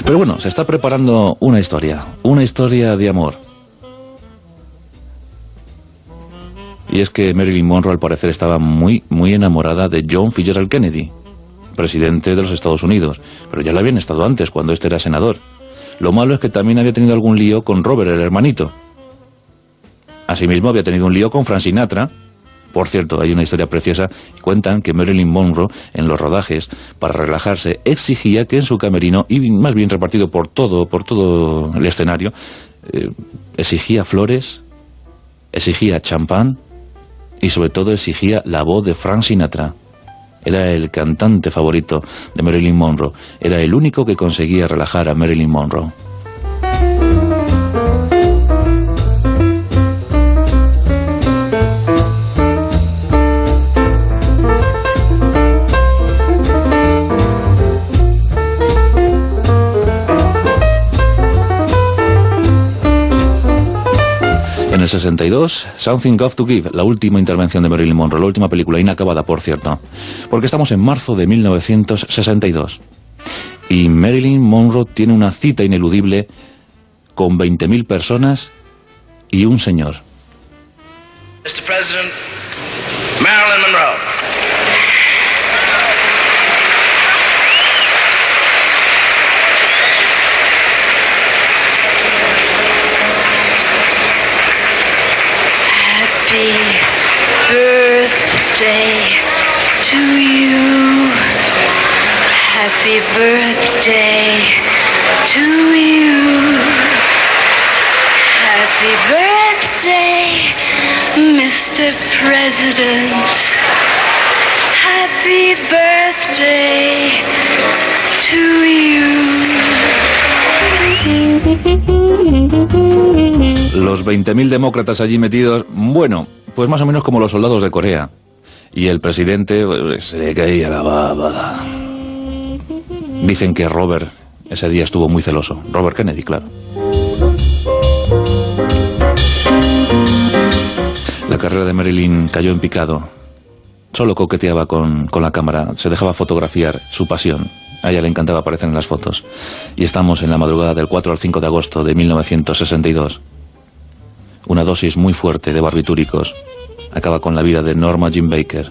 Pero bueno, se está preparando una historia, una historia de amor. Y es que Marilyn Monroe al parecer estaba muy, muy enamorada de John Fitzgerald Kennedy, presidente de los Estados Unidos, pero ya lo habían estado antes, cuando este era senador. Lo malo es que también había tenido algún lío con Robert, el hermanito. Asimismo había tenido un lío con Frank Sinatra. Por cierto, hay una historia preciosa. Cuentan que Marilyn Monroe, en los rodajes, para relajarse, exigía que en su camerino, y más bien repartido por todo, por todo el escenario, eh, exigía flores, exigía champán y sobre todo exigía la voz de Frank Sinatra. Era el cantante favorito de Marilyn Monroe. Era el único que conseguía relajar a Marilyn Monroe. El 62, Something Got to Give, la última intervención de Marilyn Monroe, la última película, inacabada por cierto, porque estamos en marzo de 1962. Y Marilyn Monroe tiene una cita ineludible con 20.000 personas y un señor. Happy birthday to you. Happy birthday to you. Happy birthday, Mr. President. Happy birthday to you. Los 20.000 demócratas allí metidos, bueno, pues más o menos como los soldados de Corea. Y el presidente pues, se le caía la baba. Dicen que Robert ese día estuvo muy celoso. Robert Kennedy, claro. La carrera de Marilyn cayó en picado. Solo coqueteaba con, con la cámara, se dejaba fotografiar su pasión. A ella le encantaba aparecer en las fotos. Y estamos en la madrugada del 4 al 5 de agosto de 1962. Una dosis muy fuerte de barbitúricos acaba con la vida de Norma Jean Baker.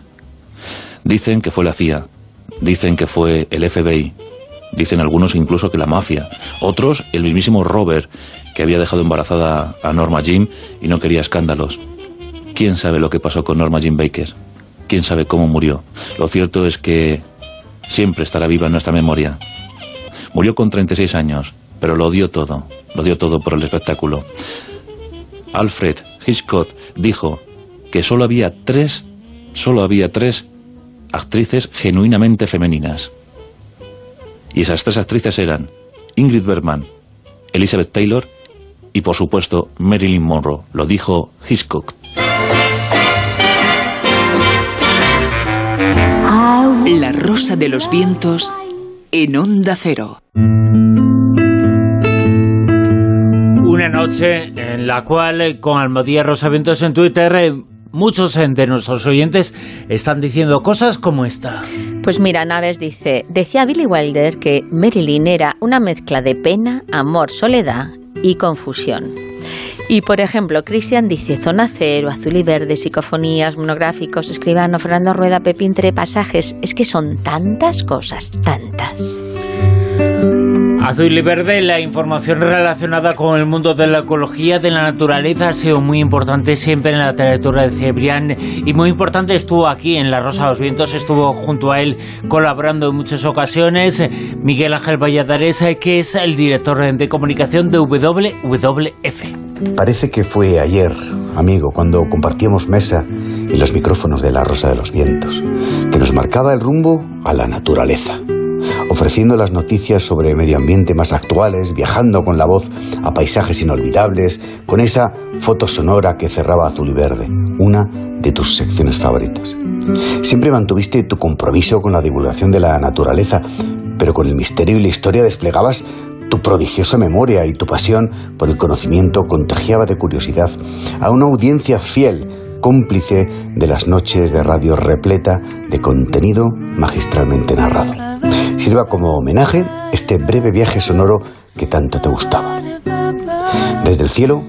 Dicen que fue la CIA, dicen que fue el FBI, dicen algunos incluso que la mafia, otros el mismísimo Robert, que había dejado embarazada a Norma Jean y no quería escándalos. ¿Quién sabe lo que pasó con Norma Jean Baker? ¿Quién sabe cómo murió? Lo cierto es que siempre estará viva en nuestra memoria. Murió con 36 años, pero lo dio todo, lo dio todo por el espectáculo. Alfred Hitchcock dijo que solo había tres, solo había tres actrices genuinamente femeninas. Y esas tres actrices eran Ingrid Bergman, Elizabeth Taylor y por supuesto Marilyn Monroe. Lo dijo Hitchcock. La rosa de los vientos en onda cero. Una noche en la cual, eh, con Almodía Rosaventos en Twitter, eh, muchos de nuestros oyentes están diciendo cosas como esta. Pues mira, Naves dice, decía Billy Wilder que Marilyn era una mezcla de pena, amor, soledad y confusión. Y por ejemplo, Cristian dice Zona Cero, Azul y Verde, Psicofonías, Monográficos, Escribano, Fernando Rueda, Pepintre, Pasajes. Es que son tantas cosas, tantas. Azul y Verde, la información relacionada con el mundo de la ecología, de la naturaleza, ha sido muy importante siempre en la literatura de Cebrián y muy importante estuvo aquí en La Rosa de los Vientos, estuvo junto a él colaborando en muchas ocasiones Miguel Ángel Valladares, que es el director de comunicación de WWF. Parece que fue ayer, amigo, cuando compartíamos mesa y los micrófonos de La Rosa de los Vientos, que nos marcaba el rumbo a la naturaleza, ofreciendo las noticias sobre medio ambiente más actuales, viajando con la voz a paisajes inolvidables, con esa foto sonora que cerraba azul y verde, una de tus secciones favoritas. Siempre mantuviste tu compromiso con la divulgación de la naturaleza, pero con el misterio y la historia desplegabas tu prodigiosa memoria y tu pasión por el conocimiento contagiaba de curiosidad a una audiencia fiel, cómplice de las noches de radio repleta de contenido magistralmente narrado. Sirva como homenaje este breve viaje sonoro que tanto te gustaba. Desde el cielo,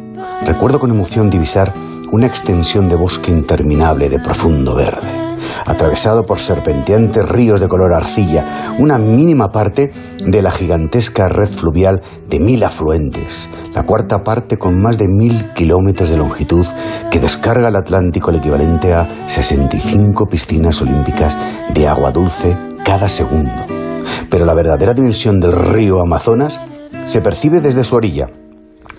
recuerdo con emoción divisar una extensión de bosque interminable de profundo verde atravesado por serpenteantes ríos de color arcilla, una mínima parte de la gigantesca red fluvial de mil afluentes, la cuarta parte con más de mil kilómetros de longitud que descarga al Atlántico el equivalente a 65 piscinas olímpicas de agua dulce cada segundo. Pero la verdadera dimensión del río Amazonas se percibe desde su orilla,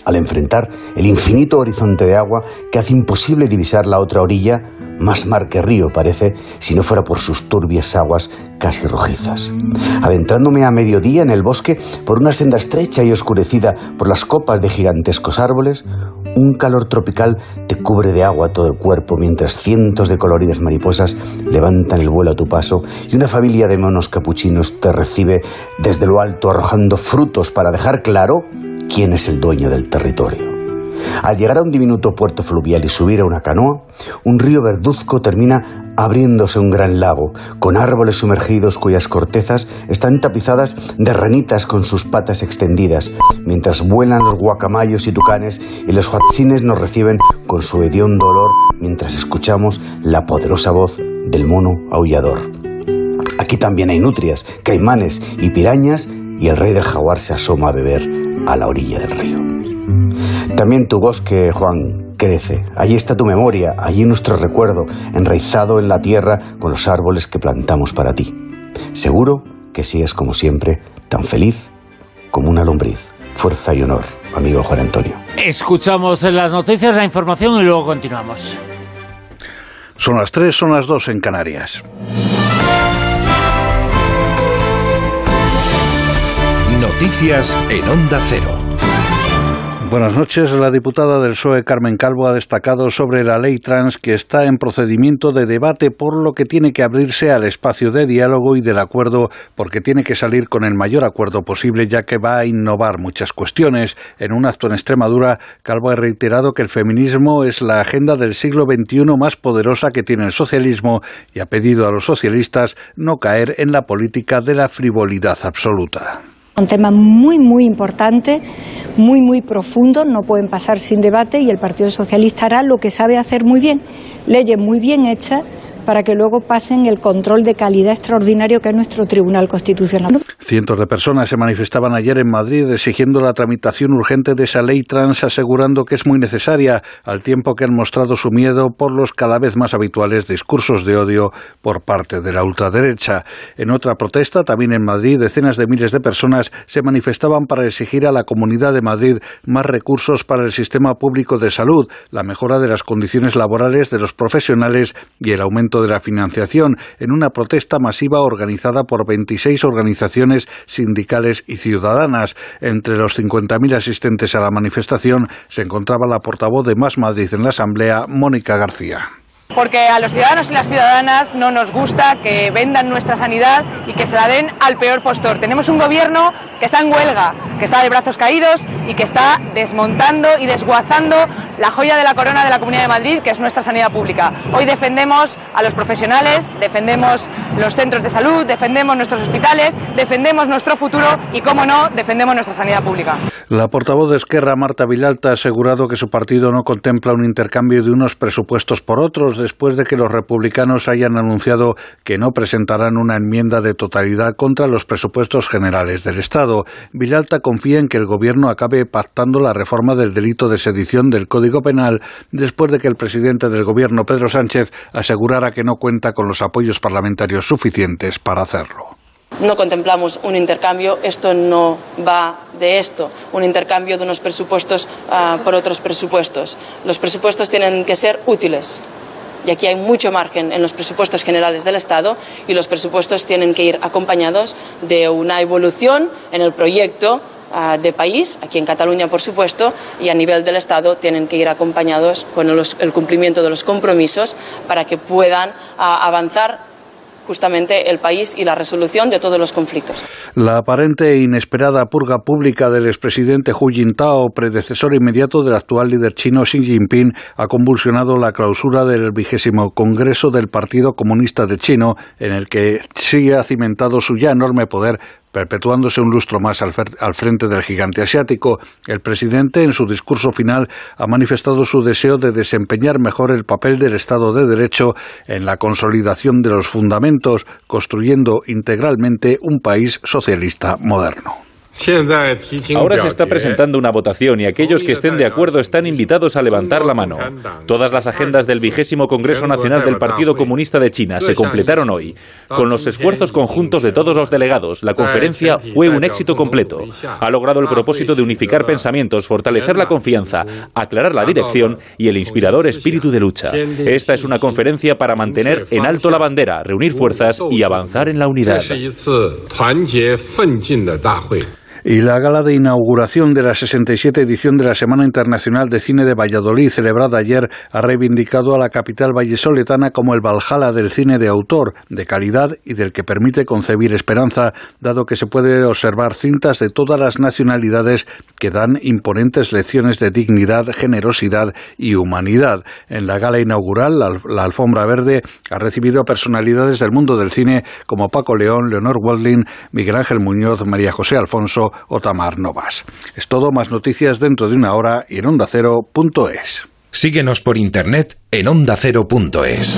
al enfrentar el infinito horizonte de agua que hace imposible divisar la otra orilla más mar que río parece, si no fuera por sus turbias aguas casi rojizas. Adentrándome a mediodía en el bosque por una senda estrecha y oscurecida por las copas de gigantescos árboles, un calor tropical te cubre de agua todo el cuerpo mientras cientos de coloridas mariposas levantan el vuelo a tu paso y una familia de monos capuchinos te recibe desde lo alto arrojando frutos para dejar claro quién es el dueño del territorio. Al llegar a un diminuto puerto fluvial y subir a una canoa, un río verduzco termina abriéndose un gran lago, con árboles sumergidos cuyas cortezas están tapizadas de ranitas con sus patas extendidas, mientras vuelan los guacamayos y tucanes y los huatzines nos reciben con su hediondo olor mientras escuchamos la poderosa voz del mono aullador. Aquí también hay nutrias, caimanes y pirañas y el rey del jaguar se asoma a beber a la orilla del río. También tu bosque, Juan, crece. Allí está tu memoria, allí nuestro recuerdo, enraizado en la tierra con los árboles que plantamos para ti. Seguro que sigues como siempre, tan feliz como una lombriz. Fuerza y honor, amigo Juan Antonio. Escuchamos las noticias, la información y luego continuamos. Son las tres, son las dos en Canarias. Noticias en Onda Cero. Buenas noches. La diputada del PSOE, Carmen Calvo, ha destacado sobre la ley trans que está en procedimiento de debate, por lo que tiene que abrirse al espacio de diálogo y del acuerdo, porque tiene que salir con el mayor acuerdo posible, ya que va a innovar muchas cuestiones. En un acto en Extremadura, Calvo ha reiterado que el feminismo es la agenda del siglo XXI más poderosa que tiene el socialismo y ha pedido a los socialistas no caer en la política de la frivolidad absoluta. Un tema muy, muy importante, muy, muy profundo, no pueden pasar sin debate y el Partido Socialista hará lo que sabe hacer muy bien, leyes muy bien hechas para que luego pasen el control de calidad extraordinario que es nuestro Tribunal Constitucional. Cientos de personas se manifestaban ayer en Madrid exigiendo la tramitación urgente de esa ley trans, asegurando que es muy necesaria, al tiempo que han mostrado su miedo por los cada vez más habituales discursos de odio por parte de la ultraderecha. En otra protesta, también en Madrid, decenas de miles de personas se manifestaban para exigir a la Comunidad de Madrid más recursos para el sistema público de salud, la mejora de las condiciones laborales de los profesionales y el aumento de la financiación en una protesta masiva organizada por 26 organizaciones sindicales y ciudadanas. Entre los 50.000 asistentes a la manifestación se encontraba la portavoz de Más Madrid en la Asamblea, Mónica García porque a los ciudadanos y las ciudadanas no nos gusta que vendan nuestra sanidad y que se la den al peor postor. Tenemos un gobierno que está en huelga, que está de brazos caídos y que está desmontando y desguazando la joya de la corona de la Comunidad de Madrid, que es nuestra sanidad pública. Hoy defendemos a los profesionales, defendemos los centros de salud, defendemos nuestros hospitales, defendemos nuestro futuro y, como no, defendemos nuestra sanidad pública. La portavoz de Esquerra, Marta Vilalta, ha asegurado que su partido no contempla un intercambio de unos presupuestos por otros después de que los republicanos hayan anunciado que no presentarán una enmienda de totalidad contra los presupuestos generales del Estado. Villalta confía en que el Gobierno acabe pactando la reforma del delito de sedición del Código Penal después de que el presidente del Gobierno, Pedro Sánchez, asegurara que no cuenta con los apoyos parlamentarios suficientes para hacerlo. No contemplamos un intercambio, esto no va de esto, un intercambio de unos presupuestos uh, por otros presupuestos. Los presupuestos tienen que ser útiles y aquí hay mucho margen en los presupuestos generales del Estado y los presupuestos tienen que ir acompañados de una evolución en el proyecto ah, de país, aquí en Cataluña por supuesto, y a nivel del Estado tienen que ir acompañados con el cumplimiento de los compromisos para que puedan ah, avanzar justamente el país y la resolución de todos los conflictos. La aparente e inesperada purga pública del expresidente Hu Jintao, predecesor inmediato del actual líder chino Xi Jinping, ha convulsionado la clausura del vigésimo Congreso del Partido Comunista de Chino, en el que Xi ha cimentado su ya enorme poder perpetuándose un lustro más al, frente del gigante asiático. El presidente, en su discurso final, ha manifestado su deseo de desempeñar mejor el papel del Estado de Derecho en la consolidación de los fundamentos, construyendo integralmente un país socialista moderno. Ahora se está presentando una votación y aquellos que estén de acuerdo están invitados a levantar la mano. Todas las agendas del vigésimo Congreso Nacional del Partido Comunista de China se completaron hoy. Con los esfuerzos conjuntos de todos los delegados, la conferencia fue un éxito completo. Ha logrado el propósito de unificar pensamientos, fortalecer la confianza, aclarar la dirección y el inspirador espíritu de lucha. Esta es una conferencia para mantener en alto la bandera, reunir fuerzas y avanzar en la unidad y la gala de inauguración de la 67 edición de la Semana Internacional de Cine de Valladolid, celebrada ayer, ha reivindicado a la capital vallesoletana como el Valhalla del cine de autor, de calidad y del que permite concebir esperanza, dado que se puede observar cintas de todas las nacionalidades que dan imponentes lecciones de dignidad, generosidad y humanidad. En la gala inaugural, la, Alfombra Verde ha recibido personalidades del mundo del cine como Paco León, Leonor Walding, Miguel Ángel Muñoz, María José Alfonso, o Tamar Novas. Es todo, más noticias dentro de una hora y en ondacero.es. Síguenos por internet en ondacero.es.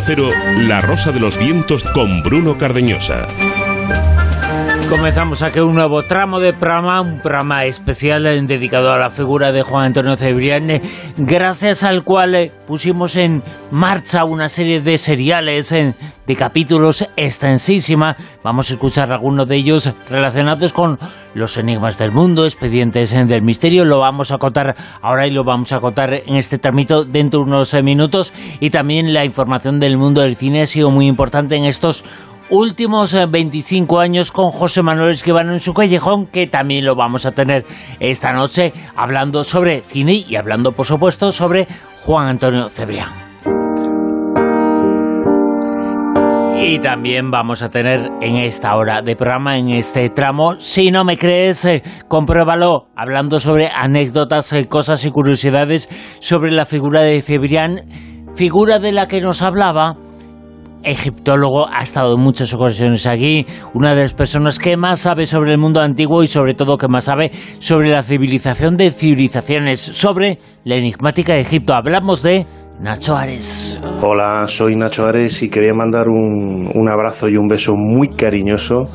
Cero, La Rosa de los Vientos con Bruno Cardeñosa. Comenzamos aquí un nuevo tramo de programa, un programa especial dedicado a la figura de Juan Antonio Cebrián, gracias al cual eh, pusimos en marcha una serie de seriales, eh, de capítulos extensísima. Vamos a escuchar algunos de ellos relacionados con los enigmas del mundo, expedientes eh, del misterio. Lo vamos a contar ahora y lo vamos a contar en este tramito dentro de unos minutos. Y también la información del mundo del cine ha sido muy importante en estos últimos eh, 25 años con José Manuel Esquivano en su callejón, que también lo vamos a tener esta noche hablando sobre cine y hablando, por supuesto, sobre Juan Antonio Cebrián. Y también vamos a tener en esta hora de programa, en este tramo, si no me crees, eh, compruébalo, hablando sobre anécdotas, eh, cosas y curiosidades sobre la figura de Cebrián, figura de la que nos hablaba egiptólogo, ha estado en muchas ocasiones aquí, una de las personas que más sabe sobre el mundo antiguo y sobre todo que más sabe sobre la civilización de civilizaciones, sobre la enigmática de Egipto. Hablamos de Nacho Ares. Hola, soy Nacho Ares y quería mandar un, un abrazo y un beso muy cariñoso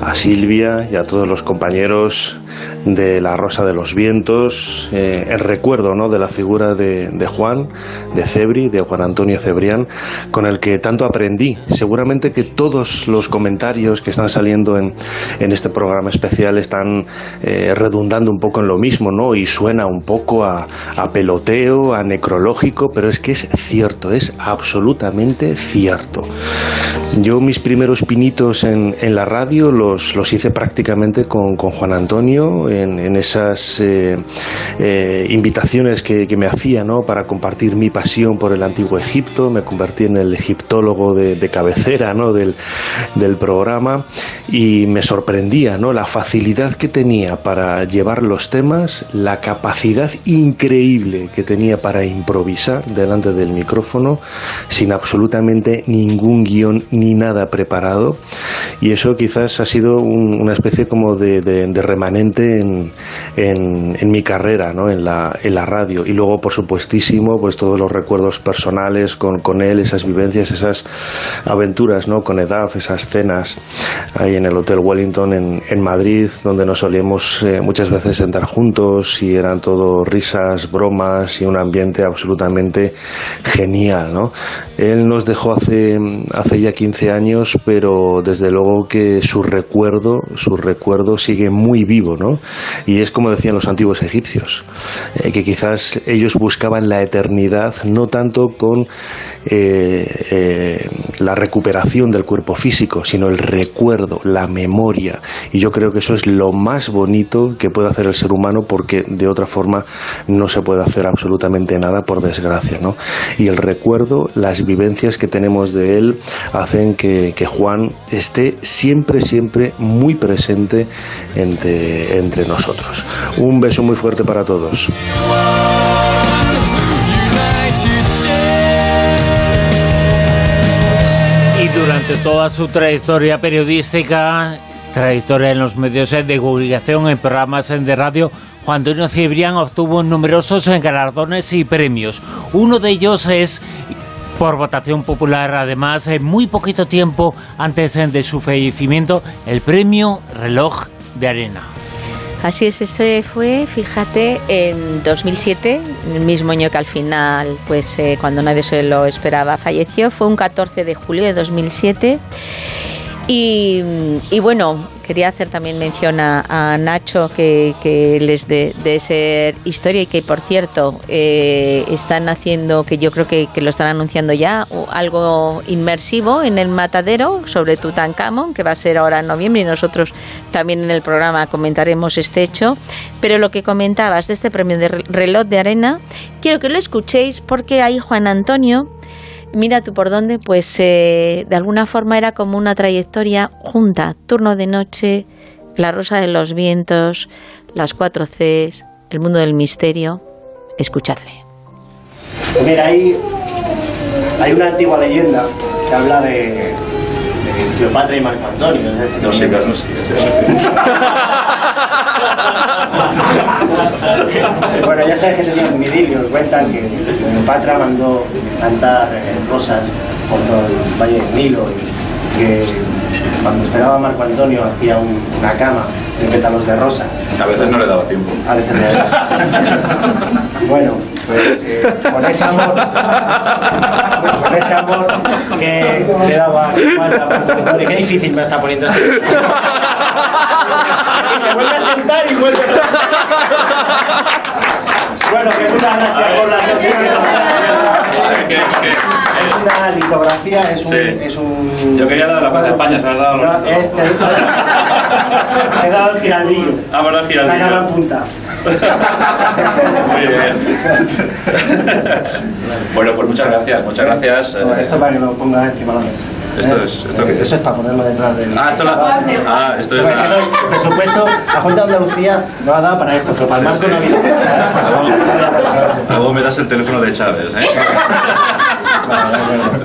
a Silvia y a todos los compañeros de La Rosa de los Vientos, eh, el recuerdo ¿no? de la figura de, Juan, de Cebri, de Juan Antonio Cebrián, con el que tanto aprendí. Seguramente que todos los comentarios que están saliendo en, en este programa especial están eh, redundando un poco en lo mismo, ¿no? Y suena un poco a, a peloteo, a necrológico, pero es que es cierto, es absolutamente cierto. Yo mis primeros pinitos en, en la radio los, los hice prácticamente con, con Juan Antonio cariño, en, esas eh, eh, invitaciones que, me hacía ¿no? para compartir mi pasión por el antiguo Egipto. Me convertí en el egiptólogo de, cabecera ¿no? del, del, programa y me sorprendía ¿no? la facilidad que tenía para llevar los temas, la capacidad increíble que tenía para improvisar delante del micrófono sin absolutamente ningún guion ni nada preparado. Y eso quizás ha sido una especie como de, remanente en, en, mi carrera, ¿no? en, la, en la radio. Y luego, por supuestísimo, pues todos los recuerdos personales con, con él, esas vivencias, esas aventuras ¿no? con Edaf, esas cenas ahí en el Hotel Wellington en, en Madrid, donde nos solíamos eh, muchas veces sentar juntos y eran todo risas, bromas y un ambiente absolutamente genial. ¿no? Él nos dejó hace, hace ya 15 años, pero desde luego que su recuerdo, su recuerdo sigue muy vivo, ¿no? Y es como decían los antiguos egipcios, eh, que quizás ellos buscaban la eternidad no tanto con eh, eh, la recuperación del cuerpo físico, sino el recuerdo, la memoria. Y yo creo que eso es lo más bonito que puede hacer el ser humano porque de otra forma no se puede hacer absolutamente nada, por desgracia, ¿no? Y el recuerdo, las vivencias que tenemos de él hacen que, Juan esté siempre, siempre muy presente entre, entre nosotros. Un beso muy fuerte para todos. Y durante toda su trayectoria periodística, trayectoria en los medios de divulgación, en programas de radio, Juan Antonio Cibrián obtuvo numerosos galardones y premios. Uno de ellos es por votación popular, además, en muy poquito tiempo antes de su fallecimiento, el premio Reloj de Arena. Así es, ese fue, fíjate, en 2007, el mismo año que al final, pues eh, cuando nadie se lo esperaba, falleció. Fue un 14 de julio de 2007. Y, bueno, quería hacer también mención a, Nacho, que, que les de, de ser historia y que, por cierto, eh, están haciendo, que yo creo que, lo están anunciando ya, algo inmersivo en el matadero sobre Tutankamón, que va a ser ahora en noviembre y nosotros también en el programa comentaremos este hecho. Pero lo que comentabas de este premio de reloj de arena, quiero que lo escuchéis porque ahí Juan Antonio mira tú por dónde, pues eh, de alguna forma era como una trayectoria junta, turno de noche, la rosa de los vientos, las cuatro Cs, el mundo del misterio. Escuchadle. Mira, hay, hay una antigua leyenda que habla de, Cleopatra y Marco Antonio. No sé, no sé. bueno, ya sabes que tenían un idilio. Cuentan que Cleopatra mandó plantar eh, rosas por todo el Valle del Nilo y que cuando esperaba a Marco Antonio hacía una cama de pétalos de rosa. A veces no le daba tiempo. A veces no le daba Bueno, pues eh, con ese amor, con ese amor que le daba a Marco Antonio, qué difícil me está poniendo esto. Me vuelve a sentar y vuelve a Bueno, que muchas gracias por la es una litografía, es un, es un... Yo quería de la Plaza de España, se me ha dado no, este, He dado el giraldillo. Ah, bueno, el giraldillo. La punta. Muy bien. bueno, pues muchas gracias, muchas gracias. Bueno, esto para que lo pongas encima de la mesa. Esto ¿Eh? es, esto Eso es para ponerlo detrás del. Ah, esto, la... ah, esto es. La... El presupuesto, la Junta de Andalucía no ha dado para esto, pero para el marco no ha habido. Luego me das el teléfono de Chávez, ¿eh?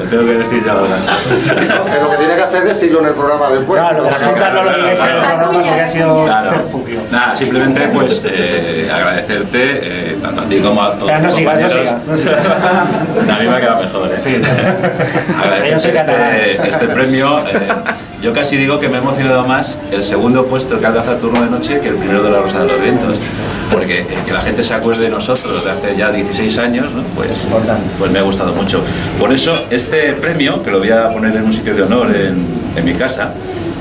Tengo que decir ya lo Que lo que tiene que hacer es decirlo en el programa después. Claro, la Junta no lo tiene que ser el programa porque ha sido claro. Nada, simplemente pues eh, agradecerte eh, tanto a ti como a todos los no compañeros. No siga, no siga. a mí me ha quedado mejor, ¿eh? Sí. Agradecerte este, este premio. Eh, yo casi digo que me ha emocionado más el segundo puesto que alcanza turno de noche que el primero de la Rosa de los Vientos. Porque eh, que la gente se acuerde de nosotros de hace ya 16 años, pues, pues me ha gustado mucho. Por eso, este premio, que lo voy a poner en un sitio de honor en, en mi casa,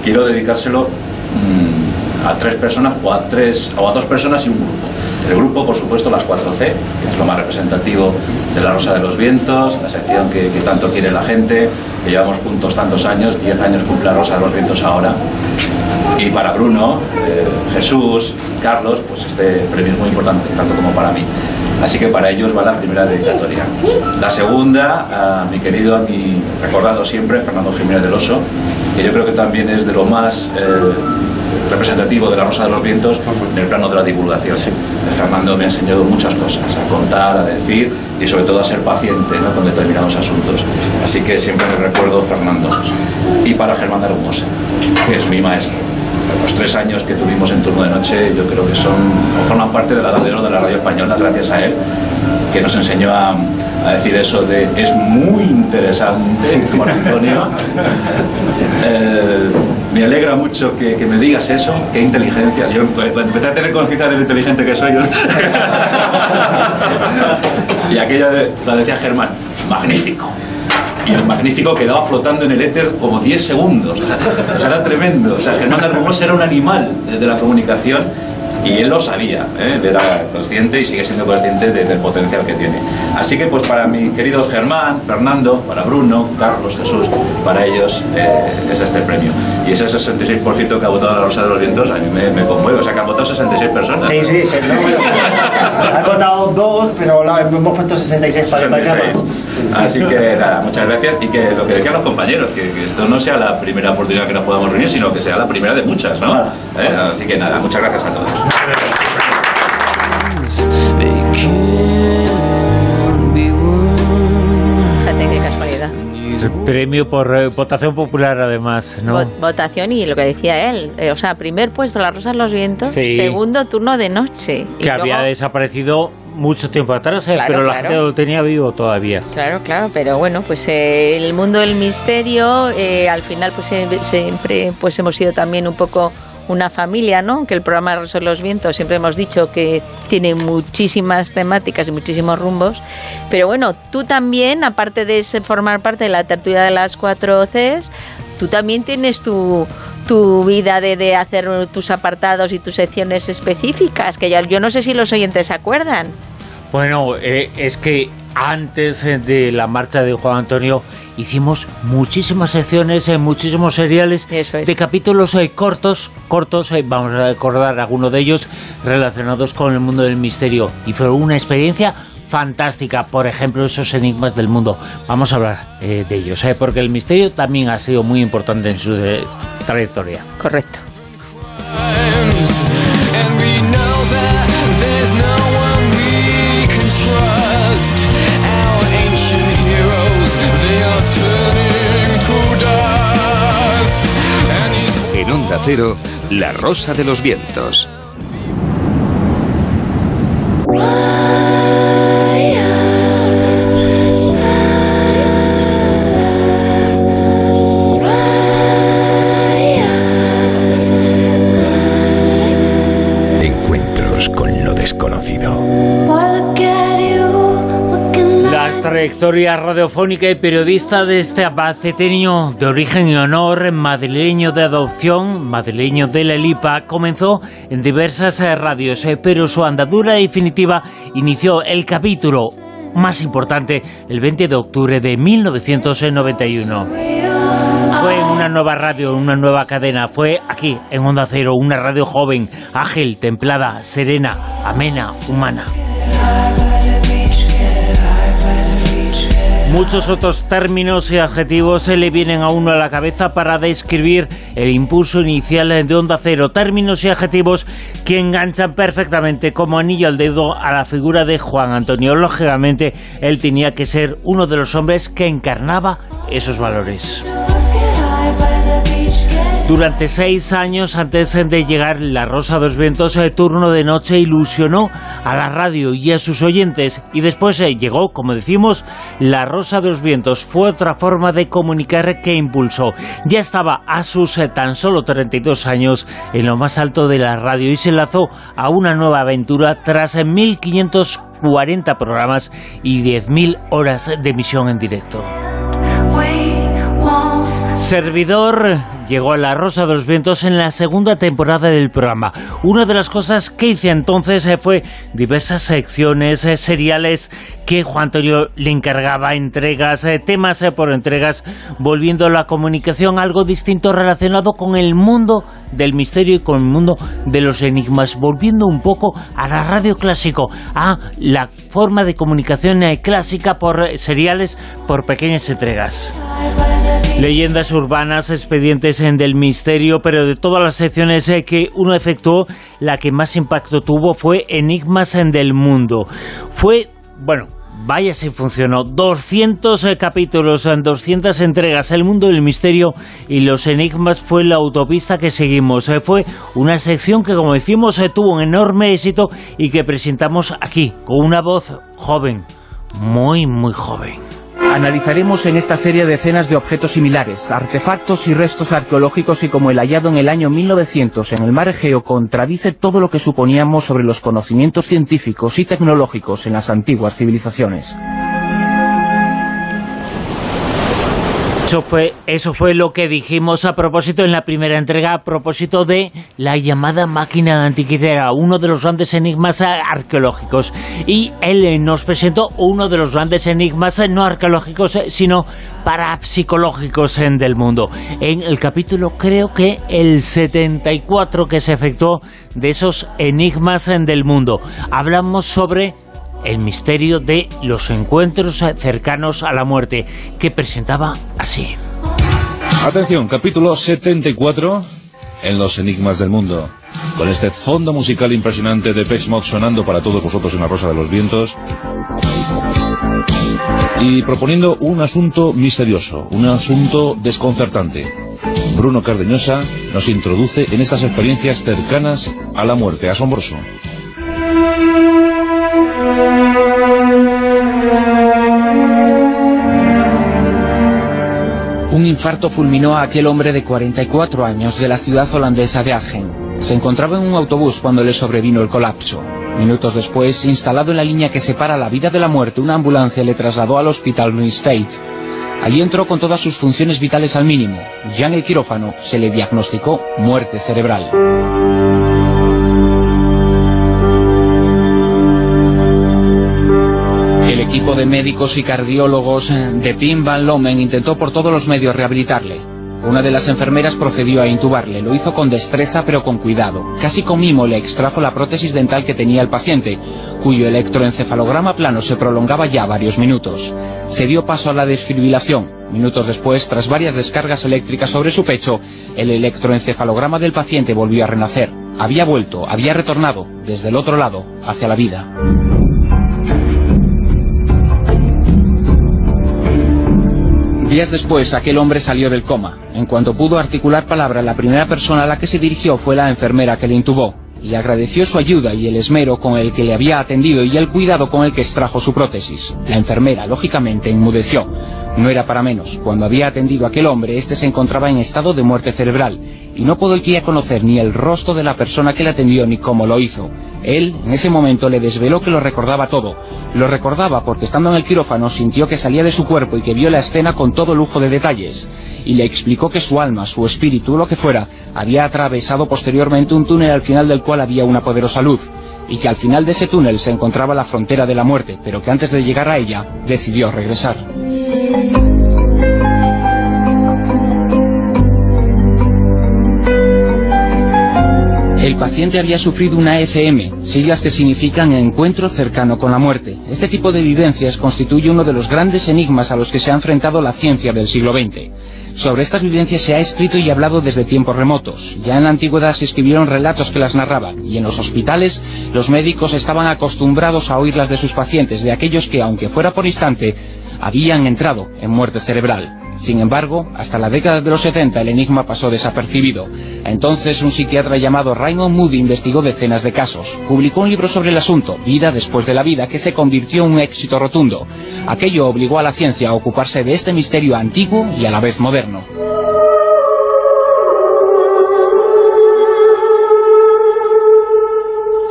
quiero dedicárselo mmm, a tres personas o a, tres, o a dos personas y un grupo. El grupo, por supuesto, las 4C, que es lo más representativo de la Rosa de los Vientos, la sección que, tanto quiere la gente, que llevamos juntos tantos años, 10 años cumple la Rosa de los Vientos ahora. Y para Bruno, eh, Jesús, Carlos, pues este premio es muy importante, tanto como para mí. Así que para ellos va la primera dedicatoria. La segunda, a mi querido, a mi recordado siempre, Fernando Jiménez del Oso, que yo creo que también es de lo más eh, representativo de la Rosa de los Vientos en el plano de la divulgación. Fernando me ha enseñado muchas cosas, a contar, a decir y sobre todo a ser paciente con determinados asuntos. Así que siempre me recuerdo Fernando. Y para Germán de Hermosa, que es mi maestro. Los tres años que tuvimos en turno de noche yo creo que son o forman parte de la de la radio española gracias a él, que nos enseñó a, a decir eso de es muy interesante con Antonio. Eh, me alegra mucho que, me digas eso, qué inteligencia. Yo empecé a tener conciencia de lo inteligente que soy. y aquella de, la decía Germán, magnífico. Y el magnífico quedaba flotando en el éter como 10 segundos. O sea, era tremendo. O sea, Germán Argomós era un animal de la comunicación y él lo sabía, ¿eh? era consciente y sigue siendo consciente del potencial que tiene. Así que pues para mi querido Germán, Fernando, para Bruno, Carlos, Jesús, para ellos eh, es este premio. Y ese 66% que ha votado la Rosa de los Vientos a mí me, conmueve, o sea que han votado 66 personas. Sí, sí, sí han votado dos, pero hemos puesto 66 para 66. Así que nada, muchas gracias y que lo que decían los compañeros, que, esto no sea la primera oportunidad que nos podamos reunir, sino que sea la primera de muchas, ¿no? ¿Eh? Así que nada, muchas gracias a todos. Premio por eh, votación popular, además, ¿no? Votación y lo que decía él. Eh, o sea, primer puesto, La Rosa de los Vientos. Segundo turno de noche. Que había desaparecido mucho tiempo atrás, eh, pero la gente lo tenía vivo todavía. Claro, claro, pero bueno, pues el mundo del misterio, al final, pues siempre pues hemos sido también un poco una familia, ¿no? Que el programa de los Vientos siempre hemos dicho que tiene muchísimas temáticas y muchísimos rumbos. Pero bueno, tú también, aparte de formar parte de la tertulia de las cuatro Cs, tú también tienes tu, tu vida de, de, hacer tus apartados y tus secciones específicas, que ya, yo no sé si los oyentes se acuerdan. Bueno, eh, es que antes eh, de la marcha de Juan Antonio hicimos muchísimas secciones, eh, muchísimos seriales de capítulos eh, cortos, cortos, vamos a recordar algunos de ellos relacionados con el mundo del misterio. Y fue una experiencia fantástica, por ejemplo, esos enigmas del mundo. Vamos a hablar de ellos, porque el misterio también ha sido muy importante en su trayectoria. Correcto. En Onda Cero, La Rosa de los Vientos. Trayectoria radiofónica y periodista de este abaceteño de origen y honor, madrileño de adopción, madrileño de la Lipa, comenzó en diversas eh, radios, eh, pero su andadura definitiva inició el capítulo más importante el 20 de octubre de 1991. Fue en una nueva radio, una nueva cadena. Fue aquí, en Onda Cero, una radio joven, ágil, templada, serena, amena, humana. Muchos otros términos y adjetivos se le vienen a uno a la cabeza para describir el impulso inicial de Onda Cero. Términos y adjetivos que enganchan perfectamente como anillo al dedo a la figura de Juan Antonio. Lógicamente, él tenía que ser uno de los hombres que encarnaba esos valores. Durante seis años antes de llegar La Rosa de los Vientos, el turno de noche ilusionó a la radio y a sus oyentes y después eh, llegó, como decimos, La Rosa de los Vientos. Fue otra forma de comunicar que impulsó. Ya estaba a sus eh, tan solo 32 años en lo más alto de la radio y se enlazó a una nueva aventura tras 1.540 eh, programas y 10.000 horas de emisión en directo. Servidor llegó a La Rosa de los Vientos en la segunda temporada del programa. Una de las cosas que hice entonces eh, fue diversas secciones eh, seriales que Juan Antonio le encargaba, entregas, eh, temas por entregas, volviendo la comunicación algo distinto relacionado con el mundo del misterio y con el mundo de los enigmas, volviendo un poco a la radio clásico, a la forma de comunicación clásica por seriales, por pequeñas entregas. Leyendas urbanas, expedientes en del misterio, pero de todas las secciones eh, que uno efectuó, la que más impacto tuvo fue Enigmas en del Mundo. Fue, bueno, Vaya si funcionó. 200 eh, capítulos, 200 entregas. El mundo del misterio y los enigmas fue la autopista que seguimos. Eh, fue una sección que, como decimos, tuvo un enorme éxito y que presentamos aquí, con una voz joven, muy, muy joven. Analizaremos en esta serie decenas de objetos similares, artefactos y restos arqueológicos y como el hallado en el año 1900 en el mar Egeo contradice todo lo que suponíamos sobre los conocimientos científicos y tecnológicos en las antiguas civilizaciones. Eso fue, eso fue lo que dijimos a propósito en la primera entrega, a propósito de la llamada máquina antiquitera, uno de los grandes enigmas arqueológicos. Y él eh, nos presentó uno de los grandes enigmas eh, no arqueológicos, eh, sino parapsicológicos del mundo. En el capítulo, creo que el 74 que se efectuó de esos enigmas del mundo. Hablamos sobre el misterio de los encuentros cercanos a la muerte, que presentaba así. Atención, capítulo 74 en los enigmas del mundo. Con este fondo musical impresionante de Pech sonando para todos vosotros en la Rosa de los Vientos. Y proponiendo un asunto misterioso, un asunto desconcertante. Bruno Cardeñosa nos introduce en estas experiencias cercanas a la muerte. Asombroso. Un infarto fulminó a aquel hombre de 44 años de la ciudad holandesa de Argen. Se encontraba en un autobús cuando le sobrevino el colapso. Minutos después, instalado en la línea que separa la vida de la muerte, una ambulancia le trasladó al hospital Green State. Allí entró con todas sus funciones vitales al mínimo. Ya en el quirófano se le diagnosticó muerte cerebral. Equipo de médicos y cardiólogos de Pim Van Lomen intentó por todos los medios rehabilitarle. Una de las enfermeras procedió a intubarle, lo hizo con destreza pero con cuidado. Casi con mimo le extrajo la prótesis dental que tenía el paciente, cuyo electroencefalograma plano se prolongaba ya varios minutos. Se dio paso a la desfibrilación. Minutos después, tras varias descargas eléctricas sobre su pecho, el electroencefalograma del paciente volvió a renacer. Había vuelto, había retornado, desde el otro lado, hacia la vida. Días después, aquel hombre salió del coma. En cuanto pudo articular palabra, la primera persona a la que se dirigió fue la enfermera que le intubó. Le agradeció su ayuda y el esmero con el que le había atendido y el cuidado con el que extrajo su prótesis. La enfermera, lógicamente, enmudeció. No era para menos. Cuando había atendido a aquel hombre, éste se encontraba en estado de muerte cerebral, y no podía conocer ni el rostro de la persona que le atendió ni cómo lo hizo. Él, en ese momento, le desveló que lo recordaba todo. Lo recordaba porque estando en el quirófano sintió que salía de su cuerpo y que vio la escena con todo lujo de detalles. Y le explicó que su alma, su espíritu, lo que fuera, había atravesado posteriormente un túnel al final del cual había una poderosa luz y que al final de ese túnel se encontraba la frontera de la muerte, pero que antes de llegar a ella decidió regresar. El paciente había sufrido una ECM, siglas que significan encuentro cercano con la muerte. Este tipo de vivencias constituye uno de los grandes enigmas a los que se ha enfrentado la ciencia del siglo XX. Sobre estas vivencias se ha escrito y hablado desde tiempos remotos. Ya en la antigüedad se escribieron relatos que las narraban, y en los hospitales los médicos estaban acostumbrados a oírlas de sus pacientes, de aquellos que, aunque fuera por instante, habían entrado en muerte cerebral. Sin embargo, hasta la década de los 70 el enigma pasó desapercibido. Entonces un psiquiatra llamado Raymond Moody investigó decenas de casos. Publicó un libro sobre el asunto, Vida después de la vida, que se convirtió en un éxito rotundo. Aquello obligó a la ciencia a ocuparse de este misterio antiguo y a la vez moderno.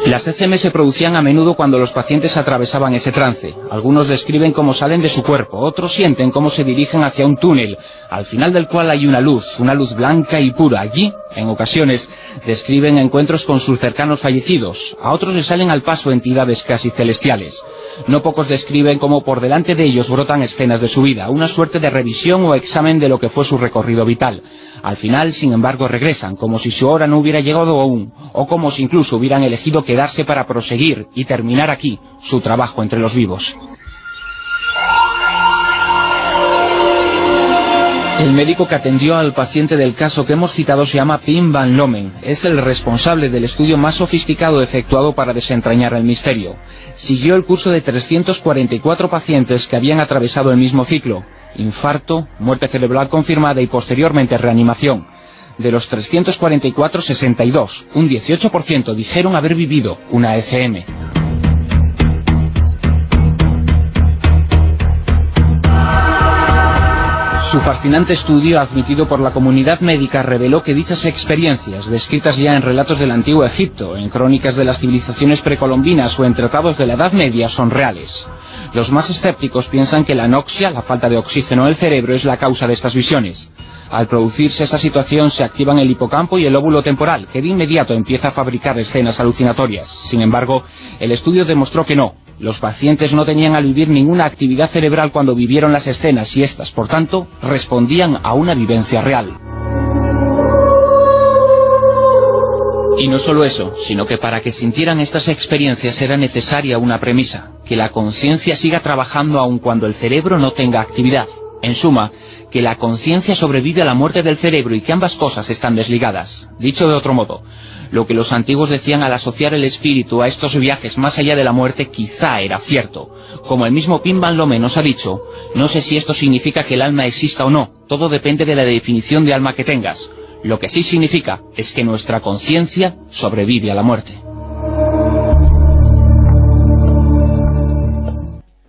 Las ECM se producían a menudo cuando los pacientes atravesaban ese trance. Algunos describen cómo salen de su cuerpo, otros sienten cómo se dirigen hacia un túnel, al final del cual hay una luz, una luz blanca y pura. Allí, en ocasiones, describen encuentros con sus cercanos fallecidos. A otros les salen al paso entidades casi celestiales. No pocos describen cómo por delante de ellos brotan escenas de su vida, una suerte de revisión o examen de lo que fue su recorrido vital. Al final, sin embargo, regresan, como si su hora no hubiera llegado aún, o como si incluso hubieran elegido quedarse para proseguir y terminar aquí su trabajo entre los vivos. El médico que atendió al paciente del caso que hemos citado se llama Pim Van Lomen. Es el responsable del estudio más sofisticado efectuado para desentrañar el misterio. Siguió el curso de 344 pacientes que habían atravesado el mismo ciclo. Infarto, muerte cerebral confirmada y posteriormente reanimación. De los 344, 62, un 18% dijeron haber vivido una ECM. Su fascinante estudio, admitido por la comunidad médica, reveló que dichas experiencias, descritas ya en relatos del Antiguo Egipto, en crónicas de las civilizaciones precolombinas o en tratados de la Edad Media, son reales. Los más escépticos piensan que la anoxia, la falta de oxígeno del cerebro, es la causa de estas visiones. Al producirse esa situación se activan el hipocampo y el óvulo temporal, que de inmediato empieza a fabricar escenas alucinatorias. Sin embargo, el estudio demostró que no. Los pacientes no tenían al vivir ninguna actividad cerebral cuando vivieron las escenas y éstas, por tanto, respondían a una vivencia real. Y no solo eso, sino que para que sintieran estas experiencias era necesaria una premisa, que la conciencia siga trabajando aun cuando el cerebro no tenga actividad. En suma, que la conciencia sobrevive a la muerte del cerebro y que ambas cosas están desligadas. Dicho de otro modo, lo que los antiguos decían al asociar el espíritu a estos viajes más allá de la muerte quizá era cierto. Como el mismo Pim Van Lomme nos ha dicho, no sé si esto significa que el alma exista o no, todo depende de la definición de alma que tengas. Lo que sí significa es que nuestra conciencia sobrevive a la muerte.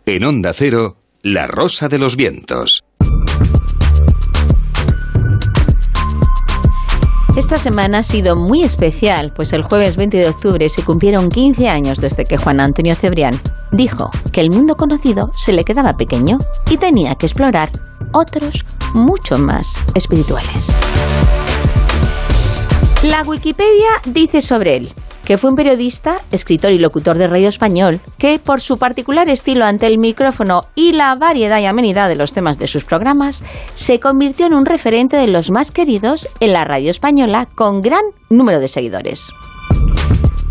En Onda Cero, La Rosa de los Vientos. Esta semana ha sido muy especial, pues el jueves 20 de octubre se cumplieron 15 años desde que Juan Antonio Cebrián dijo que el mundo conocido se le quedaba pequeño y tenía que explorar otros mucho más espirituales. La Wikipedia dice sobre él que fue un periodista, escritor y locutor de radio español, que por su particular estilo ante el micrófono y la variedad y amenidad de los temas de sus programas, se convirtió en un referente de los más queridos en la radio española con gran número de seguidores.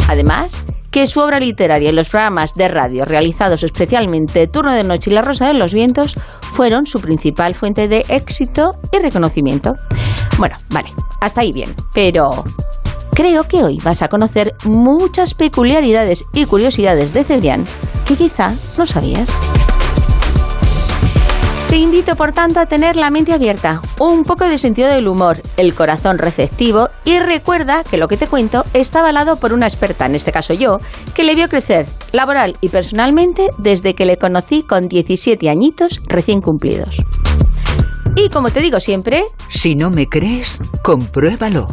Además, que su obra literaria y los programas de radio realizados especialmente Turno de Noche y La Rosa de los Vientos fueron su principal fuente de éxito y reconocimiento. Bueno, vale, hasta ahí bien, pero Creo que hoy vas a conocer muchas peculiaridades y curiosidades de Cebrián que quizá no sabías. Te invito, por tanto, a tener la mente abierta, un poco de sentido del humor, el corazón receptivo y recuerda que lo que te cuento está avalado por una experta, en este caso yo, que le vio crecer laboral y personalmente desde que le conocí con 17 añitos recién cumplidos. Y como te digo siempre... Si no me crees, compruébalo.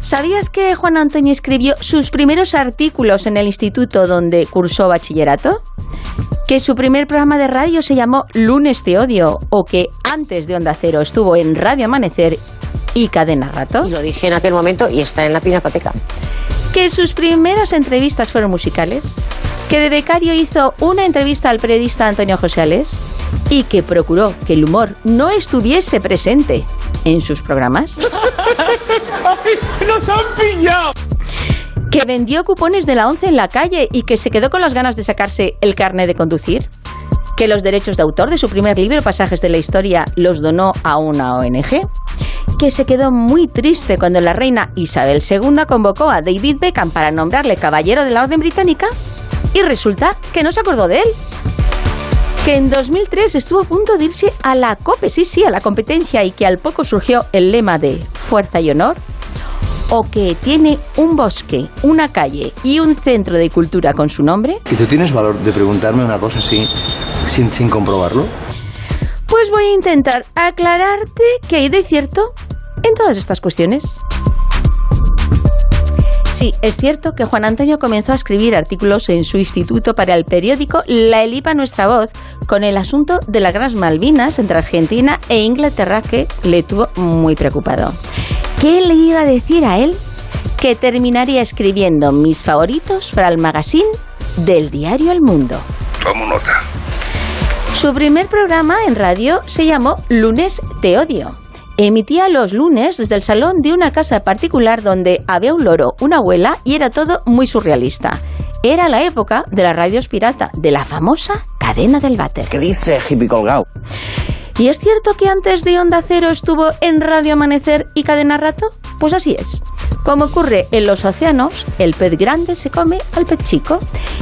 ¿Sabías que Juan Antonio escribió sus primeros artículos en el instituto donde cursó bachillerato? ¿Que su primer programa de radio se llamó Lunes de Odio? ¿O que antes de Onda Cero estuvo en Radio Amanecer y Cadena Rato? Y lo dije en aquel momento y está en la pinacoteca. ¿Que sus primeras entrevistas fueron musicales? ¿Que de becario hizo una entrevista al periodista Antonio José Alés? y que procuró que el humor no estuviese presente en sus programas. ¡Nos han pillado! Que vendió cupones de la ONCE en la calle y que se quedó con las ganas de sacarse el carnet de conducir. Que los derechos de autor de su primer libro, Pasajes de la Historia, los donó a una ONG. Que se quedó muy triste cuando la reina Isabel II convocó a David Beckham para nombrarle caballero de la Orden Británica. Y resulta que no se acordó de él que en 2003 estuvo a punto de irse a la COPE, sí, sí, a la competencia y que al poco surgió el lema de fuerza y honor, o que tiene un bosque, una calle y un centro de cultura con su nombre. ¿Y tú tienes valor de preguntarme una cosa así sin, sin comprobarlo? Pues voy a intentar aclararte qué hay de cierto en todas estas cuestiones. Sí, es cierto que Juan Antonio comenzó a escribir artículos en su instituto para el periódico La Elipa Nuestra Voz con el asunto de las Grandes Malvinas entre Argentina e Inglaterra que le tuvo muy preocupado. ¿Qué le iba a decir a él? Que terminaría escribiendo mis favoritos para el magazine del diario El Mundo. Tomo nota. Su primer programa en radio se llamó Lunes Te Odio. Emitía los lunes desde el salón de una casa particular donde había un loro, una abuela y era todo muy surrealista. Era la época de las radios pirata, de la famosa cadena del váter. ¿Qué dice hippie colgado? ¿Y es cierto que antes de Onda Cero estuvo en Radio Amanecer y Cadena Rato? Pues así es. Como ocurre en los océanos, el pez grande se come al pez chico.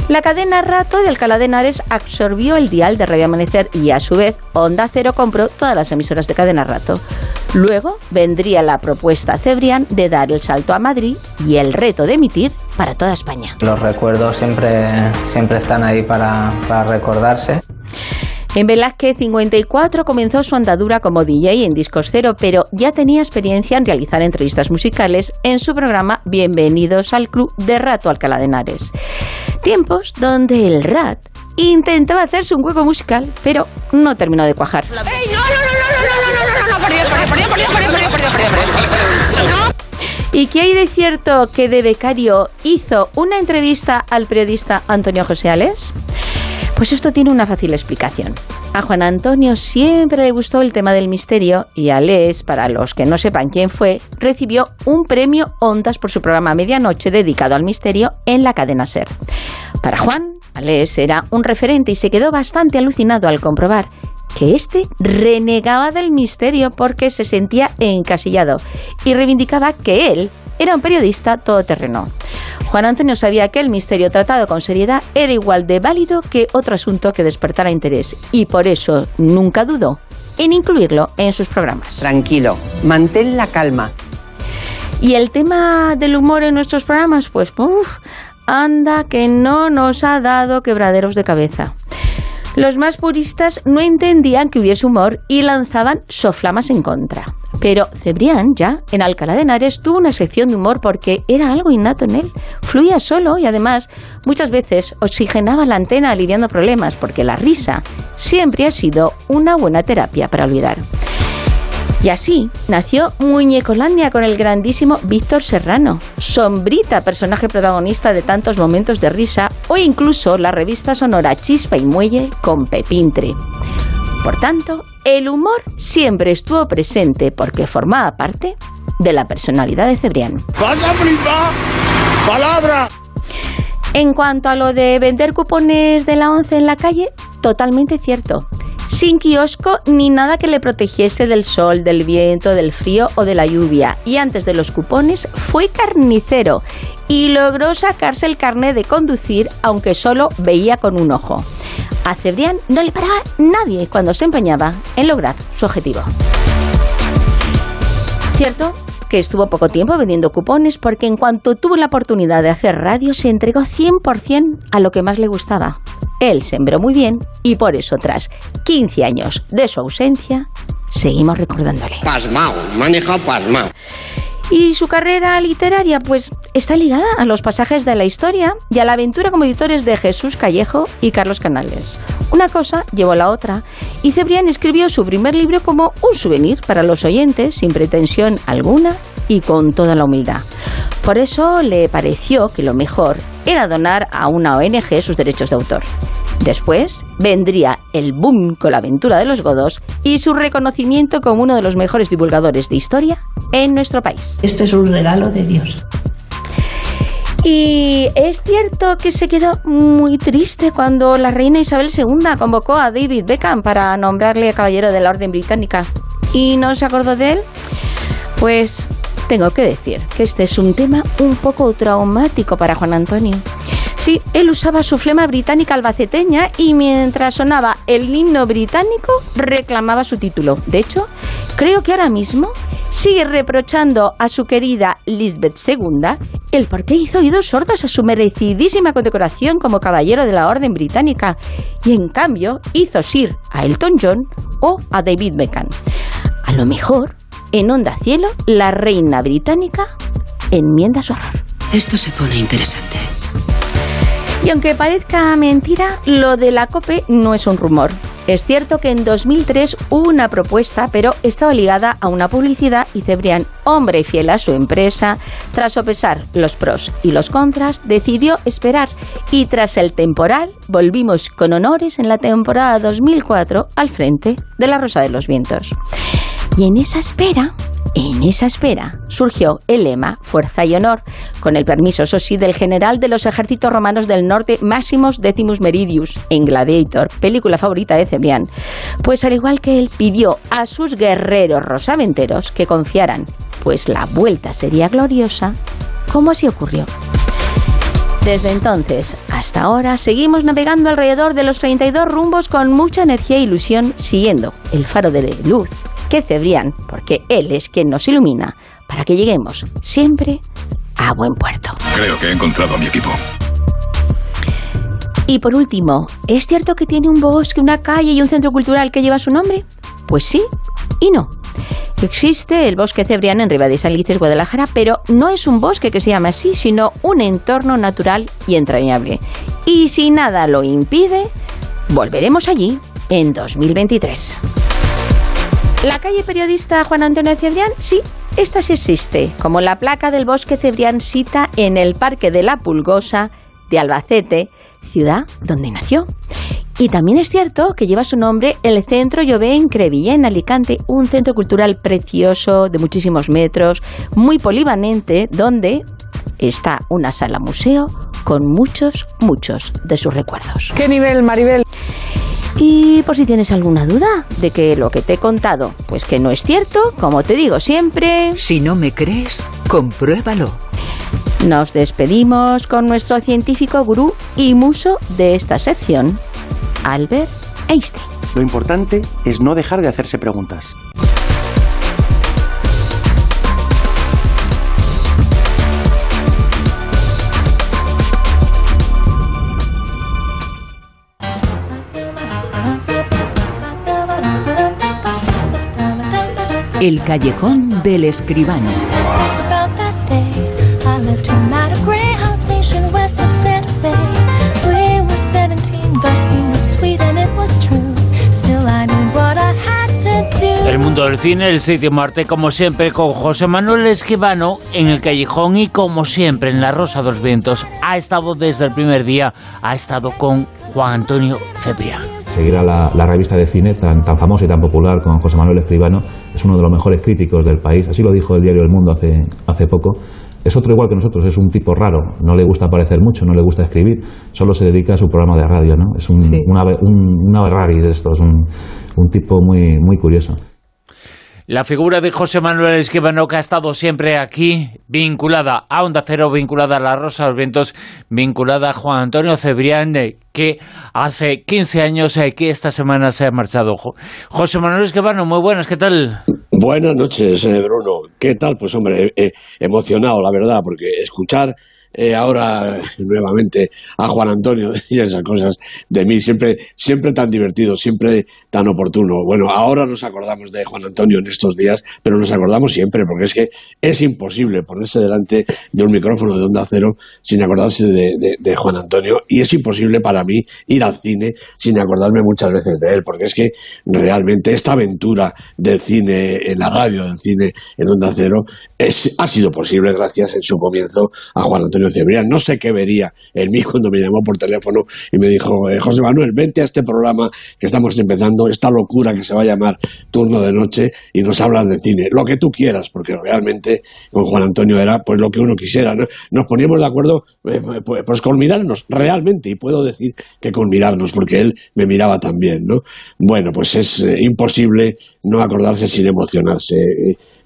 La cadena Rato de Alcalá de Henares absorbió el dial de Radio Amanecer y a su vez Onda Cero compró todas las emisoras de Cadena Rato. Luego vendría la propuesta Cebrián de dar el salto a Madrid y el reto de emitir para toda España. Los recuerdos siempre, siempre están ahí para, para recordarse. En Velázquez 54 comenzó su andadura como DJ en Discos Cero, pero ya tenía experiencia en realizar entrevistas musicales en su programa Bienvenidos al Club de Rato Alcalá de Henares. Tiempos donde el Rat intentaba hacerse un juego musical, pero no terminó de cuajar. ¿Y qué hay de cierto que de becario hizo una entrevista al periodista Antonio José Ales? Pues esto tiene una fácil explicación. A Juan Antonio siempre le gustó el tema del misterio y Ales, para los que no sepan quién fue, recibió un premio Ondas por su programa Medianoche dedicado al misterio en la cadena Ser. Para Juan, Ales era un referente y se quedó bastante alucinado al comprobar que éste renegaba del misterio porque se sentía encasillado y reivindicaba que él era un periodista todoterreno. Juan Antonio sabía que el misterio tratado con seriedad era igual de válido que otro asunto que despertara interés y por eso nunca dudó en incluirlo en sus programas. Tranquilo, mantén la calma. Y el tema del humor en nuestros programas, pues, uff, anda que no nos ha dado quebraderos de cabeza. Los más puristas no entendían que hubiese humor y lanzaban soflamas en contra. Pero Cebrián, ya, en Alcalá de Henares, tuvo una sección de humor porque era algo innato en él. Fluía solo y además muchas veces oxigenaba la antena aliviando problemas porque la risa siempre ha sido una buena terapia para olvidar. Y así nació Muñecolandia con el grandísimo Víctor Serrano, sombrita personaje protagonista de tantos momentos de risa, o incluso la revista sonora Chispa y Muelle con Pepintre. Por tanto, el humor siempre estuvo presente porque formaba parte de la personalidad de Cebrián. ¡Palabra! En cuanto a lo de vender cupones de la once en la calle, totalmente cierto. Sin kiosco ni nada que le protegiese del sol, del viento, del frío o de la lluvia. Y antes de los cupones fue carnicero y logró sacarse el carnet de conducir aunque solo veía con un ojo. A Cebrián no le paraba nadie cuando se empeñaba en lograr su objetivo. Cierto que estuvo poco tiempo vendiendo cupones porque en cuanto tuvo la oportunidad de hacer radio se entregó 100% a lo que más le gustaba. Él sembró muy bien y por eso tras 15 años de su ausencia seguimos recordándole. Pasmao, maneja pasmao. Y su carrera literaria, pues, está ligada a los pasajes de la historia y a la aventura como editores de Jesús Callejo y Carlos Canales. Una cosa llevó a la otra, y Cebrián escribió su primer libro como un souvenir para los oyentes, sin pretensión alguna y con toda la humildad. Por eso le pareció que lo mejor era donar a una ONG sus derechos de autor. Después vendría el boom con la aventura de los godos y su reconocimiento como uno de los mejores divulgadores de historia en nuestro país. Esto es un regalo de Dios. Y es cierto que se quedó muy triste cuando la reina Isabel II convocó a David Beckham para nombrarle caballero de la Orden Británica. ¿Y no se acordó de él? Pues tengo que decir que este es un tema un poco traumático para Juan Antonio. Sí, él usaba su flema británica albaceteña y mientras sonaba el himno británico reclamaba su título. De hecho, creo que ahora mismo sigue reprochando a su querida Lisbeth II el por qué hizo oídos sordos a su merecidísima condecoración como caballero de la Orden Británica y en cambio hizo Sir a Elton John o a David Beckham. A lo mejor, en Onda Cielo, la reina británica enmienda su error. Esto se pone interesante. Y aunque parezca mentira, lo de la COPE no es un rumor. Es cierto que en 2003 hubo una propuesta, pero estaba ligada a una publicidad y Cebrián, hombre fiel a su empresa, tras sopesar los pros y los contras, decidió esperar y tras el temporal volvimos con honores en la temporada 2004 al frente de la Rosa de los Vientos. Y en esa espera, en esa espera, surgió el lema Fuerza y Honor, con el permiso, eso sí, del general de los ejércitos romanos del norte, Maximus Decimus Meridius, en Gladiator, película favorita de Cebrián. Pues al igual que él, pidió a sus guerreros rosaventeros que confiaran, pues la vuelta sería gloriosa, como así ocurrió. Desde entonces hasta ahora seguimos navegando alrededor de los 32 rumbos con mucha energía e ilusión, siguiendo el faro de luz que Cebrián, porque él es quien nos ilumina, para que lleguemos siempre a buen puerto. Creo que he encontrado a mi equipo. Y por último, ¿es cierto que tiene un bosque, una calle y un centro cultural que lleva su nombre? Pues sí y no. Existe el bosque Cebrián en Ribadí Salices, Guadalajara, pero no es un bosque que se llama así, sino un entorno natural y entrañable. Y si nada lo impide, volveremos allí en 2023. La calle periodista Juan Antonio Cebrián, sí, esta sí existe, como la placa del bosque Cebrián cita en el Parque de la Pulgosa de Albacete, ciudad donde nació. Y también es cierto que lleva su nombre el Centro Llové en Crevillé, en Alicante, un centro cultural precioso de muchísimos metros, muy polivalente, donde está una sala museo con muchos, muchos de sus recuerdos. ¿Qué nivel, Maribel? Y por si tienes alguna duda de que lo que te he contado, pues que no es cierto, como te digo siempre... Si no me crees, compruébalo. Nos despedimos con nuestro científico gurú y muso de esta sección, Albert Einstein. Lo importante es no dejar de hacerse preguntas. El callejón del escribano. El mundo del cine, el sitio Marte, como siempre, con José Manuel Esquivano en el callejón y como siempre en La Rosa de los Vientos. Ha estado desde el primer día, ha estado con Juan Antonio Cebrián. Seguir a la, la revista de cine tan, tan famosa y tan popular con José Manuel Escribano es uno de los mejores críticos del país. Así lo dijo el diario El Mundo hace, hace poco. Es otro igual que nosotros, es un tipo raro, no le gusta aparecer mucho, no le gusta escribir, solo se dedica a su programa de radio, ¿no? Es un, Sí. un ave, un, un ave raris de estos, un, un tipo muy, muy curioso. La figura de José Manuel Esquivano que ha estado siempre aquí, vinculada a Onda Cero, vinculada a La Rosa los Vientos, vinculada a Juan Antonio Cebrián, eh, que hace 15 años eh, que esta semana se ha marchado. Jo- José Manuel Esquivano, muy buenas, ¿qué tal? Buenas noches, eh, Bruno. ¿Qué tal? Pues hombre, eh, emocionado, la verdad, porque escuchar eh, ahora nuevamente a Juan Antonio y esas cosas de mí, siempre, siempre tan divertido, siempre tan oportuno. Bueno, ahora nos acordamos de Juan Antonio en estos días, pero nos acordamos siempre, porque es que es imposible ponerse delante de un micrófono de onda cero sin acordarse de, Juan Antonio, y es imposible para mí ir al cine sin acordarme muchas veces de él, porque es que realmente esta aventura del cine en la radio, del cine en onda cero, es- ha sido posible gracias en su comienzo a Juan Antonio No sé qué vería en mí cuando me llamó por teléfono y me dijo, eh, José Manuel, vente a este programa que estamos empezando, esta locura que se va a llamar Turno de Noche y nos hablan de cine. Lo que tú quieras, porque realmente con Juan Antonio era pues lo que uno quisiera. ¿no? Nos poníamos de acuerdo eh, pues, pues con mirarnos, realmente, y puedo decir que con mirarnos, porque él me miraba también. ¿no? Bueno, pues es eh, imposible no acordarse sin emocionarse.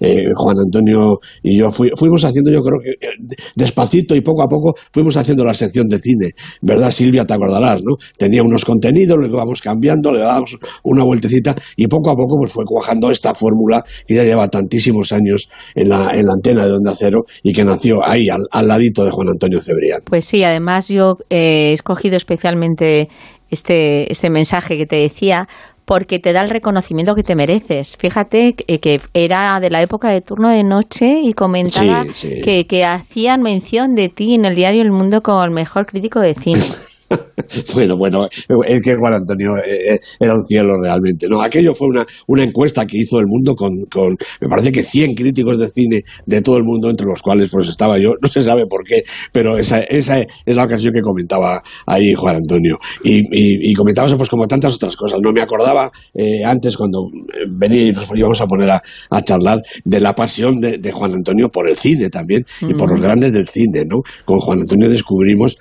Eh, Juan Antonio y yo fui- fuimos haciendo, yo creo que eh, despacito y poco a poco fuimos haciendo la sección de cine, ¿verdad Silvia? Te acordarás, ¿no? Tenía unos contenidos, luego íbamos cambiando, le dábamos una vueltecita y poco a poco pues fue cuajando esta fórmula que ya lleva tantísimos años en la, en la antena de Onda Cero y que nació ahí, al, al ladito de Juan Antonio Cebrián. Pues sí, además yo eh, he escogido especialmente este, este mensaje que te decía porque te da el reconocimiento que te mereces. Fíjate que, que era de la época de turno de noche y comentaba Sí, sí. Que, que hacían mención de ti en el diario El Mundo como el mejor crítico de cine. bueno, bueno, es que Juan Antonio eh, eh, era un cielo realmente. No, aquello fue una, una encuesta que hizo el mundo con, con, me parece que 100 críticos de cine de todo el mundo, entre los cuales pues estaba yo, no se sabe por qué, pero esa, esa es la ocasión que comentaba ahí Juan Antonio. Y, y, comentaba eso pues como tantas otras cosas. No me acordaba eh, antes cuando venía y nos íbamos a poner a, a charlar de la pasión de, de, Juan Antonio por el cine también y por los grandes del cine, ¿no? Con Juan Antonio descubrimos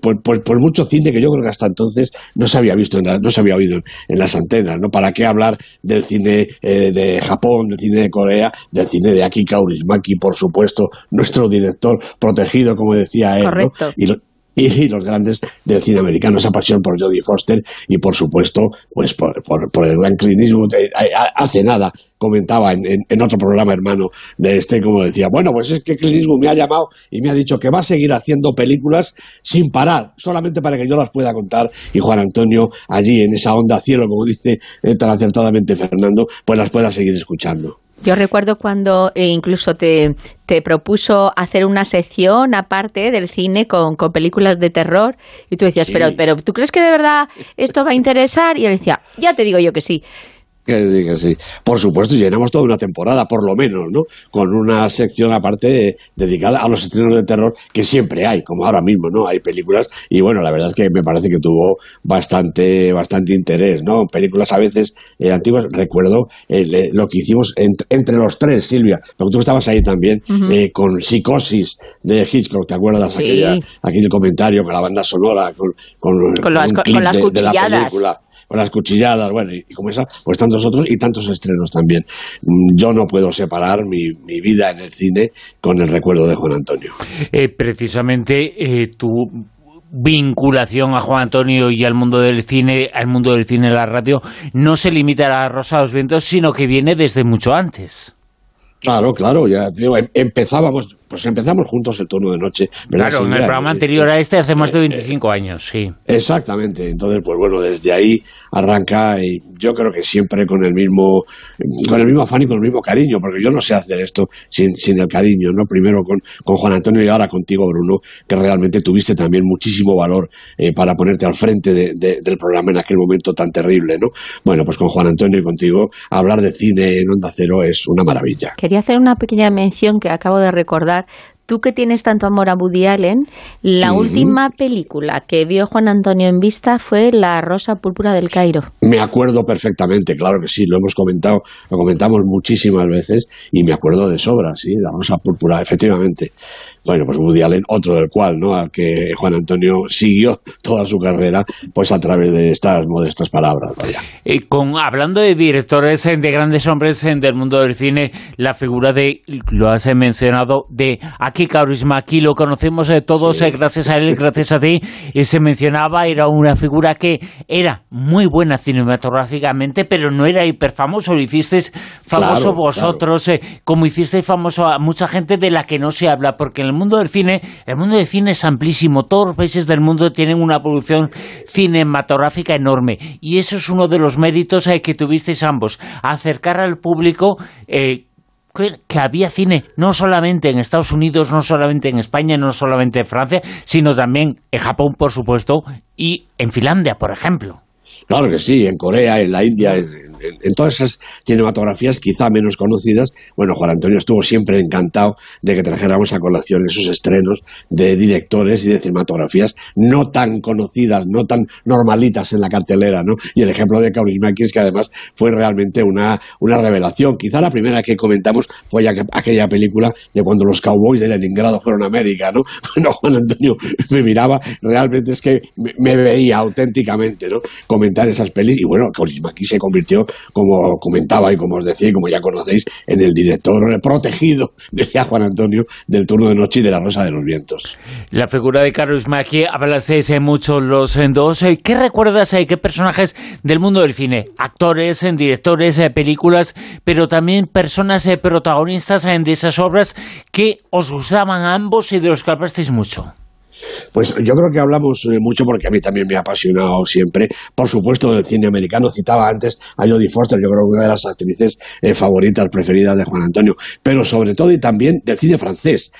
por, por, por mucho cine que yo creo que hasta entonces no se había visto, no se había oído en, las antenas, ¿no? ¿Para qué hablar del cine eh, de Japón, del cine de Corea, del cine de Aki Kaurismaki, por supuesto, nuestro director protegido, como decía él, Correcto y, los grandes del cine americano, esa pasión por Jodie Foster y por supuesto pues por, por, el gran clinismo. Hace nada comentaba en, en, otro programa hermano de este, como decía, bueno, pues es que clinismo me ha llamado y me ha dicho que va a seguir haciendo películas sin parar, solamente para que yo las pueda contar y Juan Antonio allí en esa onda cielo, como dice tan acertadamente Fernando, pues las pueda seguir escuchando. Yo recuerdo cuando eh, incluso te, te, propuso hacer una sección aparte del cine con, con películas de terror y tú decías, pero, pero ¿tú crees que de verdad esto va a interesar? Y él decía, ya te digo yo que sí. Que sí. Por supuesto, llenamos toda una temporada, por lo menos, ¿no? Con una sección aparte dedicada a los estrenos de terror que siempre hay, como ahora mismo, ¿no? Hay películas y bueno, la verdad es que me parece que tuvo bastante, bastante interés, ¿no? Películas a veces eh, antiguas. Recuerdo eh, lo que hicimos entre los tres, Silvia, lo que tú estabas ahí también, eh, con Psicosis de Hitchcock, ¿te acuerdas? Sí. Aquella, aquel comentario con la banda sonora, con, con, las, con las cuchilladas con las cuchilladas, bueno, y, como esa, pues tantos otros y tantos estrenos también. Mm, yo no puedo separar mi, mi vida en el cine con el recuerdo de Juan Antonio. Eh, precisamente eh, tu vinculación a Juan Antonio y al mundo del cine, al mundo del cine y la radio, no se limita a la Rosa de los Vientos, sino que viene desde mucho antes. Claro, claro, ya digo, em, empezábamos, pues empezamos juntos el turno de noche. Claro, en el programa anterior a este hace más de 25 años, sí. Exactamente, entonces pues bueno, desde ahí arranca y yo creo que siempre con el mismo con el mismo afán y con el mismo cariño, porque yo no sé hacer esto sin, sin el cariño, ¿no? Primero con, con Juan Antonio y ahora contigo, Bruno, que realmente tuviste también muchísimo valor eh, para ponerte al frente del programa en aquel momento tan terrible, ¿no? Bueno, pues con Juan Antonio y contigo, hablar de cine en Onda Cero es una maravilla. Quería hacer una pequeña mención que acabo de recordar. Tú que tienes tanto amor a Woody Allen, la última película que vio Juan Antonio en vista fue La Rosa Púrpura del Cairo. Me acuerdo perfectamente, claro que sí, lo hemos comentado, lo comentamos muchísimas veces y me acuerdo de sobra, sí, La Rosa Púrpura, efectivamente. Bueno, pues Woody Allen, otro del cual, ¿no? Al que Juan Antonio siguió toda su carrera, pues a través de estas modestas palabras, vaya. Y con, hablando de directores, eh, de grandes hombres eh, del mundo del cine, la figura de, lo has mencionado, de Aki Kaurismäki, lo conocemos todos eh, gracias a él, gracias a ti, y se mencionaba, era una figura que era muy buena cinematográficamente, pero no era hiperfamoso, lo hicisteis famoso vosotros, como hicisteis famoso a mucha gente de la que no se habla, porque en el mundo del cine, el mundo del cine es amplísimo. Todos los países del mundo tienen una producción cinematográfica enorme. Y eso es uno de los méritos eh, que tuvisteis ambos. Acercar al público eh, que había cine no solamente en Estados Unidos, no solamente en España, no solamente en Francia, sino también en Japón, por supuesto, y en Finlandia, por ejemplo. Claro que sí, en Corea, en la India, en, en, todas esas cinematografías quizá menos conocidas, bueno, Juan Antonio estuvo siempre encantado de que trajéramos a colación esos estrenos de directores y de cinematografías no tan conocidas, no tan normalitas en la cartelera, ¿no? Y el ejemplo de Kaurismäki que además fue realmente una, una revelación. Quizá la primera que comentamos fue aquella película de cuando los cowboys de Leningrado fueron a América, ¿no? Bueno, Juan Antonio me miraba, realmente es que me, veía auténticamente, ¿no? Comentar esas pelis y bueno, Kaurismäki se convirtió como comentaba y como os decía y como ya conocéis, en el director protegido, decía Juan Antonio, del turno de noche y de la Rosa de los Vientos. La figura de Carlos Macchi, hablasteis mucho los dos. ¿Qué recuerdas, qué personajes del mundo del cine? Actores, directores, películas, pero también personas protagonistas de esas obras que os gustaban a ambos y de los que hablasteis mucho. Pues yo creo que hablamos eh, mucho porque a mí también me ha apasionado siempre, por supuesto, del cine americano. Citaba antes a Jodie Foster, yo creo que una de las actrices eh, favoritas, preferidas de Juan Antonio, pero sobre todo y también del cine francés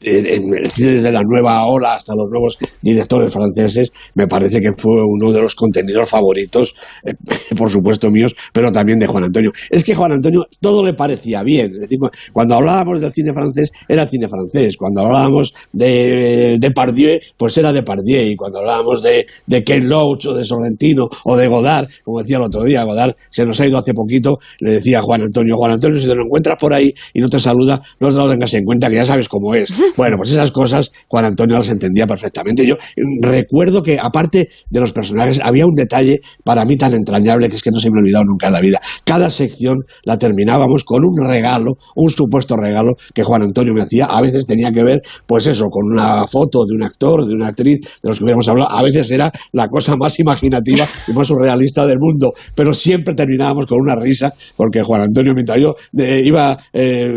desde la nueva ola hasta los nuevos directores franceses, me parece que fue uno de los contenedores favoritos, eh, por supuesto míos, pero también de Juan Antonio. Es que Juan Antonio todo le parecía bien. Es decir, cuando hablábamos del cine francés, era cine francés. Cuando hablábamos de, de Pardieu, pues era de Pardieu. Y cuando hablábamos de, de Ken Loach o de Sorrentino o de Godard, como decía el otro día, Godard se nos ha ido hace poquito, le decía Juan Antonio, Juan Antonio, si te lo encuentras por ahí y no te saluda, no te lo tengas en cuenta, que ya sabes cómo es. Bueno, pues esas cosas Juan Antonio las entendía perfectamente. Yo recuerdo que, aparte de los personajes, había un detalle para mí tan entrañable que es que no se me ha olvidado nunca en la vida. Cada sección la terminábamos con un regalo, un supuesto regalo que Juan Antonio me hacía. A veces tenía que ver, pues eso, con una foto de un actor, de una actriz, de los que hubiéramos hablado. A veces era la cosa más imaginativa y más surrealista del mundo, pero siempre terminábamos con una risa porque Juan Antonio, mientras yo eh, iba eh,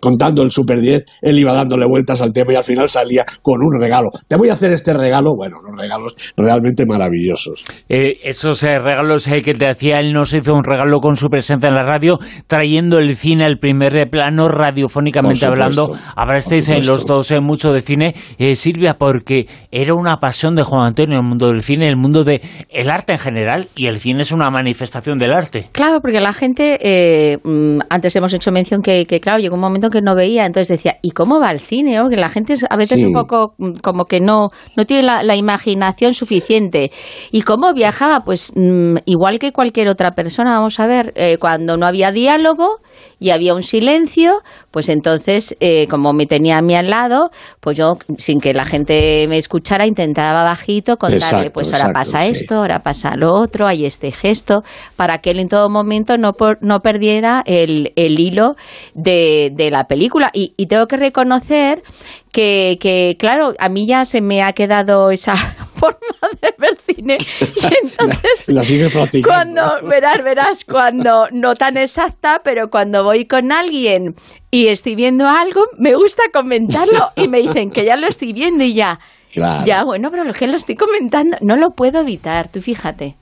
contando el Super 10, él iba dándole vueltas al tema y al final salía con un regalo. Te voy a hacer este regalo, bueno, unos regalos realmente maravillosos. Eh, esos eh, regalos eh, que te hacía él nos hizo un regalo con su presencia en la radio, trayendo el cine al primer plano radiofónicamente hablando. Hablasteis en los dos mucho de cine, Silvia, porque era una pasión de Juan Antonio el mundo del cine, el mundo del el arte en general, y el cine es una manifestación del arte. Claro, porque la gente, mm, antes hemos hecho mención que, que, claro, llegó un momento que no veía, entonces decía, ¿y cómo va el cine? Que la gente a veces un poco mm, como que no, no tiene la, la imaginación suficiente. ¿Y cómo viajaba? Pues mm, igual que cualquier otra persona, vamos a ver, eh, cuando no había diálogo y había un silencio, pues entonces, eh, como me tenía a mí al lado, pues yo, sin que la gente me escuchara, intentaba bajito contarle, exacto, pues ahora exacto, pasa sí. esto, ahora pasa lo otro, hay este gesto, para que él en todo momento no, por, no perdiera el, el hilo de, de, la película. Y, y tengo que reconocer que, que, claro, a mí ya se me ha quedado esa forma de ver cine. Y entonces, la, la Cuando, verás, verás, cuando, no tan exacta, pero cuando voy con alguien y estoy viendo algo, me gusta comentarlo y me dicen que ya lo estoy viendo y ya. Claro. Ya, bueno, pero lo que lo estoy comentando, no lo puedo evitar, tú fíjate.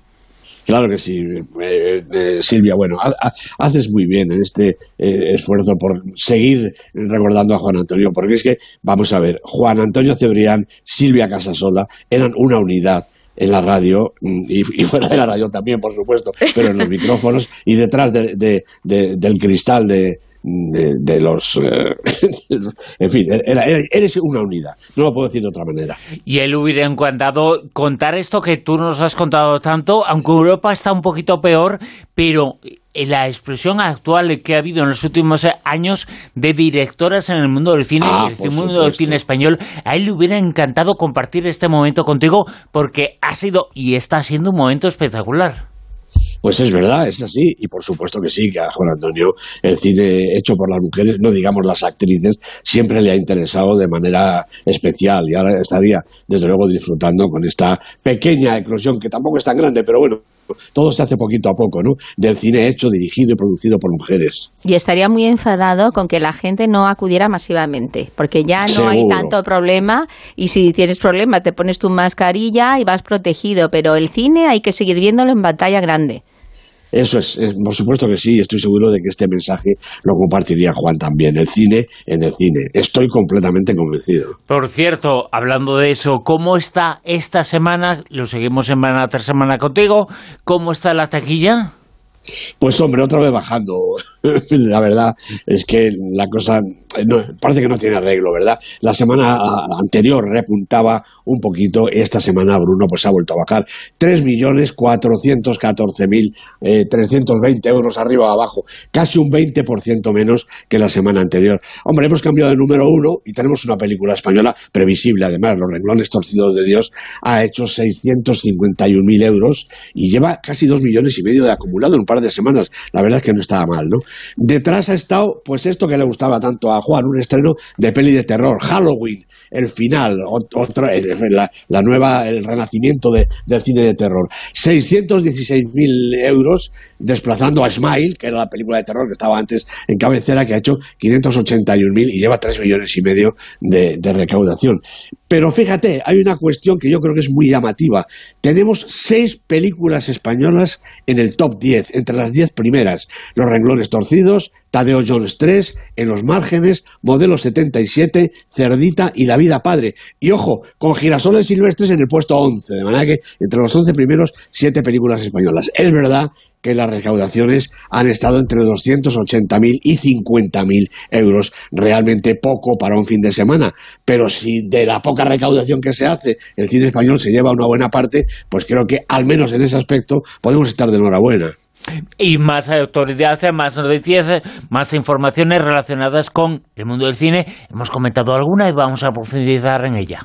Claro que sí, eh, eh, Silvia. Bueno, ha, ha, haces muy bien en este eh, esfuerzo por seguir recordando a Juan Antonio, porque es que, vamos a ver, Juan Antonio Cebrián, Silvia Casasola eran una unidad en la radio y, y, fuera de la radio también, por supuesto, pero en los micrófonos y detrás de, de, de, del cristal de, de, los... Eh, en fin, era, era, eres una unidad, no lo puedo decir de otra manera. Y él hubiera encantado contar esto que tú nos has contado tanto, aunque Europa está un poquito peor, pero la explosión actual que ha habido en los últimos años de directoras en el mundo del cine ah, y el mundo supuesto. del cine español, a él le hubiera encantado compartir este momento contigo porque ha sido y está siendo un momento espectacular. Pues es verdad, es así, y por supuesto que sí, que a Juan Antonio el cine hecho por las mujeres, no digamos las actrices, siempre le ha interesado de manera especial y ahora estaría, desde luego, disfrutando con esta pequeña eclosión, que tampoco es tan grande, pero bueno, todo se hace poquito a poco, ¿no? Del cine hecho, dirigido y producido por mujeres. Y estaría muy enfadado con que la gente no acudiera masivamente, porque ya no Seguro. hay tanto problema y si tienes problema te pones tu mascarilla y vas protegido, pero el cine hay que seguir viéndolo en pantalla grande. Eso es, es, por supuesto que sí, estoy seguro de que este mensaje lo compartiría Juan también. El cine en el cine, estoy completamente convencido. Por cierto, hablando de eso, ¿cómo está esta semana? Lo seguimos semana tras semana contigo. ¿Cómo está la taquilla? Pues hombre, otra vez bajando. la verdad es que la cosa no, parece que no tiene arreglo, ¿verdad? La semana anterior repuntaba un poquito, esta semana Bruno pues ha vuelto a bajar. 3.414.320 eh, euros arriba o abajo, casi un 20% menos que la semana anterior. Hombre, hemos cambiado de número uno y tenemos una película española previsible, además, Los renglones torcidos de Dios ha hecho 651.000 euros y lleva casi dos millones y medio de acumulado en un par de semanas. La verdad es que no estaba mal, ¿no? Detrás ha estado, pues esto que le gustaba tanto a Juan, un estreno de peli de terror, Halloween, el final, otra, la, la, nueva, el renacimiento de, del cine de terror. 616.000 euros desplazando a Smile, que era la película de terror que estaba antes en cabecera, que ha hecho 581.000 y lleva 3 millones y medio de recaudación. Pero fíjate, hay una cuestión que yo creo que es muy llamativa. Tenemos seis películas españolas en el top 10, entre las 10 primeras. Los renglones torcidos, Tadeo Jones 3, En los márgenes, Modelo 77, Cerdita y La vida padre. Y ojo, con Girasoles Silvestres en el puesto 11, de manera que entre los 11 primeros, siete películas españolas. Es verdad que las recaudaciones han estado entre 280.000 y 50.000 euros. Realmente poco para un fin de semana. Pero si de la poca recaudación que se hace el cine español se lleva una buena parte, pues creo que al menos en ese aspecto podemos estar de enhorabuena. Y más autoridad, más noticias, más informaciones relacionadas con el mundo del cine. Hemos comentado alguna y vamos a profundizar en ella.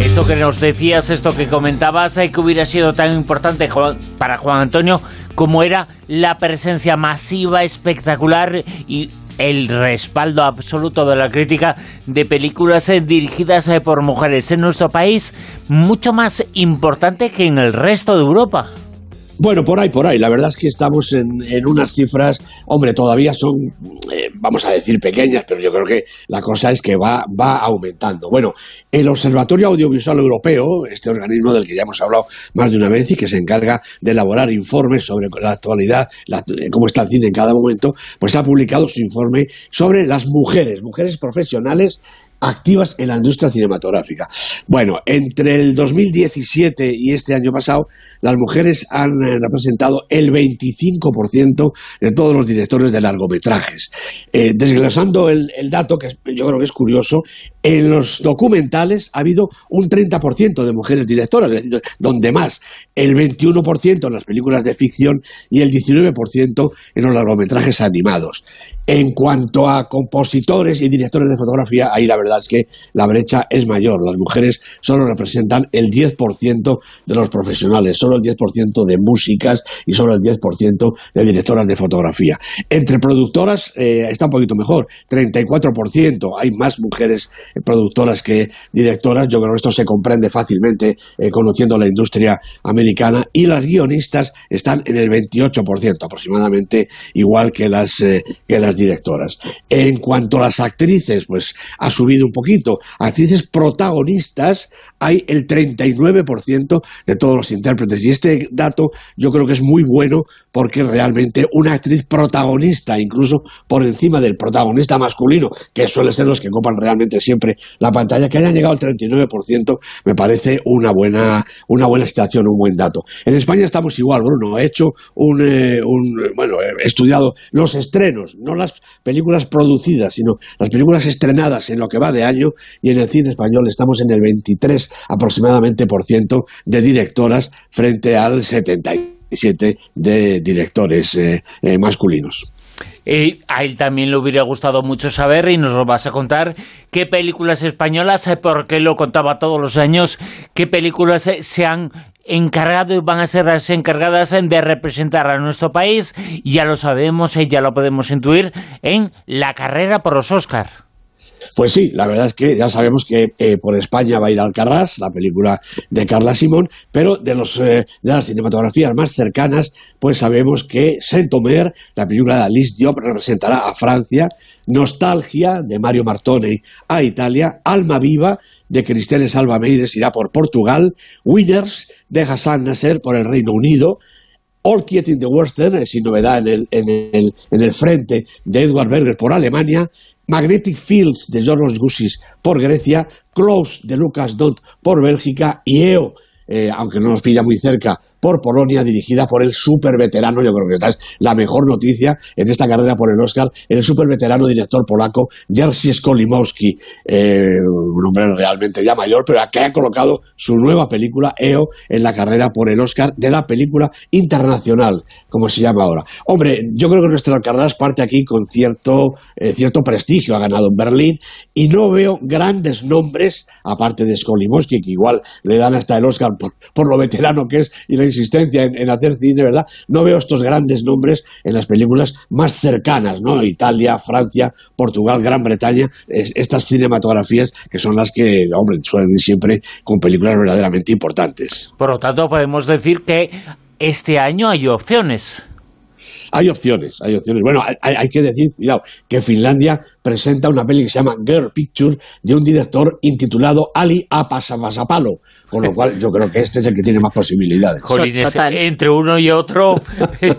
Esto que nos decías, esto que comentabas, que hubiera sido tan importante para Juan Antonio como era la presencia masiva, espectacular y el respaldo absoluto de la crítica de películas eh, dirigidas eh, por mujeres en nuestro país, mucho más importante que en el resto de Europa. Bueno, por ahí, por ahí. La verdad es que estamos en, unas cifras, hombre, todavía son, eh, vamos a decir, pequeñas, pero yo creo que la cosa es que va, va aumentando. Bueno, el Observatorio Audiovisual Europeo, este organismo del que ya hemos hablado más de una vez y que se encarga de elaborar informes sobre la actualidad, cómo está el cine en cada momento, pues ha publicado su informe sobre las mujeres, mujeres profesionales activas en la industria cinematográfica. Bueno, entre el 2017 y este año pasado, las mujeres han eh, representado el 25% de todos los directores de largometrajes. Eh, desglosando el, el, dato, que yo creo que es curioso, en los documentales ha habido un 30% de mujeres directoras, donde más, el 21% en las películas de ficción y el 19% en los largometrajes animados. En cuanto a compositores y directores de fotografía, ahí la verdad es que la brecha es mayor. Las mujeres solo representan el 10% de los profesionales, solo el 10% de músicas y solo el 10% de directoras de fotografía. Entre productoras eh, está un poquito mejor, 34%. Hay más mujeres productoras que directoras. Yo creo que esto se comprende fácilmente eh, conociendo la industria americana. Y las guionistas están en el 28% aproximadamente, igual que las, eh, que las directoras. En cuanto a las actrices, pues ha subido un poquito. Actrices protagonistas hay el 39% de todos los intérpretes. Y este dato yo creo que es muy bueno porque realmente una actriz protagonista, incluso por encima del protagonista masculino, que suele ser los que copan realmente siempre la pantalla, que hayan llegado al 39%, me parece una buena, una buena situación, un buen dato. En España estamos igual, Bruno. He hecho un, eh, un bueno, he estudiado los estrenos, no las películas producidas, sino las películas estrenadas en lo que va de año, y en el cine español estamos en el 23 aproximadamente por ciento de directoras frente al 77 de directores eh, eh, masculinos. Eh, a él también le hubiera gustado mucho saber y nos lo vas a contar qué películas españolas, porque lo contaba todos los años, qué películas se han encargado y van a ser las encargadas de representar a nuestro país, ya lo sabemos, ya lo podemos intuir, en la carrera por los Oscars. Pues sí, la verdad es que ya sabemos que eh, por España va a ir Alcarrás, la película de Carla Simón, pero de, los, eh, de las cinematografías más cercanas, pues sabemos que Saint-Omer, la película de Alice Diop, representará a Francia, Nostalgia, de Mario Martone, a Italia, Alma Viva, de Cristiane Salva Meires, irá por Portugal, Winners, de Hassan Nasser, por el Reino Unido, All Quiet in the Western, sin novedad en el, en, el, en el frente de Edward Berger por Alemania, Magnetic Fields de George Gusis por Grecia, Close de Lucas Dont por Bélgica y EO eh, aunque no nos pilla muy cerca, por Polonia, dirigida por el super veterano, yo creo que esta es la mejor noticia en esta carrera por el Oscar, el super veterano director polaco Jerzy Skolimowski, eh, un hombre realmente ya mayor, pero que ha colocado su nueva película, EO, en la carrera por el Oscar de la película internacional, como se llama ahora. Hombre, yo creo que nuestra carrera parte aquí con cierto, eh, cierto prestigio, ha ganado en Berlín, y no veo grandes nombres, aparte de Skolimowski, que igual le dan hasta el Oscar por, lo veterano que es y la insistencia en, hacer cine, ¿verdad? No veo estos grandes nombres en las películas más cercanas, ¿no? Italia, Francia, Portugal, Gran Bretaña, estas cinematografías que son las que, hombre, suelen ir siempre con películas verdaderamente importantes. Por lo tanto, podemos decir que este año hay opciones. Hay opciones, hay opciones. Bueno, hay, que decir, cuidado, que Finlandia presenta una peli que se llama Girl Picture de un director intitulado Ali Apasapasapalo, con lo cual yo creo que este es el que tiene más posibilidades. Jolines, entre uno y otro,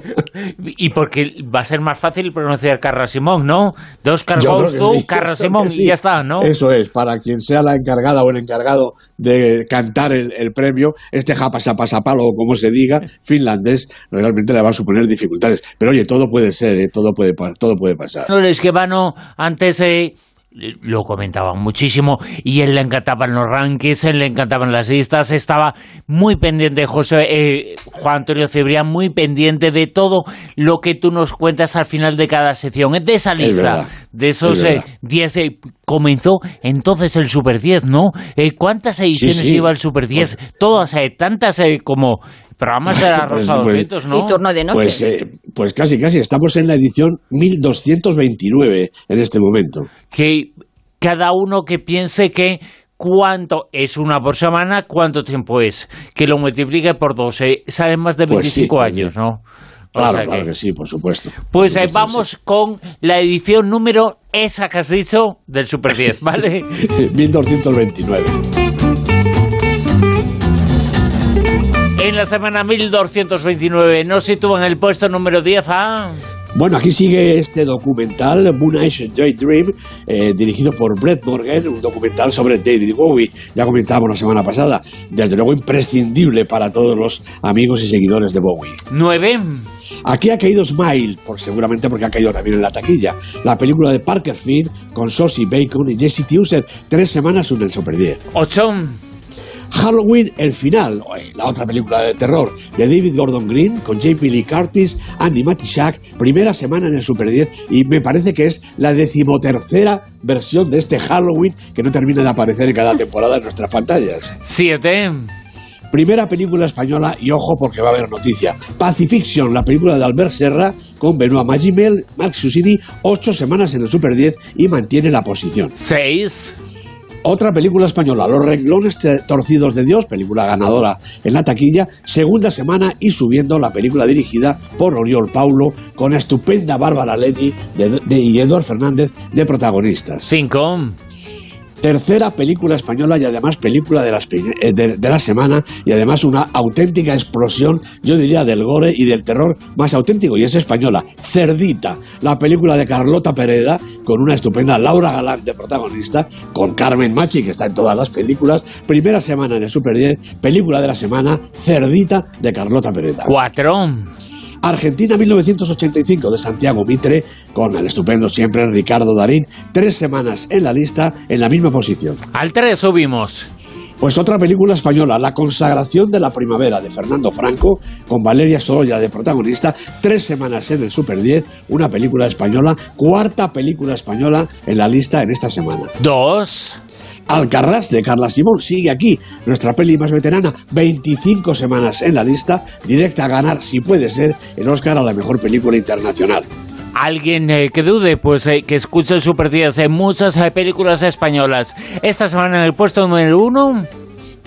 y porque va a ser más fácil pronunciar Carra Simón, ¿no? Dos Cargos tú, sí, Carra Simón, sí. y ya está, ¿no? Eso es, para quien sea la encargada o el encargado de cantar el, el premio, este japasapasapalo o como se diga, finlandés, realmente le va a suponer dificultades. Pero oye, todo puede ser, ¿eh? todo, puede, todo puede pasar. No, es que Vano antes eh, lo comentaban muchísimo y él le encantaban los rankings, él le encantaban las listas, estaba muy pendiente, José eh, Juan Antonio Cebrián, muy pendiente de todo lo que tú nos cuentas al final de cada sección. Es de esa lista, de esos es eh, verdad. 10, eh, comenzó entonces el Super 10, ¿no? ¿Cuántas ediciones sí. lleva el Super 10? Todas, eh, tantas como programas de la Pues- Rosa de los pues- Vientos, ¿no? Y turno de noche. Pues, eh, pues casi, casi, estamos en la edición 1229 en este momento. que cada uno que piense que cuánto es una por semana, cuánto tiempo es, que lo multiplique por 12, salen más de Pues sí, 25 pues años, sí. ¿no? O Claro, sea claro que- que sí, por supuesto. Pues Por eh, supuesto, vamos con la edición número esa que has dicho del Super 10, ¿vale? sí. 1229. En la semana 1229 nos sitúa en el puesto número 10 a... Bueno, aquí sigue este documental, Moon Age Joy Dream, eh, dirigido por Brett Morgan, un documental sobre David Bowie. Ya comentábamos la semana pasada, desde luego imprescindible para todos los amigos y seguidores de Bowie. 9, Aquí ha caído Smile, por, seguramente porque ha caído también en la taquilla. La película de Parker Finn con Sosie Bacon y Jesse Tuser, tres semanas en el Super 10. 8, Halloween, el final, oye, la otra película de terror de David Gordon Green con Jamie Lee Curtis, Andy Matichak, primera semana en el Super 10 y me parece que es la decimotercera versión de este Halloween que no termina de aparecer en cada temporada en nuestras pantallas. 7, Primera película española y ojo porque va a haber noticia. Pacifiction, la película de Albert Serra con Benoit Magimel, Max Susini, ocho semanas en el Super 10 y mantiene la posición. 6, Otra película española, Los renglones torcidos de Dios, película ganadora en la taquilla, segunda semana y subiendo la película dirigida por Oriol Paulo con estupenda Bárbara Leni de, y Eduard Fernández de protagonistas. 5, Tercera película española y además película de, las eh, de, de la semana y además una auténtica explosión, yo diría, del gore y del terror más auténtico y es española. Cerdita, la película de Carlota Pereda con una estupenda Laura Galán de protagonista, con Carmen Machi que está en todas las películas. Primera semana en el Super 10, película de la semana, Cerdita de Carlota Pereda. 4, Argentina 1985 de Santiago Mitre, con el estupendo siempre Ricardo Darín, tres semanas en la lista, en la misma posición. al 3 subimos. Pues otra película española, La consagración de la primavera, de Fernando Franco, con Valeria Sorolla de protagonista, tres semanas en el Super 10, una película española, cuarta película española en la lista en esta semana. 2, Alcarrás de Carla Simón sigue aquí, nuestra peli más veterana, 25 semanas en la lista, directa a ganar, si puede ser, el Oscar a la mejor película internacional. Alguien eh, que dude, pues eh, que escuche Super 10 en muchas eh, películas españolas. Esta semana en el puesto número 1,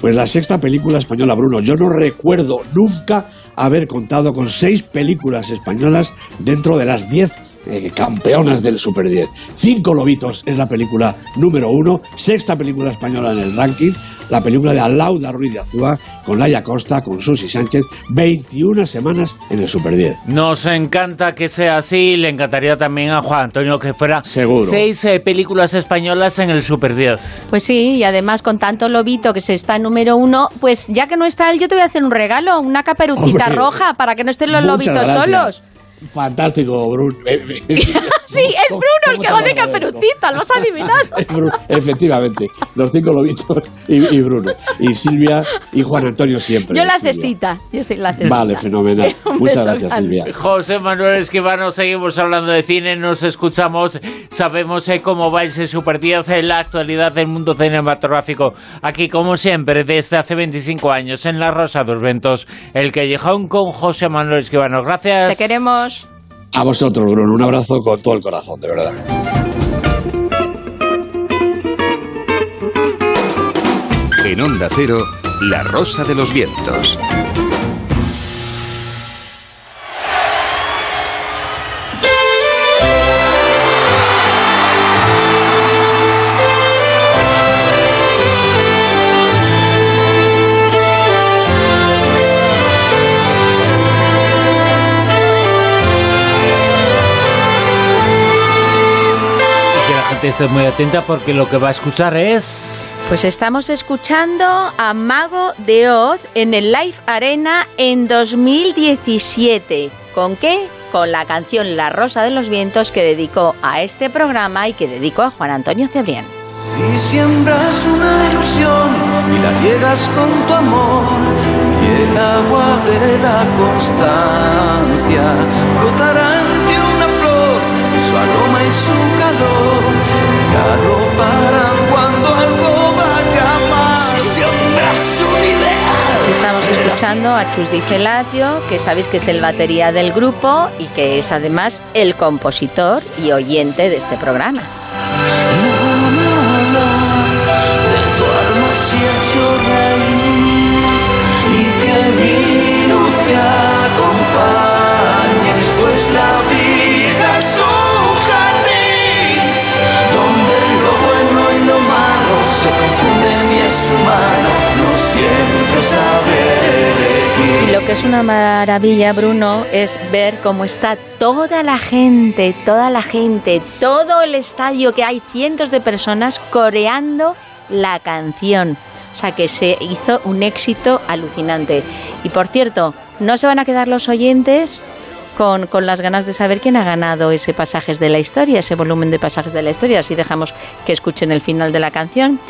Pues la sexta película española, Bruno. Yo no recuerdo nunca haber contado con seis películas españolas dentro de las diez eh, campeonas del Super 10. Cinco Lobitos es la película número uno, sexta película española en el ranking, la película de Alauda Ruiz de Azúa, con Laia Costa, con Susi Sánchez, 21 semanas en el Super 10. nos encanta que sea así. Le encantaría también a Juan Antonio que fuera Seguro. seis eh, películas españolas en el Super 10. Pues sí, y además con tanto lobito que se está en número uno, pues ya que no está él, yo te voy a hacer un regalo, una caperucita Hombre, roja para que no estén los lobitos gracias. solos. Fantástico, Bruno. Sí, es Bruno el que gane caperucita, lo has adivinado. Bru- Efectivamente, los cinco lobitos y, y Bruno. Y Silvia y Juan Antonio siempre. Yo la Silvia. cestita, yo soy la cestita. Vale, fenomenal. Muchas gracias, grande. Silvia. José Manuel Esquivano, seguimos hablando de cine, nos escuchamos, sabemos eh, cómo va ese Super 10 en la actualidad del mundo cinematográfico. Aquí, como siempre, desde hace 25 años, en La Rosa de los Ventos, el Callejón con José Manuel Esquivano. Gracias. Te queremos. A vosotros, Bruno. Un abrazo con todo el corazón, de verdad. En Onda Cero, La Rosa de los Vientos. Seguramente estés muy atenta porque lo que va a escuchar es... Pues estamos escuchando a Mago de Oz en el Live Arena en 2017. ¿Con qué? Con la canción La Rosa de los Vientos que dedicó a este programa y que dedicó a Juan Antonio Cebrián. Si siembras una ilusión y la riegas con tu amor y el agua de la constancia brotará ante una flor y su aroma y su calor a Chus Di Felatio, que sabéis que es el batería del grupo y que es además el compositor y oyente de este programa. tu alma se ha hecho reír y que mi luz te acompañe, pues la vida Y lo que es una maravilla, Bruno, es ver cómo está toda la gente, toda la gente, todo el estadio que hay cientos de personas coreando la canción. O sea que se hizo un éxito alucinante. Y por cierto, no se van a quedar los oyentes con, con, las ganas de saber quién ha ganado ese pasajes de la historia, ese volumen de pasajes de la historia. Así dejamos que escuchen el final de la canción.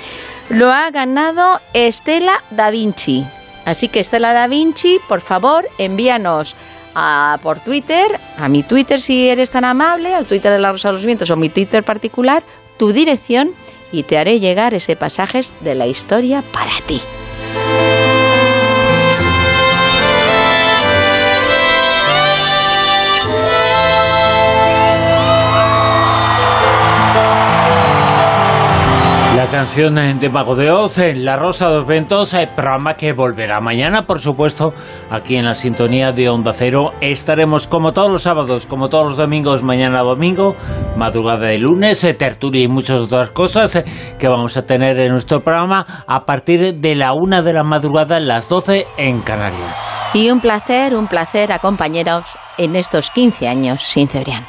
Lo ha ganado Estela Da Vinci. Así que Estela Da Vinci, por favor, envíanos a, por Twitter, a mi Twitter si eres tan amable, al Twitter de la Rosa de los Vientos o mi Twitter particular, tu dirección y te haré llegar ese pasajes de la historia para ti. La canción de Mago de Oz en La Rosa de los Ventos, el programa que volverá mañana, por supuesto, aquí en la sintonía de Onda Cero. Estaremos como todos los sábados, como todos los domingos, mañana domingo, madrugada de lunes, tertulia y muchas otras cosas que vamos a tener en nuestro programa a partir de la una de la madrugada, las 12 en Canarias. Y un placer, un placer acompañaros en estos 15 años sin Cebrián.